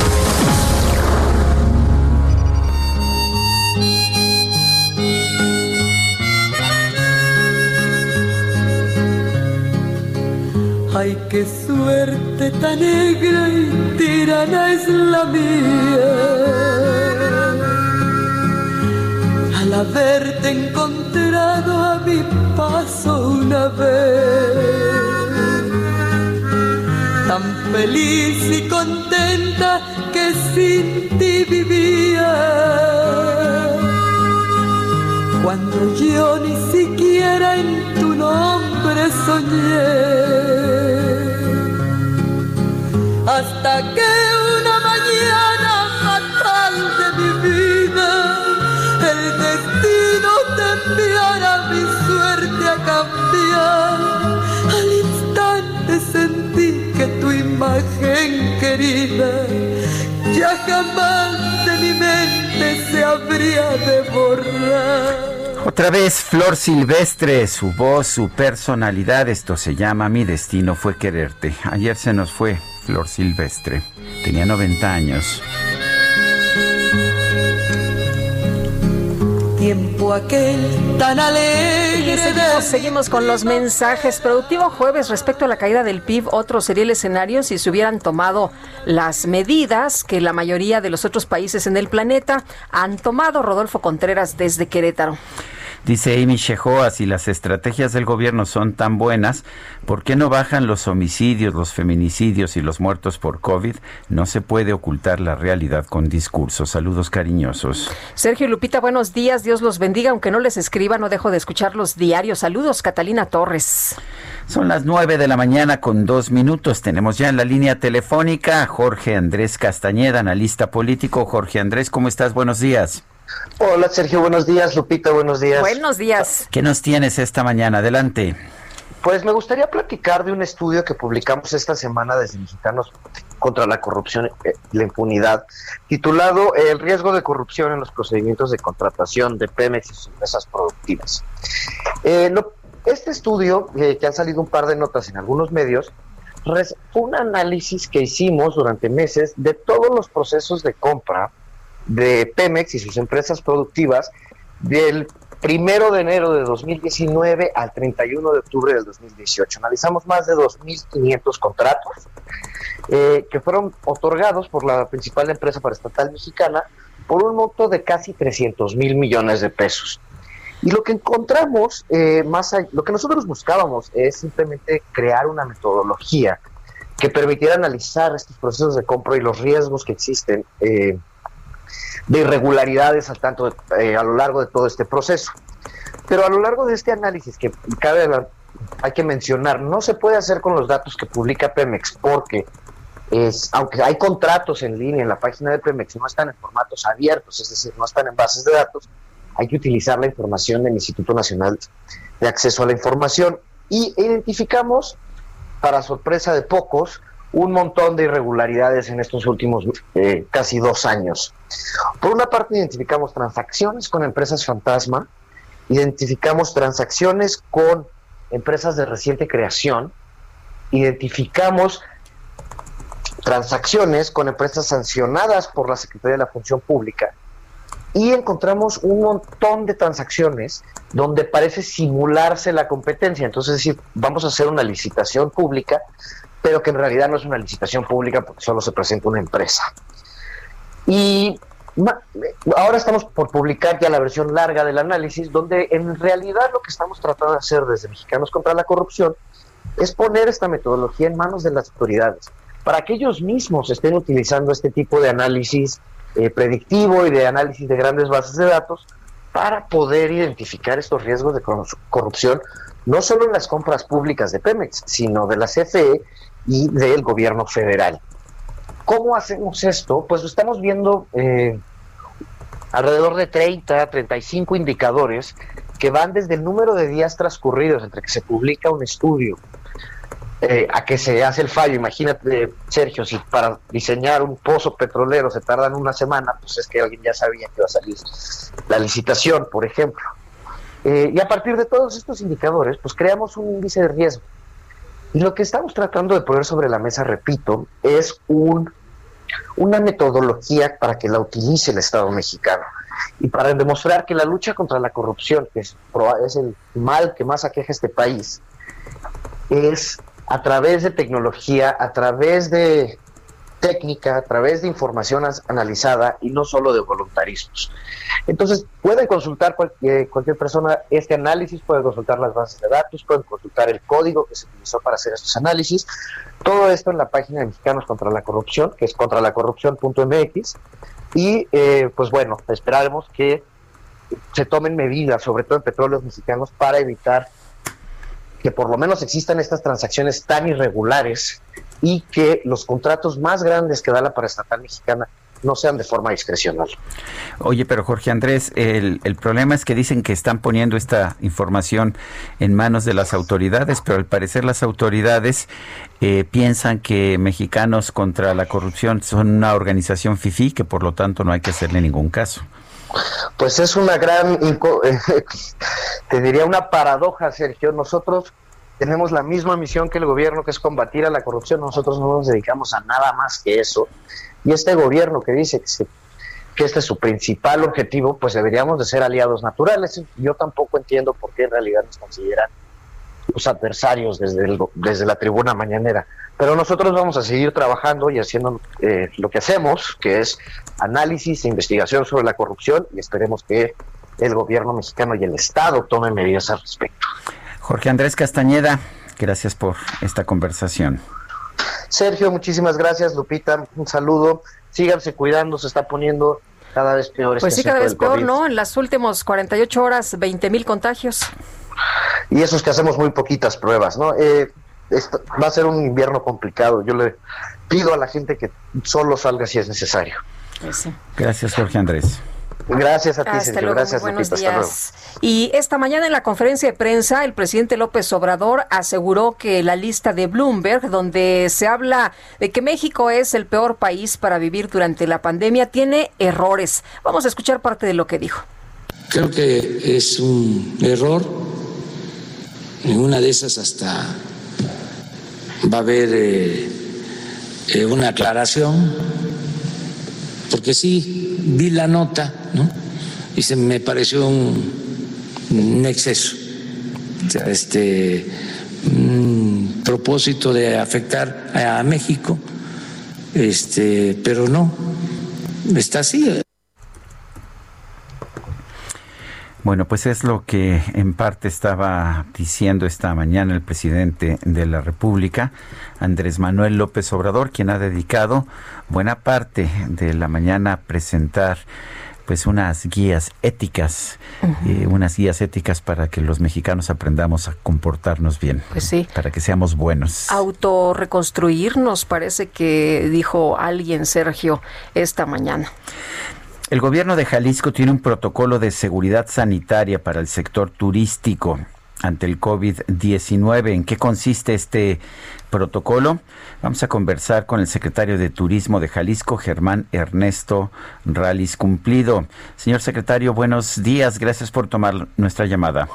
[SPEAKER 6] Ay, qué suerte tan negra y tirana es la mía. Al haberte encontrado a mi paso una vez, tan feliz y contenta que sin ti vivía. Cuando yo ni siquiera en tu nombre soñé hasta que una mañana fatal de mi vida el destino te enviara mi suerte a cambiar. Al instante sentí que tu imagen querida ya jamás de mi mente se habría de borrar.
[SPEAKER 1] Otra vez Flor Silvestre, su voz, su personalidad, esto se llama Mi destino fue quererte. Ayer se nos fue Flor Silvestre. Tenía 90 años.
[SPEAKER 6] tiempo aquel tan alegre.
[SPEAKER 2] seguimos, seguimos con los mensajes. Productivo jueves respecto a la caída del PIB. Otro sería el escenario si se hubieran tomado las medidas que la mayoría de los otros países en el planeta han tomado. Rodolfo Contreras desde Querétaro.
[SPEAKER 1] Dice Amy Shehoa, si las estrategias del gobierno son tan buenas, ¿por qué no bajan los homicidios, los feminicidios y los muertos por COVID? No se puede ocultar la realidad con discursos. Saludos cariñosos.
[SPEAKER 2] Sergio Lupita, buenos días. Dios los bendiga. Aunque no les escriba, no dejo de escuchar los diarios. Saludos, Catalina Torres.
[SPEAKER 1] Son las nueve de la mañana con dos minutos. Tenemos ya en la línea telefónica a Jorge Andrés Castañeda, analista político. Jorge Andrés, ¿cómo estás? Buenos días.
[SPEAKER 33] Hola Sergio, buenos días. Lupita, buenos días.
[SPEAKER 2] Buenos días.
[SPEAKER 1] ¿Qué nos tienes esta mañana? Adelante.
[SPEAKER 33] Pues me gustaría platicar de un estudio que publicamos esta semana desde Mexicanos contra la corrupción y la impunidad, titulado El riesgo de corrupción en los procedimientos de contratación de Pemex y sus empresas productivas. Eh, este estudio, eh, que han salido un par de notas en algunos medios, fue un análisis que hicimos durante meses de todos los procesos de compra de Pemex y sus empresas productivas del primero de enero de 2019 al 31 de octubre del 2018. Analizamos más de 2.500 contratos eh, que fueron otorgados por la principal empresa paraestatal mexicana por un monto de casi 300 mil millones de pesos. Y lo que encontramos, eh, más lo que nosotros buscábamos es simplemente crear una metodología que permitiera analizar estos procesos de compra y los riesgos que existen eh, de irregularidades al tanto eh, a lo largo de todo este proceso. Pero a lo largo de este análisis que cabe hay que mencionar, no se puede hacer con los datos que publica Pemex porque es, aunque hay contratos en línea en la página de Pemex, no están en formatos abiertos, es decir, no están en bases de datos, hay que utilizar la información del Instituto Nacional de Acceso a la Información y identificamos, para sorpresa de pocos, un montón de irregularidades en estos últimos eh, casi dos años. Por una parte, identificamos transacciones con empresas fantasma, identificamos transacciones con empresas de reciente creación, identificamos transacciones con empresas sancionadas por la Secretaría de la Función Pública y encontramos un montón de transacciones donde parece simularse la competencia. Entonces, es decir, vamos a hacer una licitación pública pero que en realidad no es una licitación pública porque solo se presenta una empresa. Y ahora estamos por publicar ya la versión larga del análisis, donde en realidad lo que estamos tratando de hacer desde Mexicanos contra la Corrupción es poner esta metodología en manos de las autoridades, para que ellos mismos estén utilizando este tipo de análisis eh, predictivo y de análisis de grandes bases de datos para poder identificar estos riesgos de corrupción, no solo en las compras públicas de Pemex, sino de la CFE y del gobierno federal. ¿Cómo hacemos esto? Pues estamos viendo eh, alrededor de 30, 35 indicadores que van desde el número de días transcurridos entre que se publica un estudio eh, a que se hace el fallo. Imagínate, Sergio, si para diseñar un pozo petrolero se tardan una semana, pues es que alguien ya sabía que iba a salir la licitación, por ejemplo. Eh, y a partir de todos estos indicadores, pues creamos un índice de riesgo y lo que estamos tratando de poner sobre la mesa, repito, es un, una metodología para que la utilice el Estado mexicano y para demostrar que la lucha contra la corrupción, que es, es el mal que más aqueja este país, es a través de tecnología, a través de técnica, a través de información analizada y no solo de voluntarismos. Entonces, pueden consultar cualquier, cualquier persona este análisis, pueden consultar las bases de datos, pueden consultar el código que se utilizó para hacer estos análisis. Todo esto en la página de Mexicanos contra la Corrupción, que es contralacorrupción.mx. Y, eh, pues bueno, esperaremos que se tomen medidas, sobre todo en petróleos mexicanos, para evitar que por lo menos existan estas transacciones tan irregulares y que los contratos más grandes que da la paraestatal mexicana no sean de forma discrecional.
[SPEAKER 1] Oye, pero Jorge Andrés, el, el, problema es que dicen que están poniendo esta información en manos de las autoridades, pero al parecer las autoridades eh, piensan que Mexicanos contra la Corrupción son una organización FIFI, que por lo tanto no hay que hacerle ningún caso.
[SPEAKER 33] Pues es una gran, *laughs* te diría una paradoja, Sergio. Nosotros tenemos la misma misión que el gobierno, que es combatir a la corrupción. Nosotros no nos dedicamos a nada más que eso. Y este gobierno que dice que, este es su principal objetivo, pues deberíamos de ser aliados naturales. Yo tampoco entiendo por qué en realidad nos consideran los adversarios desde, desde la tribuna mañanera. Pero nosotros vamos a seguir trabajando y haciendo eh, lo que hacemos, que es análisis e investigación sobre la corrupción y esperemos que el gobierno mexicano y el Estado tomen medidas al respecto.
[SPEAKER 1] Jorge Andrés Castañeda, gracias por esta conversación.
[SPEAKER 33] Sergio, muchísimas gracias. Lupita, un saludo. Síganse cuidando, se está poniendo cada vez peor.
[SPEAKER 2] Pues sí, cada vez peor, ¿no? En las últimas 48 horas, 20 mil contagios.
[SPEAKER 33] Y eso es que hacemos muy poquitas pruebas, ¿no? Eh, va a ser un invierno complicado. Yo le pido a la gente que solo salga si es necesario.
[SPEAKER 2] Pues
[SPEAKER 1] gracias, Jorge Andrés.
[SPEAKER 33] Gracias a ti, Sergio. Gracias, buenos días.
[SPEAKER 2] Y esta mañana en la conferencia de prensa, el presidente López Obrador aseguró que la lista de Bloomberg, donde se habla de que México es el peor país para vivir durante la pandemia, tiene errores. Vamos a escuchar parte de lo que dijo.
[SPEAKER 34] Creo que es un error. En una de esas hasta va a haber eh, eh, una aclaración, porque sí, vi la nota, ¿no? Y se me pareció un, exceso, este, un propósito de afectar a México, este, pero no, está así.
[SPEAKER 1] Bueno, pues es lo que en parte estaba diciendo esta mañana el presidente de la República, Andrés Manuel López Obrador, quien ha dedicado buena parte de la mañana a presentar pues unas guías éticas, eh, unas guías éticas para que los mexicanos aprendamos a comportarnos bien,
[SPEAKER 2] pues sí.
[SPEAKER 1] para que seamos buenos.
[SPEAKER 2] Autorreconstruirnos, parece que dijo alguien, Sergio, esta mañana.
[SPEAKER 1] El gobierno de Jalisco tiene un protocolo de seguridad sanitaria para el sector turístico ante el COVID-19. ¿En qué consiste este protocolo? Vamos a conversar con el secretario de Turismo de Jalisco, Germán Ernesto Ralis Cumplido. Señor secretario, buenos días. Gracias por tomar nuestra llamada.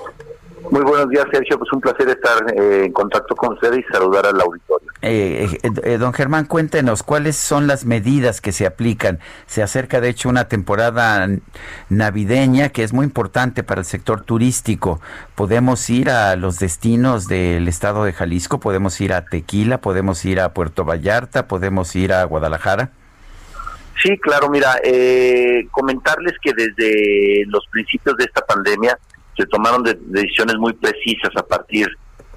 [SPEAKER 18] Muy buenos días, Sergio. Pues un placer estar eh, en contacto con usted y saludar al auditorio.
[SPEAKER 1] Eh, eh, don Germán, cuéntenos cuáles son las medidas que se aplican. Se acerca, de hecho, una temporada navideña que es muy importante para el sector turístico. Podemos ir a los destinos del estado de Jalisco, podemos ir a Tequila, podemos ir a Puerto Vallarta, podemos ir a Guadalajara.
[SPEAKER 18] Sí, claro, mira, comentarles que desde los principios de esta pandemia, se tomaron decisiones muy precisas a partir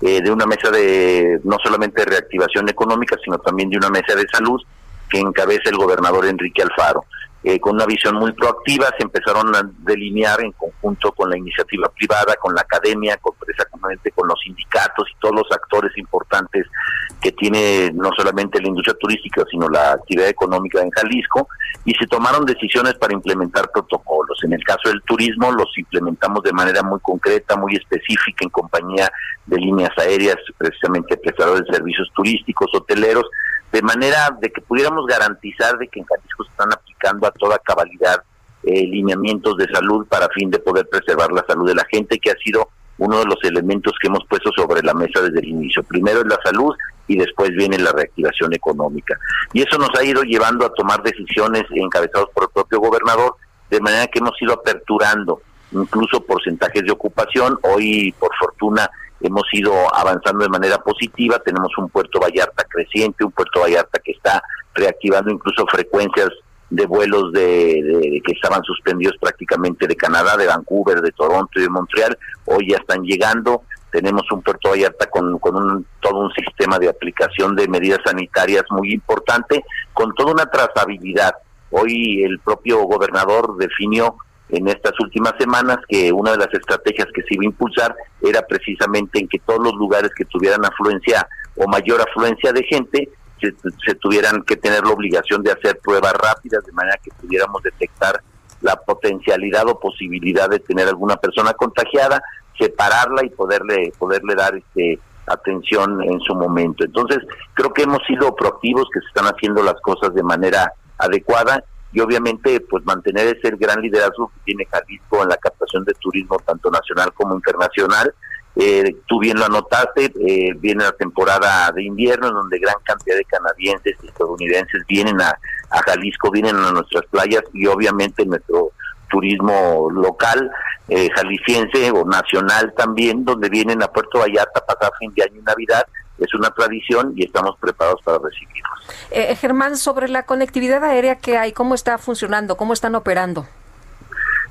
[SPEAKER 18] eh, de una mesa de no solamente de reactivación económica, sino también de una mesa de salud que encabeza el gobernador Enrique Alfaro. Eh, con una visión muy proactiva, se empezaron a delinear en conjunto con la iniciativa privada, con la academia, con, precisamente con los sindicatos y todos los actores importantes que tiene no solamente la industria turística, sino la actividad económica en Jalisco, y se tomaron decisiones para implementar protocolos. En el caso del turismo, los implementamos de manera muy concreta, muy específica, en compañía de líneas aéreas, precisamente prestadores de servicios turísticos, hoteleros, de manera de que pudiéramos garantizar de que en Jalisco se están aplicando a toda cabalidad eh, lineamientos de salud para fin de poder preservar la salud de la gente, que ha sido uno de los elementos que hemos puesto sobre la mesa desde el inicio. Primero es la salud y después viene la reactivación económica. Y eso nos ha ido llevando a tomar decisiones encabezados por el propio gobernador, de manera que hemos ido aperturando incluso porcentajes de ocupación. Hoy, por fortuna, hemos ido avanzando de manera positiva, tenemos un puerto Vallarta creciente, un puerto Vallarta que está reactivando incluso frecuencias de vuelos de, que estaban suspendidos prácticamente de Canadá, de Vancouver, de Toronto y de Montreal, hoy ya están llegando, tenemos un puerto Vallarta con, con un, todo un sistema de aplicación de medidas sanitarias muy importante, con toda una trazabilidad. Hoy el propio gobernador definió en estas últimas semanas que una de las estrategias que se iba a impulsar era precisamente en que todos los lugares que tuvieran afluencia o mayor afluencia de gente se, tuvieran que tener la obligación de hacer pruebas rápidas de manera que pudiéramos detectar la potencialidad o posibilidad de tener alguna persona contagiada, separarla y poderle poderle dar este atención en su momento. Entonces, creo que hemos sido proactivos, que se están haciendo las cosas de manera adecuada y obviamente pues mantener ese gran liderazgo que tiene Jalisco en la captación de turismo tanto nacional como internacional. Eh, tú bien lo anotaste, eh, viene la temporada de invierno en donde gran cantidad de canadienses y estadounidenses vienen a, a Jalisco, vienen a nuestras playas y obviamente nuestro turismo local, eh, jalisciense o nacional también, donde vienen a Puerto Vallarta a pasar fin de año y Navidad. Es una tradición y estamos preparados para recibirlos.
[SPEAKER 2] Eh, Germán, sobre la conectividad aérea que hay, ¿cómo está funcionando? ¿Cómo están operando?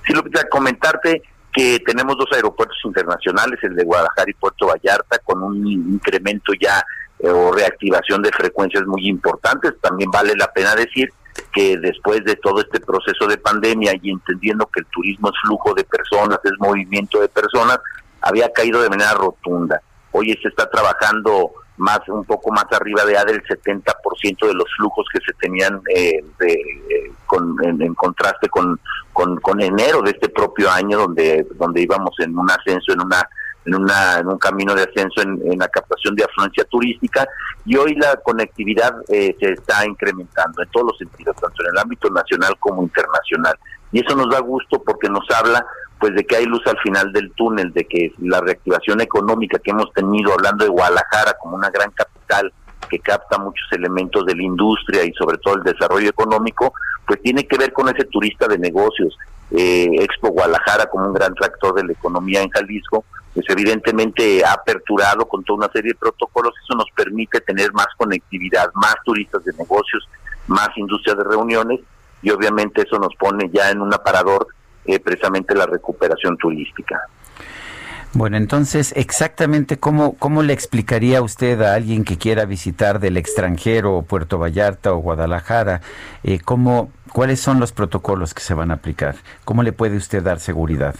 [SPEAKER 18] Sí, lo que comentarte que tenemos dos aeropuertos internacionales, el de Guadalajara y Puerto Vallarta, con un incremento ya eh, o reactivación de frecuencias muy importantes. También vale la pena decir que después de todo este proceso de pandemia y entendiendo que el turismo es flujo de personas, es movimiento de personas, había caído de manera rotunda. Hoy se está trabajando más un poco más arriba de ya del 70% de los flujos que se tenían eh, eh, en, contraste con, con, enero de este propio año donde donde íbamos en un ascenso en una en, una, en un camino de ascenso en, la captación de afluencia turística y hoy la conectividad eh, se está incrementando en todos los sentidos, tanto en el ámbito nacional como internacional. Y eso nos da gusto porque nos habla pues de que hay luz al final del túnel, de que la reactivación económica que hemos tenido, hablando de Guadalajara como una gran capital que capta muchos elementos de la industria y sobre todo el desarrollo económico, pues tiene que ver con ese turista de negocios. Eh, Expo Guadalajara como un gran tractor de la economía en Jalisco, pues evidentemente ha aperturado con toda una serie de protocolos, eso nos permite tener más conectividad, más turistas de negocios, más industria de reuniones y obviamente eso nos pone ya en un aparador eh, precisamente la recuperación turística.
[SPEAKER 1] Bueno, entonces, exactamente cómo, cómo le explicaría usted a alguien que quiera visitar del extranjero, Puerto Vallarta o Guadalajara, eh, cómo, cuáles son los protocolos que se van a aplicar? ¿Cómo le puede usted dar seguridad?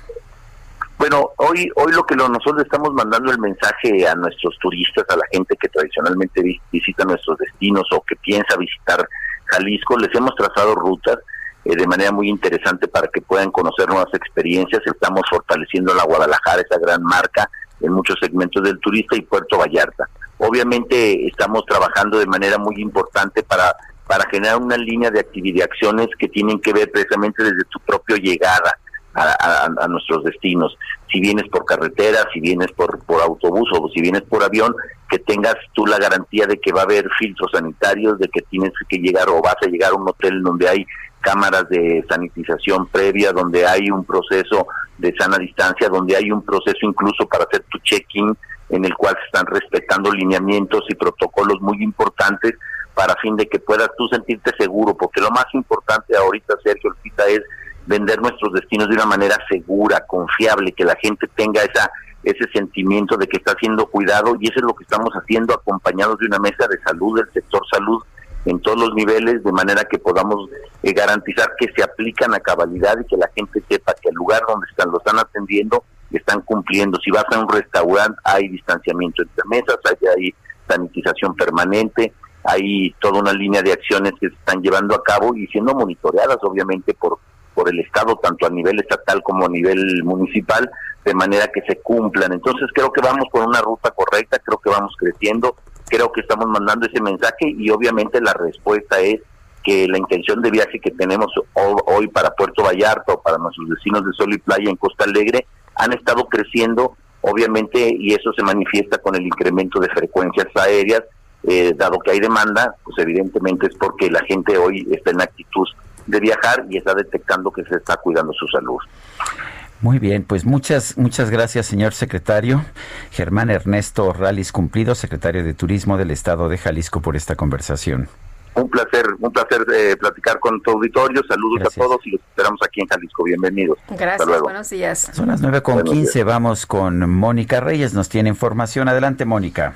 [SPEAKER 18] Bueno, hoy, hoy lo que nosotros estamos mandando el mensaje a nuestros turistas, a la gente que tradicionalmente visita nuestros destinos o que piensa visitar Jalisco, les hemos trazado rutas eh, de manera muy interesante para que puedan conocer nuevas experiencias. Estamos fortaleciendo la Guadalajara, esa gran marca, en muchos segmentos del turista y Puerto Vallarta. Obviamente estamos trabajando de manera muy importante para, para generar una línea de actividad y acciones que tienen que ver precisamente desde tu propia llegada. A, nuestros destinos. Si vienes por carretera, si vienes por, por autobús o si vienes por avión, que tengas tú la garantía de que va a haber filtros sanitarios, de que tienes que llegar o vas a llegar a un hotel donde hay cámaras de sanitización previa, donde hay un proceso de sana distancia, donde hay un proceso incluso para hacer tu check-in, en el cual se están respetando lineamientos y protocolos muy importantes para fin de que puedas tú sentirte seguro, porque lo más importante ahorita, Sergio es vender nuestros destinos de una manera segura, confiable, que la gente tenga esa ese sentimiento de que está siendo cuidado y eso es lo que estamos haciendo acompañados de una mesa de salud del sector salud en todos los niveles, de manera que podamos eh, garantizar que se aplican a cabalidad y que la gente sepa que el lugar donde están lo están atendiendo están cumpliendo. Si vas a un restaurante hay distanciamiento entre mesas, hay, hay sanitización permanente, hay toda una línea de acciones que se están llevando a cabo y siendo monitoreadas obviamente por por el Estado, tanto a nivel estatal como a nivel municipal, de manera que se cumplan. Entonces creo que vamos por una ruta correcta, creo que vamos creciendo, creo que estamos mandando ese mensaje y obviamente la respuesta es que la intención de viaje que tenemos hoy para Puerto Vallarta o para nuestros vecinos de Sol y Playa en Costa Alegre han estado creciendo, obviamente, y eso se manifiesta con el incremento de frecuencias aéreas, eh, dado que hay demanda, pues evidentemente es porque la gente hoy está en actitud de viajar y está detectando que se está cuidando su salud.
[SPEAKER 1] Muy bien, pues muchas, muchas gracias, señor secretario. Germán Ernesto Ralis Cumplido, secretario de Turismo del Estado de Jalisco, por esta conversación.
[SPEAKER 18] Un placer, un placer eh, platicar con tu auditorio. Saludos a todos y los esperamos aquí en Jalisco. Bienvenidos.
[SPEAKER 2] Gracias, buenos días.
[SPEAKER 1] Son las nueve con quince. Vamos con Mónica Reyes. Nos tiene información. Adelante, Mónica.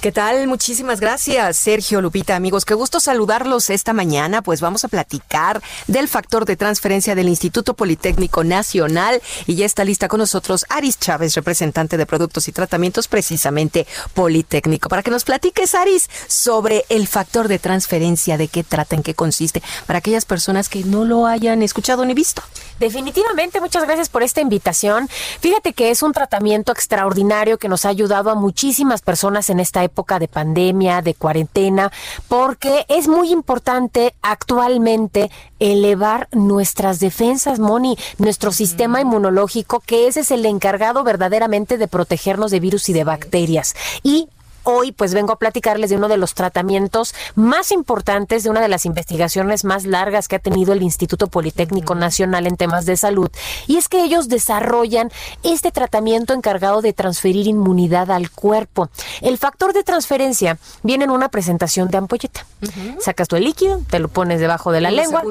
[SPEAKER 35] ¿Qué tal? Muchísimas gracias, Sergio Lupita, amigos. Qué gusto saludarlos esta mañana. Pues vamos a platicar del factor de transferencia del Instituto Politécnico Nacional. Y ya está lista con nosotros Aris Chávez, representante de productos y tratamientos, precisamente Politécnico. Para que nos platiques, Aris, sobre el factor de transferencia, de qué trata, en qué consiste, para aquellas personas que no lo hayan escuchado ni visto.
[SPEAKER 36] Definitivamente, muchas gracias por esta invitación. Fíjate que es un tratamiento extraordinario que nos ha ayudado a muchísimas personas en esta época de pandemia, de cuarentena, porque es muy importante actualmente elevar nuestras defensas, Moni, nuestro sistema inmunológico, que ese es el encargado verdaderamente de protegernos de virus y de bacterias. Y hoy pues vengo a platicarles de uno de los tratamientos más importantes de una de las investigaciones más largas que ha tenido el Instituto Politécnico Nacional en temas de salud. Y es que ellos desarrollan este tratamiento encargado de transferir inmunidad al cuerpo. El factor de transferencia viene en una presentación de ampolleta. Sacas tu líquido, te lo pones debajo de la lengua.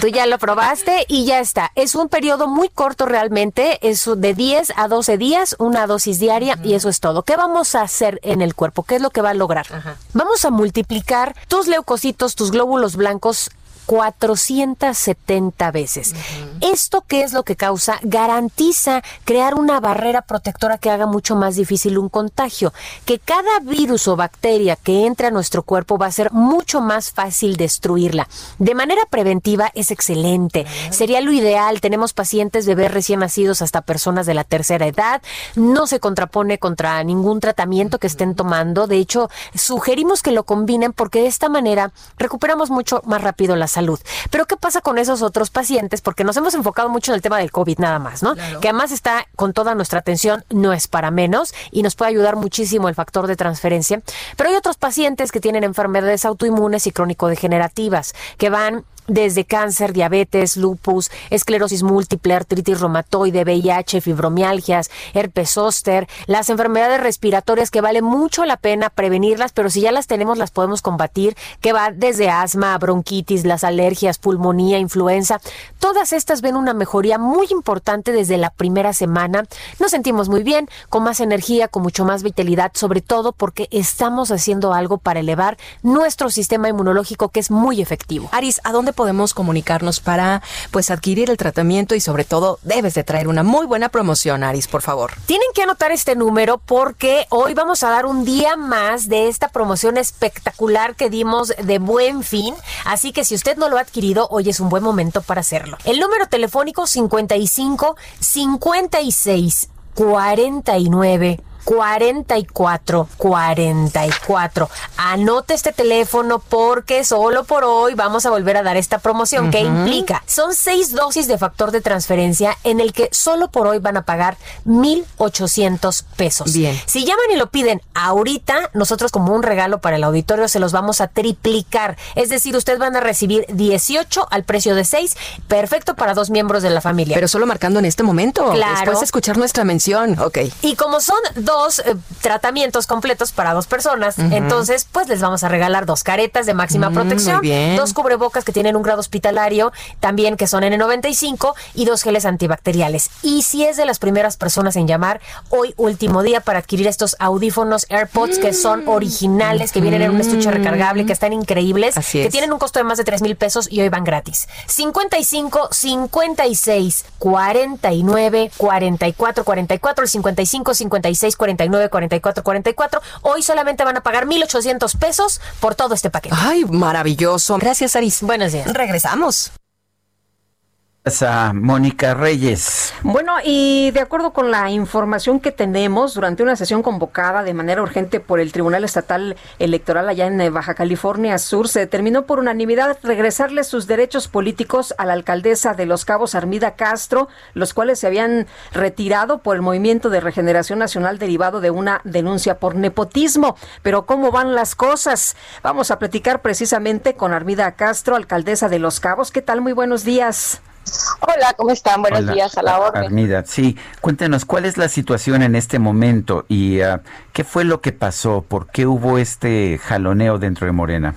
[SPEAKER 36] Tú ya lo probaste y ya está. Es un periodo muy corto realmente, es de 10 a 12 días, una dosis diaria y eso es todo. ¿Qué vamos a hacer en el cuerpo? ¿Qué es lo que va a lograr? Vamos a multiplicar tus leucocitos, tus glóbulos blancos 470 veces. ¿Esto qué es lo que causa? Garantiza crear una barrera protectora que haga mucho más difícil un contagio. Que cada virus o bacteria que entre a nuestro cuerpo va a ser mucho más fácil destruirla. De manera preventiva es excelente. Sería lo ideal. Tenemos pacientes bebés recién nacidos hasta personas de la tercera edad. No se contrapone contra ningún tratamiento que estén tomando. De hecho, sugerimos que lo combinen porque de esta manera recuperamos mucho más rápido la salud pero ¿qué pasa con esos otros pacientes? Porque nos hemos enfocado mucho en el tema del COVID nada más, ¿no? Que además está con toda nuestra atención, no es para menos y nos puede ayudar muchísimo el factor de transferencia. Pero hay otros pacientes que tienen enfermedades autoinmunes y crónico-degenerativas que van desde cáncer, diabetes, lupus, esclerosis múltiple, artritis reumatoide, VIH, fibromialgias, herpes zóster, las enfermedades respiratorias que vale mucho la pena prevenirlas, pero si ya las tenemos las podemos combatir, que va desde asma, bronquitis, las alergias, pulmonía, influenza. Todas estas ven una mejoría muy importante desde la primera semana. Nos sentimos muy bien, con más energía, con mucho más vitalidad, sobre todo porque estamos haciendo algo para elevar nuestro sistema inmunológico que es muy efectivo.
[SPEAKER 35] Aris, ¿a dónde podemos comunicarnos para pues adquirir el tratamiento y sobre todo debes de traer una muy buena promoción, Aris, por favor?
[SPEAKER 36] Tienen que anotar este número porque hoy vamos a dar un día más de esta promoción espectacular que dimos de buen fin, así que si usted no lo ha adquirido, hoy es un buen momento para hacerlo. El número telefónico 55 56 49 44 44. Anote este teléfono porque solo por hoy vamos a volver a dar esta promoción. que implica? Son seis dosis de factor de transferencia en el que solo por hoy van a pagar 1,800 pesos.
[SPEAKER 35] Bien.
[SPEAKER 36] Si llaman y lo piden ahorita, nosotros como un regalo para el auditorio se los vamos a triplicar. Es decir, ustedes van a recibir 18 al precio de 6, perfecto para dos miembros de la familia.
[SPEAKER 35] Pero solo marcando en este momento.
[SPEAKER 36] Claro.
[SPEAKER 35] Después de escuchar nuestra mención. Ok.
[SPEAKER 36] Y como son dos eh, tratamientos completos para dos personas. Entonces, pues les vamos a regalar dos caretas de máxima
[SPEAKER 35] Mm,
[SPEAKER 36] protección, dos cubrebocas que tienen un grado hospitalario, también que son N95 y dos geles antibacteriales. Y si es de las primeras personas en llamar, hoy último día para adquirir estos audífonos AirPods que son originales, que vienen en un estuche recargable, que están increíbles,
[SPEAKER 35] Así
[SPEAKER 36] que tienen un costo de más de 3 mil pesos y hoy van gratis. 55 56 49 44 44 el 55 56 49 44 44 hoy solamente van a pagar 1800 pesos por todo este paquete.
[SPEAKER 35] Ay, maravilloso. Gracias, Aris.
[SPEAKER 36] Buenos días.
[SPEAKER 35] Regresamos.
[SPEAKER 1] A Mónica Reyes.
[SPEAKER 2] Bueno, y de acuerdo con la información que tenemos, durante una sesión convocada de manera urgente por el Tribunal Estatal Electoral allá en eh, Baja California Sur, se determinó por unanimidad regresarle sus derechos políticos a la alcaldesa de Los Cabos, Armida Castro, los cuales se habían retirado por el Movimiento de Regeneración Nacional derivado de una denuncia por nepotismo. Pero ¿cómo van las cosas? Vamos a platicar precisamente con Armida Castro, alcaldesa de Los Cabos. ¿Qué tal? Muy buenos días.
[SPEAKER 37] Hola, ¿cómo están? Buenos
[SPEAKER 1] Hola,
[SPEAKER 37] días a la orden.
[SPEAKER 1] Armida, sí. Cuéntenos, ¿cuál es la situación en este momento y ah, qué fue lo que pasó? ¿Por qué hubo este jaloneo dentro de Morena?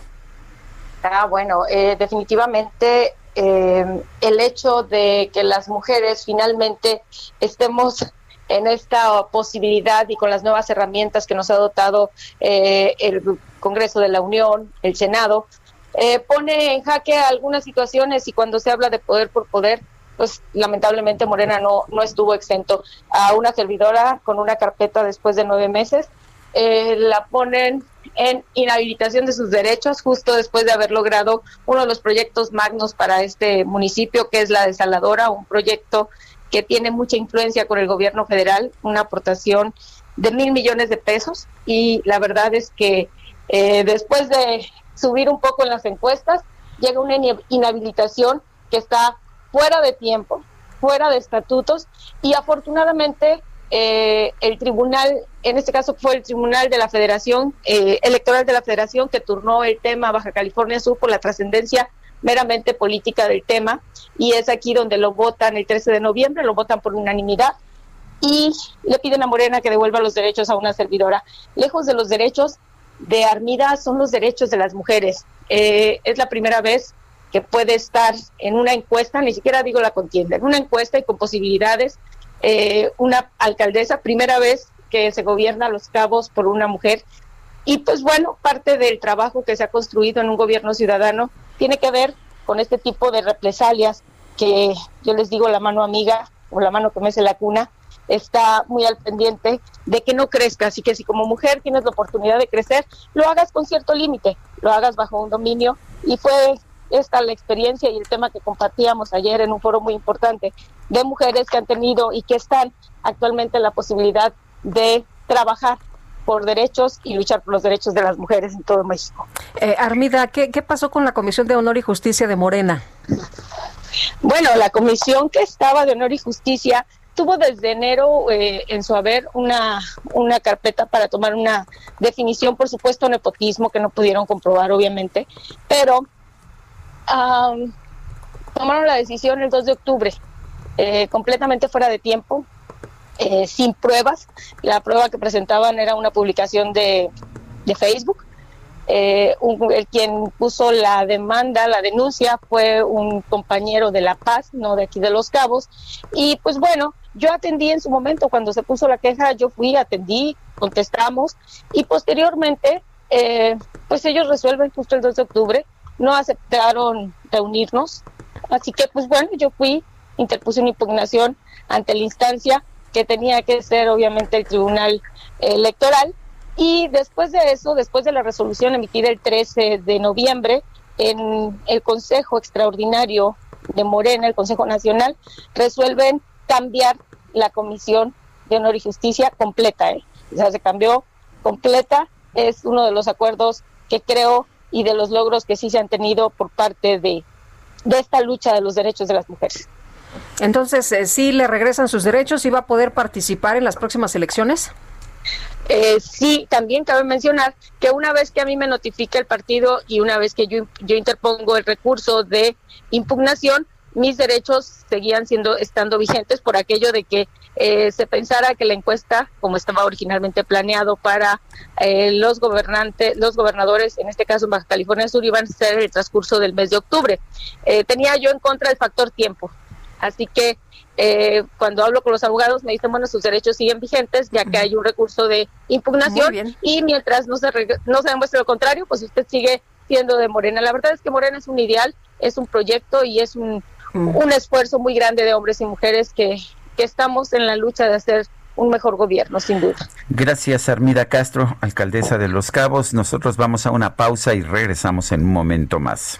[SPEAKER 37] Ah, bueno, eh, definitivamente eh, el hecho de que las mujeres finalmente estemos en esta posibilidad y con las nuevas herramientas que nos ha dotado eh, el Congreso de la Unión, el Senado, eh, pone en jaque algunas situaciones y cuando se habla de poder por poder, pues lamentablemente Morena no, no estuvo exento. A una servidora con una carpeta después de nueve meses, eh, la ponen en inhabilitación de sus derechos justo después de haber logrado uno de los proyectos magnos para este municipio, que es la desaladora, un proyecto que tiene mucha influencia con el gobierno federal, una aportación de mil millones de pesos y la verdad es que eh, después de subir un poco en las encuestas, llega una inhabilitación que está fuera de tiempo, fuera de estatutos y afortunadamente eh, el tribunal en este caso fue el Tribunal de la Federación eh, Electoral de la Federación que turnó el tema Baja California Sur por la trascendencia meramente política del tema y es aquí donde lo votan el 13 de noviembre, lo votan por unanimidad y le piden a Morena que devuelva los derechos a una servidora. Lejos de los derechos de Armida son los derechos de las mujeres. Eh, es la primera vez que puede estar en una encuesta, ni siquiera digo la contienda, en una encuesta y con posibilidades, eh, una alcaldesa, primera vez que se gobierna Los Cabos por una mujer. Y pues bueno, parte del trabajo que se ha construido en un gobierno ciudadano tiene que ver con este tipo de represalias que yo les digo la mano amiga o la mano que me hace la cuna está muy al pendiente de que no crezca. Así que si como mujer tienes la oportunidad de crecer, lo hagas con cierto límite, lo hagas bajo un dominio. Y fue esta la experiencia y el tema que compartíamos ayer en un foro muy importante de mujeres que han tenido y que están actualmente en la posibilidad de trabajar por derechos y luchar por los derechos de las mujeres en todo México.
[SPEAKER 2] Eh, Armida, ¿qué, ¿qué pasó con la Comisión de Honor y Justicia de Morena?
[SPEAKER 37] Bueno, la comisión que estaba de Honor y Justicia tuvo desde enero eh, en su haber una, una carpeta para tomar una definición, por supuesto, nepotismo que no pudieron comprobar, obviamente, pero tomaron la decisión el 2 de octubre, eh, completamente fuera de tiempo, eh, sin pruebas. La prueba que presentaban era una publicación de, Facebook. Eh, el quien puso la demanda, la denuncia, fue un compañero de La Paz, no de aquí de Los Cabos. Y pues bueno, yo atendí en su momento, cuando se puso la queja, yo fui, atendí, contestamos y posteriormente, eh, pues ellos resuelven justo el 2 de octubre, no aceptaron reunirnos. Así que pues bueno, yo fui, interpuse una impugnación ante la instancia que tenía que ser obviamente el Tribunal Electoral. Y después de eso, después de la resolución emitida el 13 de noviembre, en el Consejo Extraordinario de Morena, el Consejo Nacional, resuelven cambiar la Comisión de Honor y Justicia completa. ¿eh? O sea, se cambió completa. Es uno de los acuerdos que creo y de los logros que sí se han tenido por parte de, de esta lucha de los derechos de las mujeres.
[SPEAKER 2] Entonces, eh, ¿sí le regresan sus derechos y va a poder participar en las próximas elecciones?
[SPEAKER 37] Eh, sí, también cabe mencionar que una vez que a mí me notifica el partido y una vez que yo, yo interpongo el recurso de impugnación, mis derechos seguían siendo estando vigentes por aquello de que eh, se pensara que la encuesta, como estaba originalmente planeado para eh, los gobernantes, los gobernadores, en este caso en Baja California Sur, iban a ser el transcurso del mes de octubre. tenía yo en contra el factor tiempo. Así que eh, cuando hablo con los abogados me dicen, bueno, sus derechos siguen vigentes ya que hay un recurso de impugnación y mientras no se, no se demuestre lo contrario, pues usted sigue siendo de Morena. La verdad es que Morena es un ideal, es un proyecto y es un, un esfuerzo muy grande de hombres y mujeres que, que estamos en la lucha de hacer un mejor gobierno, sin duda.
[SPEAKER 1] Gracias, Armida Castro, alcaldesa de Los Cabos. Nosotros vamos a una pausa y regresamos en un momento más.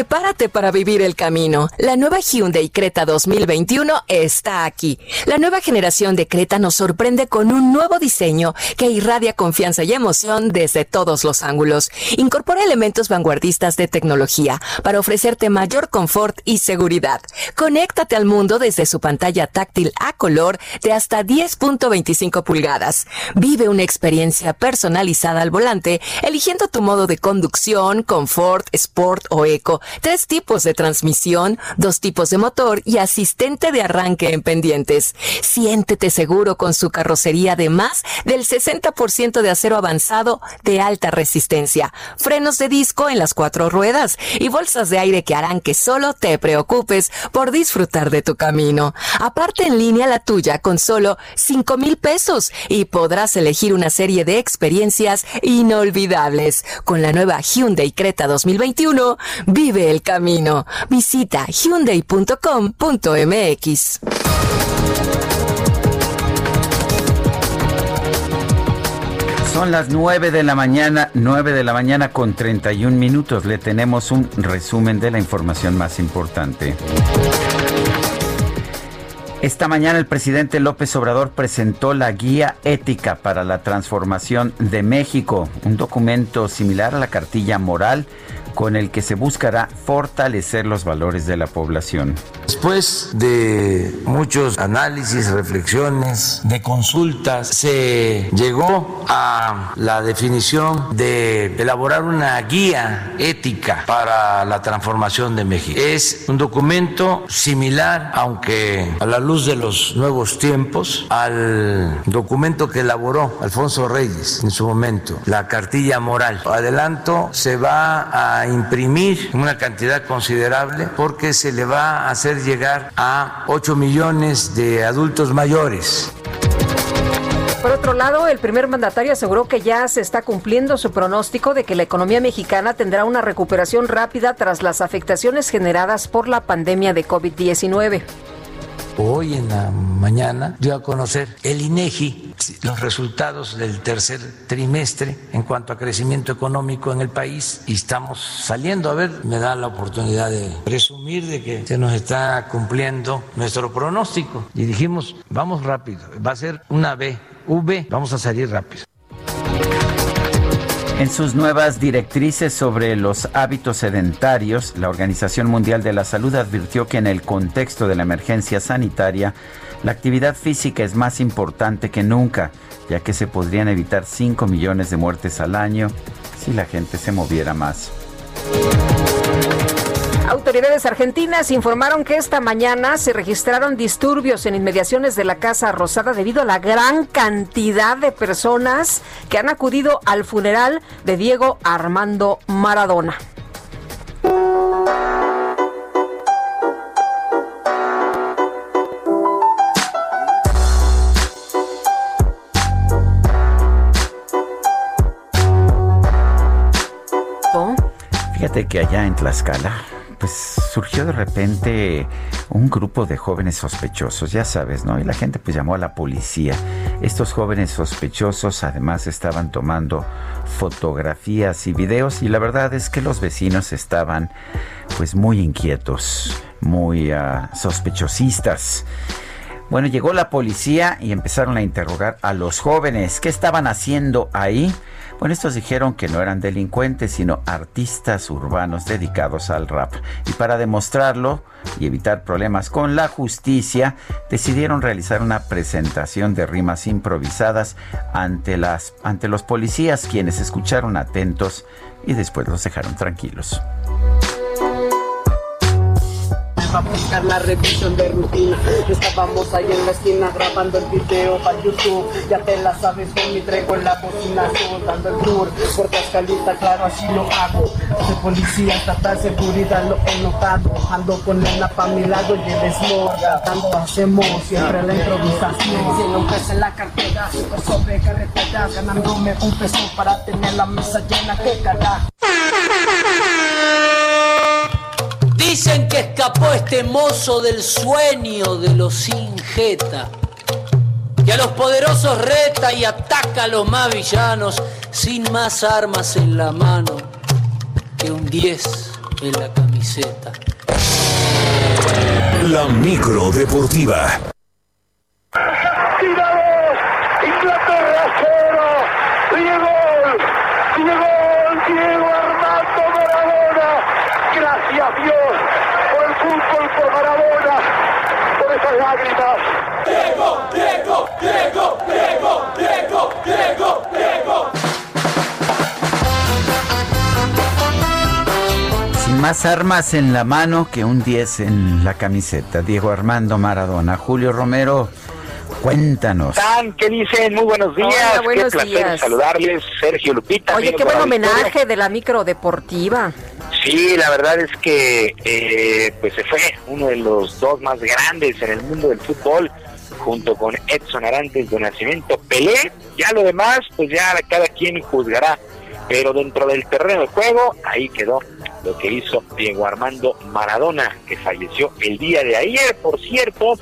[SPEAKER 35] Prepárate para vivir el camino. La nueva Hyundai Creta 2021 está aquí. La nueva generación de Creta nos sorprende con un nuevo diseño que irradia confianza y emoción desde todos los ángulos. Incorpora elementos vanguardistas de tecnología para ofrecerte mayor confort y seguridad. Conéctate al mundo desde su pantalla táctil a color de hasta 10.25 pulgadas. Vive una experiencia personalizada al volante, eligiendo tu modo de conducción, confort, sport o eco tres tipos de transmisión, dos tipos de motor y asistente de arranque en pendientes. Siéntete seguro con su carrocería de más del 60% de acero avanzado de alta resistencia, frenos de disco en las cuatro ruedas y bolsas de aire que harán que solo te preocupes por disfrutar de tu camino. Aparte en línea la tuya con solo 5 mil pesos y podrás elegir una serie de experiencias inolvidables. Con la nueva Hyundai Creta 2021, vive el camino. Visita hyundai.com.mx.
[SPEAKER 1] Son las 9 de la mañana, 9 de la mañana con 31 minutos. Le tenemos un resumen de la información más importante. Esta mañana el presidente López Obrador presentó la Guía Ética para la Transformación de México, un documento similar a la cartilla moral con el que se buscará fortalecer los valores de la población.
[SPEAKER 34] Después de muchos análisis, reflexiones, de consultas, se llegó a la definición de elaborar una guía ética para la transformación de México. Es un documento similar, aunque a la luz de los nuevos tiempos, al documento que elaboró Alfonso Reyes en su momento, la cartilla moral. Adelanto, se va a imprimir una cantidad considerable porque se le va a hacer llegar a 8 millones de adultos mayores.
[SPEAKER 2] Por otro lado, el primer mandatario aseguró que ya se está cumpliendo su pronóstico de que la economía mexicana tendrá una recuperación rápida tras las afectaciones generadas por la pandemia de COVID-19
[SPEAKER 34] hoy en la mañana dio a conocer el INEGI los resultados del tercer trimestre en cuanto a crecimiento económico en el país y estamos saliendo a ver, me da la oportunidad de presumir de que se nos está cumpliendo nuestro pronóstico y dijimos, vamos rápido, va a ser una B, V, vamos a salir rápido.
[SPEAKER 1] En sus nuevas directrices sobre los hábitos sedentarios, la Organización Mundial de la Salud advirtió que en el contexto de la emergencia sanitaria, la actividad física es más importante que nunca, ya que se podrían evitar 5 millones de muertes al año si la gente se moviera más.
[SPEAKER 2] Autoridades argentinas informaron que esta mañana se registraron disturbios en inmediaciones de la Casa Rosada debido a la gran cantidad de personas que han acudido al funeral de Diego Armando Maradona.
[SPEAKER 1] Fíjate que allá en Tlaxcala pues surgió de repente un grupo de jóvenes sospechosos, ya sabes, ¿no? Y la gente pues llamó a la policía. Estos jóvenes sospechosos además estaban tomando fotografías y videos y la verdad es que los vecinos estaban pues muy inquietos, muy uh, sospechosistas. Bueno, llegó la policía y empezaron a interrogar a los jóvenes. ¿Qué estaban haciendo ahí? Bueno, estos dijeron que no eran delincuentes, sino artistas urbanos dedicados al rap. Y para demostrarlo y evitar problemas con la justicia, decidieron realizar una presentación de rimas improvisadas ante, las, ante los policías, quienes escucharon atentos y después los dejaron tranquilos
[SPEAKER 38] a buscar la revisión de rutina. Estábamos ahí en la esquina grabando el video para YouTube. Ya te la sabes con mi traigo en la bocina, dando el tour. Por Cascalita, claro, así lo hago. Soy policía, estatal, seguridad, lo he notado. Ando con la pa' mi lado y el smog. Dando hacemos siempre la improvisación. Si un peso en la cartera, super sobre carretera. Ganándome un peso para tener la mesa llena. Que carajo.
[SPEAKER 39] Dicen que escapó este mozo del sueño de los sin jeta, que a los poderosos reta y ataca a los más villanos sin más armas en la mano que un 10 en la camiseta.
[SPEAKER 15] La micro deportiva.
[SPEAKER 40] Diego Armando Maradona. Gracias Dios por el fútbol, por Maradona, lágrimas. Diego, Diego, Diego, Diego, Diego, Diego, Diego.
[SPEAKER 1] Sin más armas en la mano que un 10 en la camiseta. Diego Armando Maradona. Julio Romero, cuéntanos.
[SPEAKER 41] ¿Qué dicen? Muy buenos días.
[SPEAKER 2] buenos
[SPEAKER 41] Qué placer
[SPEAKER 2] días.
[SPEAKER 41] saludarles, Sergio Lupita.
[SPEAKER 2] Oye, qué buen homenaje de la micro deportiva.
[SPEAKER 41] Sí, la verdad es que eh, pues se fue uno de los dos más grandes en el mundo del fútbol, junto con Edson Arantes de Nacimiento. Pelé, ya lo demás, pues ya cada quien juzgará. Pero dentro del terreno de juego, ahí quedó lo que hizo Diego Armando Maradona, que falleció el día de ayer. Por cierto,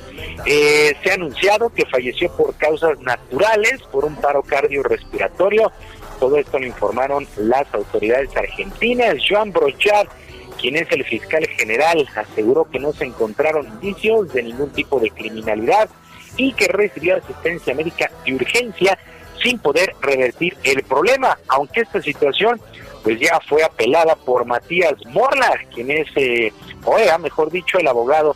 [SPEAKER 41] eh, se ha anunciado que falleció por causas naturales, por un paro cardiorrespiratorio. Todo esto lo informaron las autoridades argentinas. Joan Brochard, quien es el fiscal general, aseguró que no se encontraron indicios de ningún tipo de criminalidad y que recibió asistencia médica de urgencia sin poder revertir el problema, aunque esta situación pues ya fue apelada por Matías Morla, quien es, eh, o era, mejor dicho, el abogado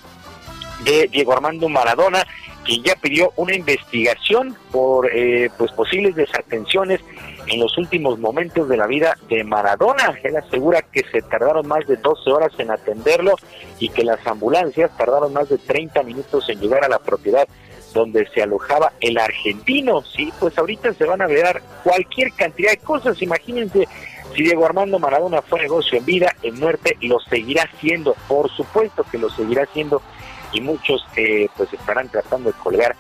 [SPEAKER 41] de Diego Armando Maradona, quien ya pidió una investigación por eh, pues posibles desatenciones en los últimos momentos de la vida de Maradona. Él asegura que se tardaron más de 12 horas en atenderlo y que las ambulancias tardaron más de 30 minutos en llegar a la propiedad donde se alojaba el argentino. Sí, pues ahorita se van a ver cualquier cantidad de cosas. Imagínense si Diego Armando Maradona fue negocio en vida, en muerte, lo seguirá siendo. Por supuesto que lo seguirá siendo y muchos eh, pues estarán tratando de colgar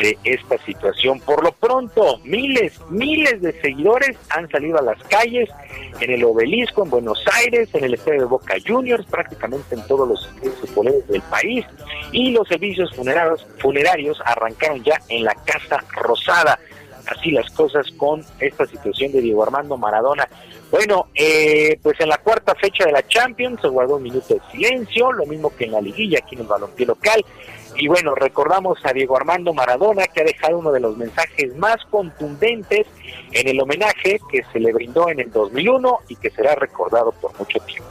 [SPEAKER 41] de esta situación. Por lo pronto, miles, miles de seguidores han salido a las calles, en el obelisco, en Buenos Aires, en el estadio de Boca Juniors, prácticamente en todos los estadios del país, y los servicios funerarios, funerarios arrancaron ya en la Casa Rosada. Así las cosas con esta situación de Diego Armando Maradona. Bueno, eh, pues en la cuarta fecha de la Champions se guardó un minuto de silencio, lo mismo que en la liguilla aquí en el balompié local. Y bueno, recordamos a Diego Armando Maradona que ha dejado uno de los mensajes más contundentes en el homenaje que se le brindó en el 2001 y que será recordado por mucho tiempo.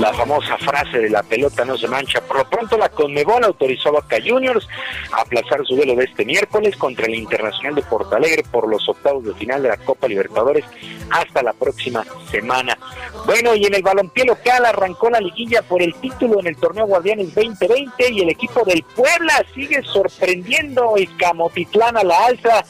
[SPEAKER 41] La famosa frase de la pelota no se mancha. Por lo pronto la Conmebol autorizó a Boca Juniors a aplazar su duelo de este miércoles contra el Internacional de Porto Alegre por los octavos de final de la Copa Libertadores hasta la próxima semana. Bueno, y en el balompié local arrancó la liguilla por el título en el torneo Guardianes 2020 y el equipo del Puebla sigue sorprendiendo y Camotitlán a la alza.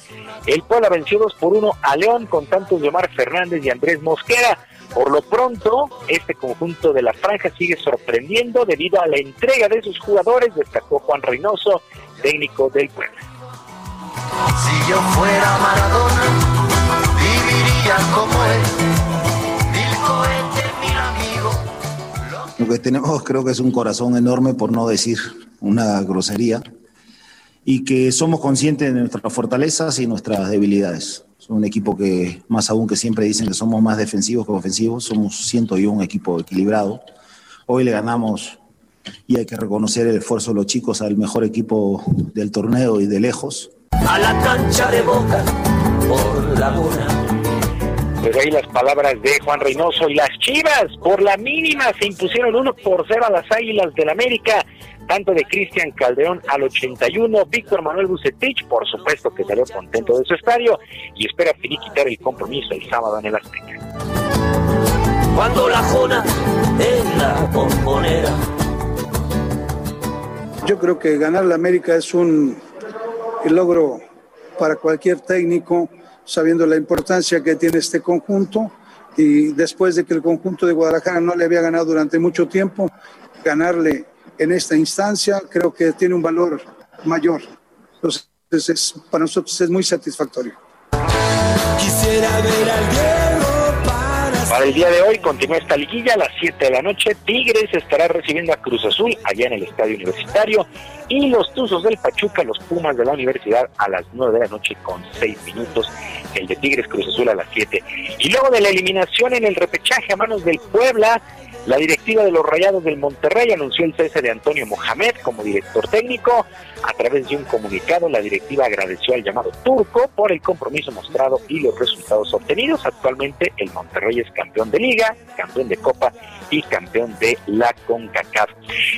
[SPEAKER 41] El Puebla venció 2 por 1 a León con tantos de Omar Fernández y Andrés Mosquera. Por lo pronto, este conjunto de la franja sigue sorprendiendo debido a la entrega de sus jugadores, destacó Juan Reynoso, técnico del Puebla.
[SPEAKER 39] Si yo fuera Maradona, viviría como él.
[SPEAKER 42] Lo que tenemos creo que es un corazón enorme, por no decir una grosería, y que somos conscientes de nuestras fortalezas y nuestras debilidades. Un equipo que, más aún que siempre dicen que somos más defensivos que ofensivos, somos, siento yo, un equipo equilibrado. Hoy le ganamos y hay que reconocer el esfuerzo de los chicos al mejor equipo del torneo y de lejos.
[SPEAKER 39] A la cancha de boca, por la luna.
[SPEAKER 41] Pues ahí las palabras de Juan Reynoso y las Chivas por la mínima se impusieron 1 por 0 a las Águilas del América, tanto de Cristian Calderón al 81, Víctor Manuel Bucetich, por supuesto que salió contento de su estadio y espera finiquitar el compromiso el sábado en el Azteca.
[SPEAKER 39] Cuando la jona es la bombonera.
[SPEAKER 43] Yo creo que ganar la América es un logro para cualquier técnico, sabiendo la importancia que tiene este conjunto. Y después de que el conjunto de Guadalajara no le había ganado durante mucho tiempo, ganarle en esta instancia creo que tiene un valor mayor. Entonces, es- para nosotros es muy satisfactorio.
[SPEAKER 39] Quisiera ver al Diego para
[SPEAKER 41] Para el día de hoy continúa esta liguilla a las 7 de la noche. Tigres estará recibiendo a Cruz Azul allá en el Estadio Universitario y los Tuzos del Pachuca, los Pumas de la Universidad a las 9 de la noche con 6 minutos. El de Tigres Cruz Azul a las 7. Y luego de la eliminación en el repechaje a manos del Puebla, La directiva de los Rayados del Monterrey anunció el cese de Antonio Mohamed como director técnico. A través de un comunicado, la directiva agradeció al llamado turco por el compromiso mostrado y los resultados obtenidos. Actualmente el Monterrey es campeón de liga, campeón de copa y campeón de la CONCACAF.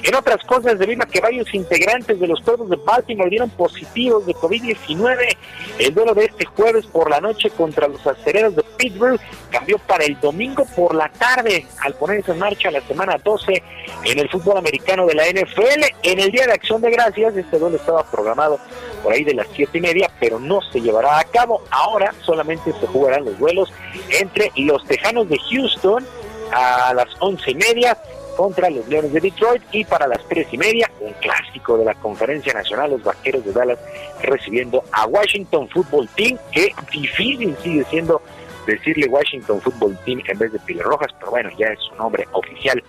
[SPEAKER 41] En otras cosas, debido a que varios integrantes de los cuerpos de Baltimore dieron positivos de COVID-19, el duelo de este jueves por la noche contra los acereros de Pittsburgh cambió para el domingo por la tarde al ponerse en marcha la semana 12 en el fútbol americano de la NFL. En el Día de Acción de Gracias, este duelo estaba programado por ahí de las siete y media, pero no se llevará a cabo. Ahora solamente se jugarán los duelos entre los Tejanos de Houston a las once y media contra los Leones de Detroit y para las tres y media un clásico de la Conferencia Nacional, los Vaqueros de Dallas recibiendo a Washington Football Team, que difícil sigue siendo decirle Washington Football Team en vez de Pilar Rojas, pero bueno, ya es su nombre oficial.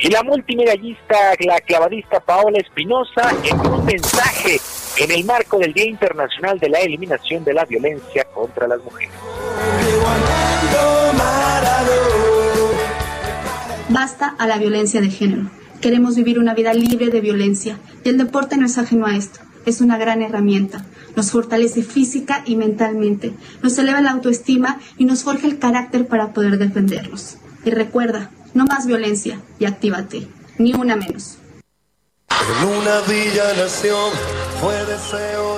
[SPEAKER 41] Y la multimedallista, la clavadista Paola Espinosa, en un mensaje en el marco del Día Internacional de la Eliminación de la Violencia contra las Mujeres.
[SPEAKER 44] Basta a la violencia de género. Queremos vivir una vida libre de violencia y el deporte no es ajeno a esto. Es una gran herramienta. Nos fortalece física y mentalmente, nos eleva la autoestima y nos forja el carácter para poder defendernos. Y recuerda, no más violencia y actívate, ni una menos.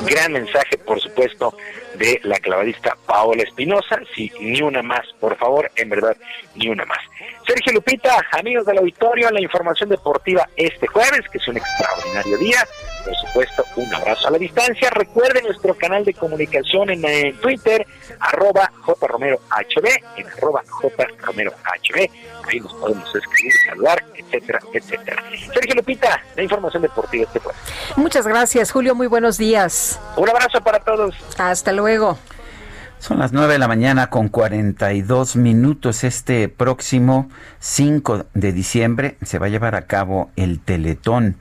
[SPEAKER 41] Gran mensaje, por supuesto, de la clavadista Paola Espinosa. Sí, ni una más, por favor, en verdad, ni una más. Sergio Lupita, amigos del auditorio, la información deportiva este jueves, que es un extraordinario día. Por supuesto, un abrazo a la distancia. Recuerden nuestro canal de comunicación en, Twitter, arroba jromerohb, en arroba jromerohb. Ahí nos podemos escribir, saludar, etcétera, etcétera. Sergio Lupita, la información deportiva este jueves.
[SPEAKER 2] Muchas gracias, Julio. Muy buenos días.
[SPEAKER 41] Un abrazo para todos.
[SPEAKER 2] Hasta luego.
[SPEAKER 1] Son las 9 de la mañana con 42 minutos. Este próximo 5 de diciembre se va a llevar a cabo el Teletón.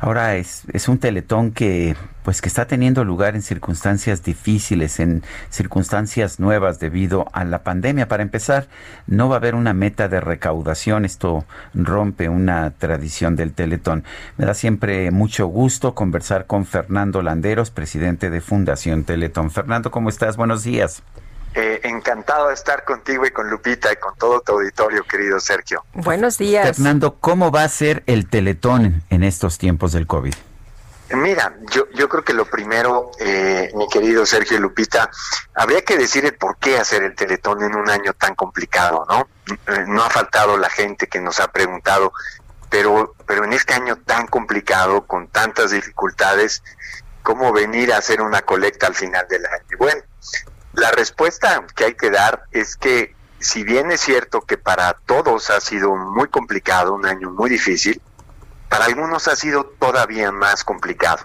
[SPEAKER 1] Ahora es, es un teletón que pues que está teniendo lugar en circunstancias difíciles, en circunstancias nuevas debido a la pandemia. Para empezar, no va a haber una meta de recaudación. Esto rompe una tradición del Teletón. Me da siempre mucho gusto conversar con Fernando Landeros, presidente de Fundación Teletón. Fernando, ¿cómo estás? Buenos días.
[SPEAKER 45] Eh, encantado de estar contigo y con Lupita y con todo tu auditorio, querido Sergio.
[SPEAKER 2] Buenos días.
[SPEAKER 1] Fernando, ¿cómo va a ser el Teletón en estos tiempos del COVID?
[SPEAKER 45] Mira, yo, yo creo que lo primero, eh, mi querido Sergio Lupita, habría que decir el por qué hacer el Teletón en un año tan complicado, ¿no? Eh, no ha faltado la gente que nos ha preguntado, pero, pero en este año tan complicado, con tantas dificultades, ¿cómo venir a hacer una colecta al final del año? Bueno, la respuesta que hay que dar es que si bien es cierto que para todos ha sido muy complicado, un año muy difícil, para algunos ha sido todavía más complicado.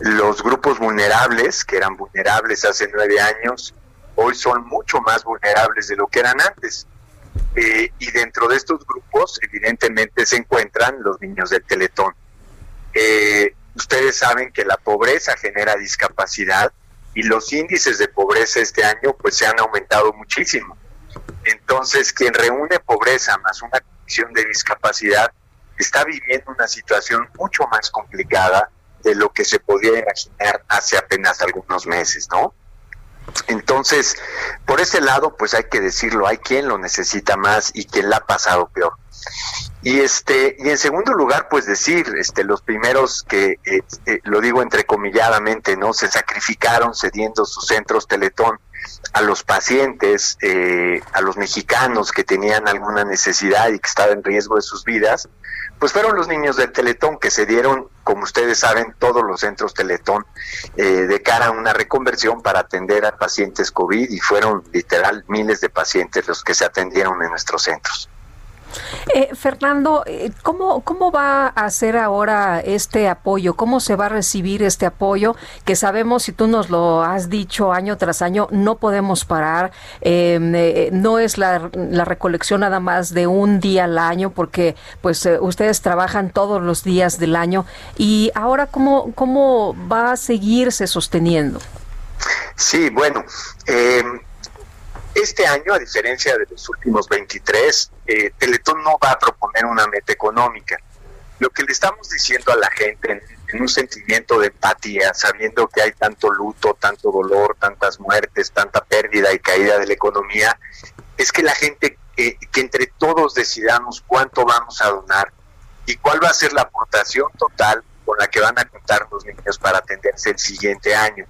[SPEAKER 45] Los grupos vulnerables, que eran vulnerables hace nueve años, hoy son mucho más vulnerables de lo que eran antes. Eh, y dentro de estos grupos, evidentemente, se encuentran los niños del Teletón. Eh, ustedes saben que la pobreza genera discapacidad y los índices de pobreza este año pues se han aumentado muchísimo. Entonces, quien reúne pobreza más una condición de discapacidad está viviendo una situación mucho más complicada de lo que se podía imaginar hace apenas algunos meses, ¿no? Entonces, por ese lado, pues hay que decirlo, hay quien lo necesita más y quien la ha pasado peor. Y este, y en segundo lugar, pues decir, este, los primeros que eh, eh, lo digo entrecomilladamente, ¿no? Se sacrificaron cediendo sus centros Teletón a los pacientes, eh, a los mexicanos que tenían alguna necesidad y que estaban en riesgo de sus vidas, pues fueron los niños del Teletón que se dieron, como ustedes saben, todos los centros Teletón eh, de cara a una reconversión para atender a pacientes COVID y fueron literal miles de pacientes los que se atendieron en nuestros centros.
[SPEAKER 2] Eh, Fernando, eh, ¿cómo, ¿cómo va a ser ahora este apoyo? ¿Cómo se va a recibir este apoyo? Que sabemos, si tú nos lo has dicho año tras año, no podemos parar. Em, eh, no es la, recolección nada más de un día al año, porque pues ustedes trabajan todos los días del año. Y ahora, ¿cómo, cómo va a seguirse sosteniendo?
[SPEAKER 45] Sí, bueno, em,
[SPEAKER 33] este año, a diferencia de los últimos 23, eh, Teletón no va a proponer una meta económica. Lo que le estamos diciendo a la gente en, un sentimiento de empatía, sabiendo que hay tanto luto, tanto dolor, tantas muertes, tanta pérdida y caída de la economía, es que la gente, eh, que entre todos decidamos cuánto vamos a donar y cuál va a ser la aportación total con la que van a contar los niños para atenderse el siguiente año.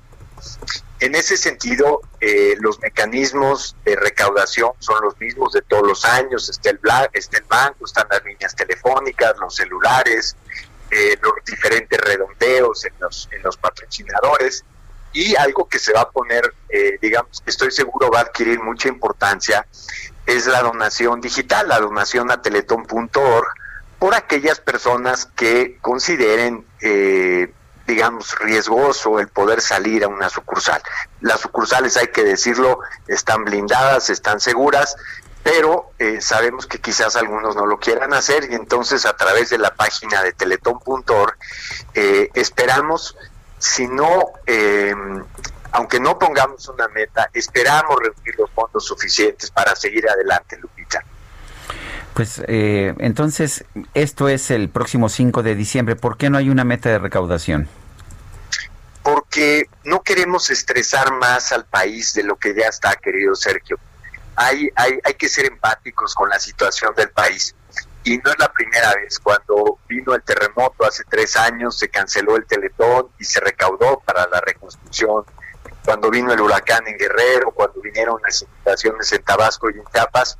[SPEAKER 33] En ese sentido, eh, los mecanismos de recaudación son los mismos de todos los años. Está el, bla- está el banco, están las líneas telefónicas, los celulares, eh, los diferentes redondeos en los, en los patrocinadores. Y algo que se va a poner, eh, digamos, que estoy seguro va a adquirir mucha importancia, es la donación digital, la donación a teletón.org, por aquellas personas que consideren, eh, digamos, riesgoso el poder salir a una sucursal. Las sucursales, hay que decirlo, están blindadas, están seguras, pero eh, sabemos que quizás algunos no lo quieran hacer y entonces a través de la página de teletón.org eh, esperamos, si no, eh, aunque no pongamos una meta, esperamos reunir los fondos suficientes para seguir adelante, Lupita.
[SPEAKER 1] Pues eh, entonces, esto es el próximo 5 de diciembre. ¿Por qué no hay una meta de recaudación?
[SPEAKER 33] porque no queremos estresar más al país de lo que ya está, querido Sergio. Hay, hay, hay que ser empáticos con la situación del país. Y no es la primera vez. Cuando vino el terremoto hace tres años, se canceló el teletón y se recaudó para la reconstrucción. Cuando vino el huracán en Guerrero, cuando vinieron las inundaciones en Tabasco y en Chiapas,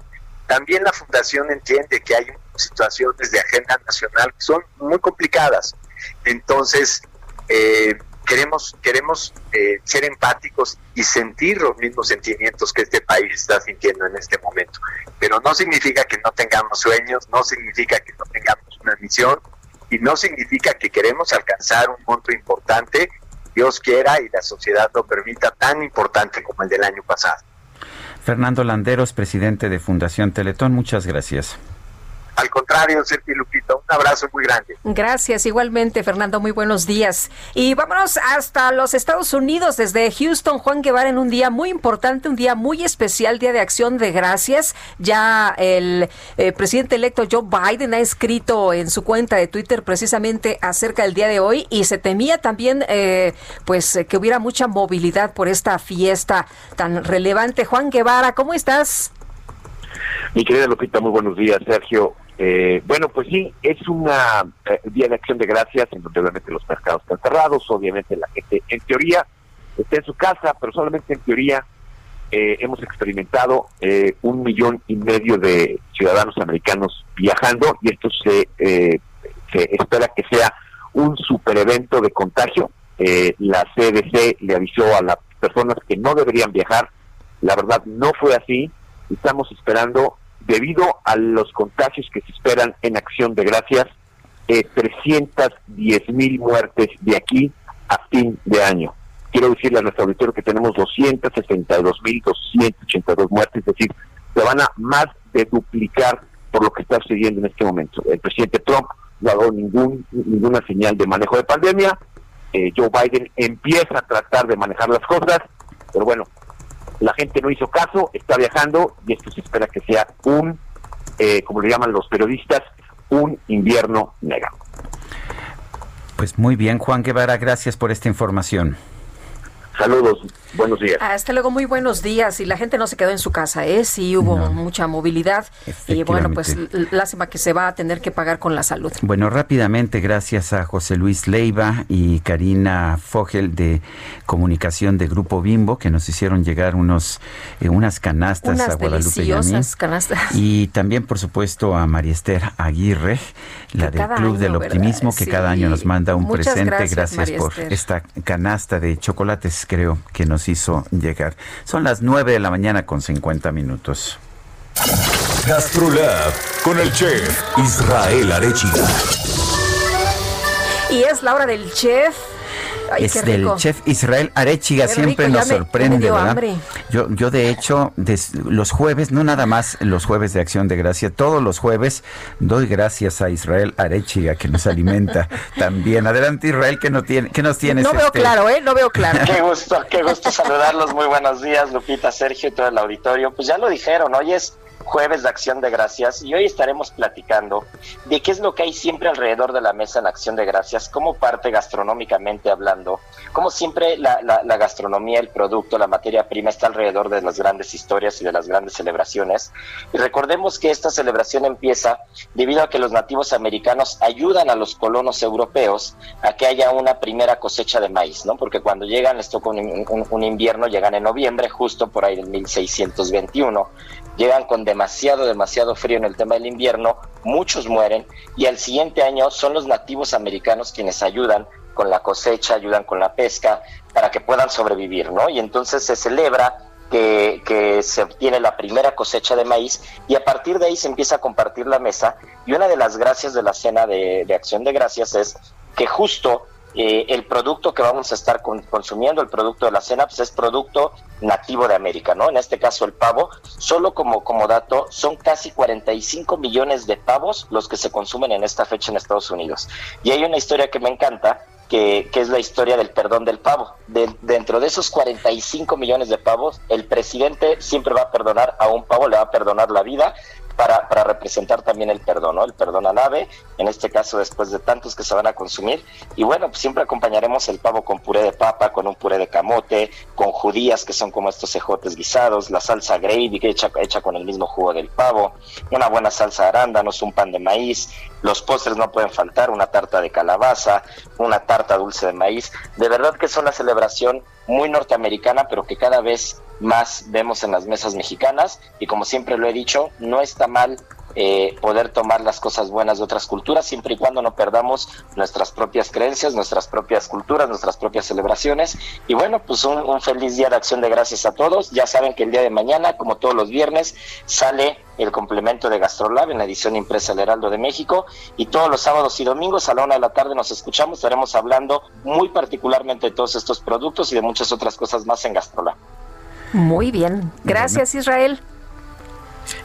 [SPEAKER 33] también la Fundación entiende que hay situaciones de agenda nacional que son muy complicadas. Entonces, eh, queremos queremos eh, ser empáticos y sentir los mismos sentimientos que este país está sintiendo en este momento. Pero no significa que no tengamos sueños, no significa que no tengamos una misión y no significa que queremos alcanzar un monto importante, Dios quiera y la sociedad lo permita, tan importante como el del año pasado.
[SPEAKER 1] Fernando Landeros, presidente de Fundación Teletón, muchas gracias.
[SPEAKER 33] Al contrario, Sergio y Lupita, un abrazo muy grande.
[SPEAKER 2] Gracias, igualmente, Fernando. Muy buenos días. Y vámonos hasta los Estados Unidos, desde Houston, Juan Guevara, en un día muy importante, un día muy especial, Día de Acción de Gracias. Ya el eh, presidente electo Joe Biden ha escrito en su cuenta de Twitter precisamente acerca del día de hoy y se temía también, eh, pues, eh, que hubiera mucha movilidad por esta fiesta tan relevante. Juan Guevara, ¿cómo estás?
[SPEAKER 46] Mi querida Lupita, muy buenos días, Sergio. Eh, bueno, pues sí, es una eh, día de acción de gracias en donde obviamente los mercados están cerrados, obviamente la gente en teoría está en su casa, pero solamente en teoría eh, hemos experimentado eh, un millón y medio de ciudadanos americanos viajando y esto se, se espera que sea un super evento de contagio. La CDC le avisó a las personas que no deberían viajar, la verdad no fue así, estamos esperando debido a los contagios que se esperan en acción de gracias, eh, 310 mil muertes de aquí a fin de año. Quiero decirle a nuestro auditorio que tenemos 262 mil 282 muertes, es decir, se van a más de duplicar por lo que está sucediendo en este momento. El presidente Trump no ha dado ningún, ninguna señal de manejo de pandemia. Eh, Joe Biden empieza a tratar de manejar las cosas, pero bueno, la gente no hizo caso, está viajando y esto se espera que sea un, eh, como le llaman los periodistas, un invierno negro.
[SPEAKER 1] Pues muy bien, Juan Guevara, gracias por esta información.
[SPEAKER 46] Saludos, buenos días.
[SPEAKER 2] Hasta luego, muy buenos días. Y la gente no se quedó en su casa, ¿eh? Sí hubo mucha movilidad. Y bueno, pues lástima que se va a tener que pagar con la salud.
[SPEAKER 1] Bueno, rápidamente, gracias a José Luis Leiva y Karina Fogel de Comunicación de Grupo Bimbo, que nos hicieron llegar unos eh, unas canastas
[SPEAKER 2] Unas
[SPEAKER 1] a Guadalupe y a mí.
[SPEAKER 2] canastas.
[SPEAKER 1] Y también, por supuesto, a María Esther Aguirre, la
[SPEAKER 2] Que
[SPEAKER 1] del Club del Optimismo,
[SPEAKER 2] ¿verdad?
[SPEAKER 1] que cada año nos manda un
[SPEAKER 2] Muchas
[SPEAKER 1] presente.
[SPEAKER 2] gracias,
[SPEAKER 1] por esta canasta de chocolates, creo, que nos hizo llegar. Son las 9 de la mañana con 50 minutos.
[SPEAKER 15] Gastrolab con el chef Israel Arechiga.
[SPEAKER 2] Y es la hora del chef. Ay,
[SPEAKER 1] es del chef Israel Arechiga,
[SPEAKER 2] Qué
[SPEAKER 1] siempre
[SPEAKER 2] rico, ya
[SPEAKER 1] nos
[SPEAKER 2] me- ya me
[SPEAKER 1] sorprende,
[SPEAKER 2] dio
[SPEAKER 1] ¿verdad?
[SPEAKER 2] hambre.
[SPEAKER 1] Yo, yo de hecho, des- los jueves, no nada más los jueves de Acción de Gracia, todos los jueves doy gracias a Israel Arechiga que nos alimenta *laughs* también. Adelante Israel, que no tiene, que nos tienes?
[SPEAKER 2] No veo
[SPEAKER 1] este?
[SPEAKER 2] claro, ¿eh? No veo claro.
[SPEAKER 47] Qué gusto, qué gusto saludarlos. Muy buenos días, Lupita, Sergio y todo el auditorio. Pues ya lo dijeron, hoy es jueves de Acción de Gracias y hoy estaremos platicando de qué es lo que hay siempre alrededor de la mesa en Acción de Gracias, cómo parte gastronómicamente hablando, cómo siempre la, gastronomía, el producto, la materia prima está alrededor de las grandes historias y de las grandes celebraciones. Y recordemos que esta celebración empieza debido a que los nativos americanos ayudan a los colonos europeos a que haya una primera cosecha de maíz, ¿no? Porque cuando llegan, les toca un invierno, llegan en noviembre, justo por ahí del 1621, llegan con demasiado, demasiado frío en el tema del invierno, muchos mueren y al siguiente año son los nativos americanos quienes ayudan con la cosecha, ayudan con la pesca para que puedan sobrevivir, ¿no? Y entonces se celebra que, se obtiene la primera cosecha de maíz y a partir de ahí se empieza a compartir la mesa y una de las gracias de la cena de, de acción de gracias es que justo eh, el producto que vamos a estar con- consumiendo, el producto de la cena, es producto nativo de América, ¿no? En este caso el pavo, solo como, como dato, son casi 45 millones de pavos los que se consumen en esta fecha en Estados Unidos. Y hay una historia que me encanta, que, que es la historia del perdón del pavo. De- dentro de esos 45 millones de pavos, el presidente siempre va a perdonar a un pavo, le va a perdonar la vida para, para representar también el perdón. El perdón al ave, en este caso después de tantos que se van a consumir. Y bueno, pues siempre acompañaremos el pavo con puré de papa, con un puré de camote, con judías que son como estos ejotes guisados, la salsa gravy que hecha, hecha con el mismo jugo del pavo, una buena salsa de arándanos, un pan de maíz, los postres no pueden faltar, una tarta de calabaza, una tarta dulce de maíz. De verdad que es una celebración muy norteamericana, pero que cada vez más vemos en las mesas mexicanas. Y como siempre lo he dicho, no está mal eh, poder tomar las cosas buenas de otras culturas, siempre y cuando no perdamos nuestras propias creencias, nuestras propias culturas, nuestras propias celebraciones. Y bueno, pues un, un feliz día de acción de gracias a todos. Ya saben que el día de mañana, como todos los viernes, sale el complemento de GastroLab en la edición impresa del Heraldo de México. Y todos los sábados y domingos a la una de la tarde nos escuchamos. Estaremos hablando muy particularmente de todos estos productos y de muchas otras cosas más en GastroLab.
[SPEAKER 2] Muy bien. Gracias, Israel.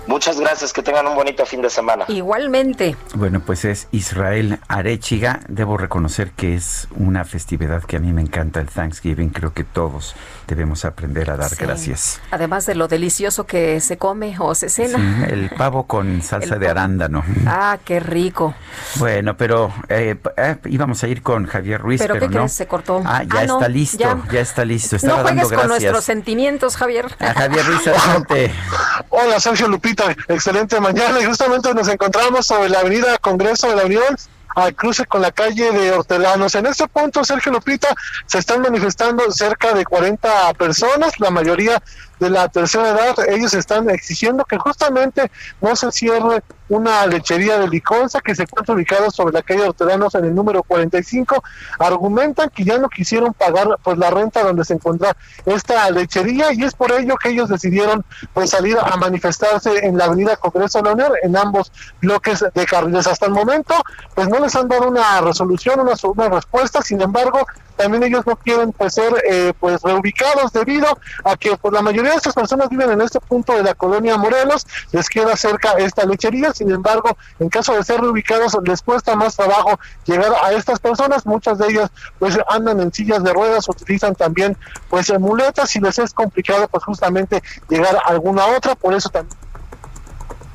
[SPEAKER 47] Muchas gracias, que tengan un bonito fin de semana.
[SPEAKER 2] Igualmente.
[SPEAKER 1] Bueno, pues es Israel Arechiga. Debo reconocer que es una festividad que a mí me encanta, el Thanksgiving. Creo que todos debemos aprender a dar
[SPEAKER 2] Sí.
[SPEAKER 1] gracias.
[SPEAKER 2] Además de lo delicioso que se come o se cena.
[SPEAKER 1] Sí, el pavo con *laughs* salsa de arándano.
[SPEAKER 2] Ah, qué rico.
[SPEAKER 1] Bueno, pero eh, eh, íbamos a ir con Javier Ruiz,
[SPEAKER 2] ¿Pero
[SPEAKER 1] pero,
[SPEAKER 2] qué
[SPEAKER 1] no.
[SPEAKER 2] crees? Se cortó.
[SPEAKER 1] Ah, ya
[SPEAKER 2] Ah, no,
[SPEAKER 1] está listo,
[SPEAKER 2] ya.
[SPEAKER 1] ya, está listo.
[SPEAKER 2] No
[SPEAKER 1] Estaba
[SPEAKER 2] juegues
[SPEAKER 1] dando
[SPEAKER 2] con
[SPEAKER 1] gracias.
[SPEAKER 2] nuestros sentimientos, Javier.
[SPEAKER 1] A Javier Ruiz, adelante. *laughs*
[SPEAKER 48] Hola Sergio Lupita, excelente mañana y justamente nos encontramos sobre la avenida Congreso de la Unión al cruce con la calle de Hortelanos. En este punto, Sergio Lupita, se están manifestando cerca de 40 personas, la mayoría de la tercera edad. Ellos están exigiendo que justamente no se cierre una lechería de Liconza que se encuentra ubicada sobre la calle de Hortelanos en el número 45. Argumentan que ya no quisieron pagar pues la renta donde se encuentra esta lechería y es por ello que ellos decidieron pues salir a manifestarse en la avenida Congreso de la Unión en ambos bloques de carriles. Hasta el momento pues no les han dado una resolución, una, una respuesta, sin embargo también ellos no quieren pues ser eh, pues reubicados debido a que pues la mayoría de estas personas viven en este punto de la colonia Morelos, les queda cerca esta lechería, sin embargo, en caso de ser reubicados les cuesta más trabajo llegar a estas personas, muchas de ellas pues andan en sillas de ruedas, utilizan también pues muletas y les es complicado pues justamente llegar a alguna otra, por eso también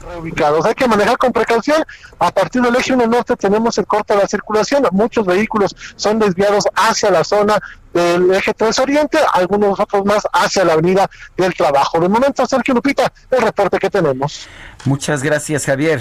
[SPEAKER 48] reubicados. Hay que manejar con precaución. A partir del eje 1 norte tenemos el corte de la circulación. Muchos vehículos son desviados hacia la zona del eje 3 oriente, algunos otros más hacia la avenida del trabajo. De momento, Sergio Lupita, el reporte que tenemos.
[SPEAKER 1] Muchas gracias, Javier.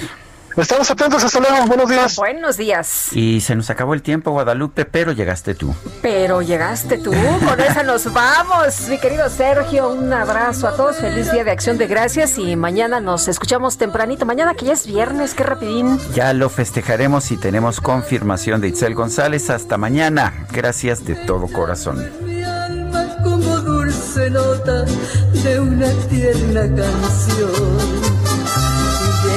[SPEAKER 48] Estamos atentos, hasta luego, buenos días.
[SPEAKER 2] Buenos días.
[SPEAKER 1] Y se nos acabó el tiempo, Guadalupe, pero llegaste tú.
[SPEAKER 2] Pero llegaste tú, con esa nos *laughs* vamos. Mi querido Sergio, un abrazo a todos, feliz día de acción de gracias y mañana nos escuchamos tempranito. Mañana que ya es viernes, qué rapidín.
[SPEAKER 1] Ya lo festejaremos y tenemos confirmación de Itzel González. Hasta mañana. Gracias de todo corazón.
[SPEAKER 49] como dulce nota de una tierna canción.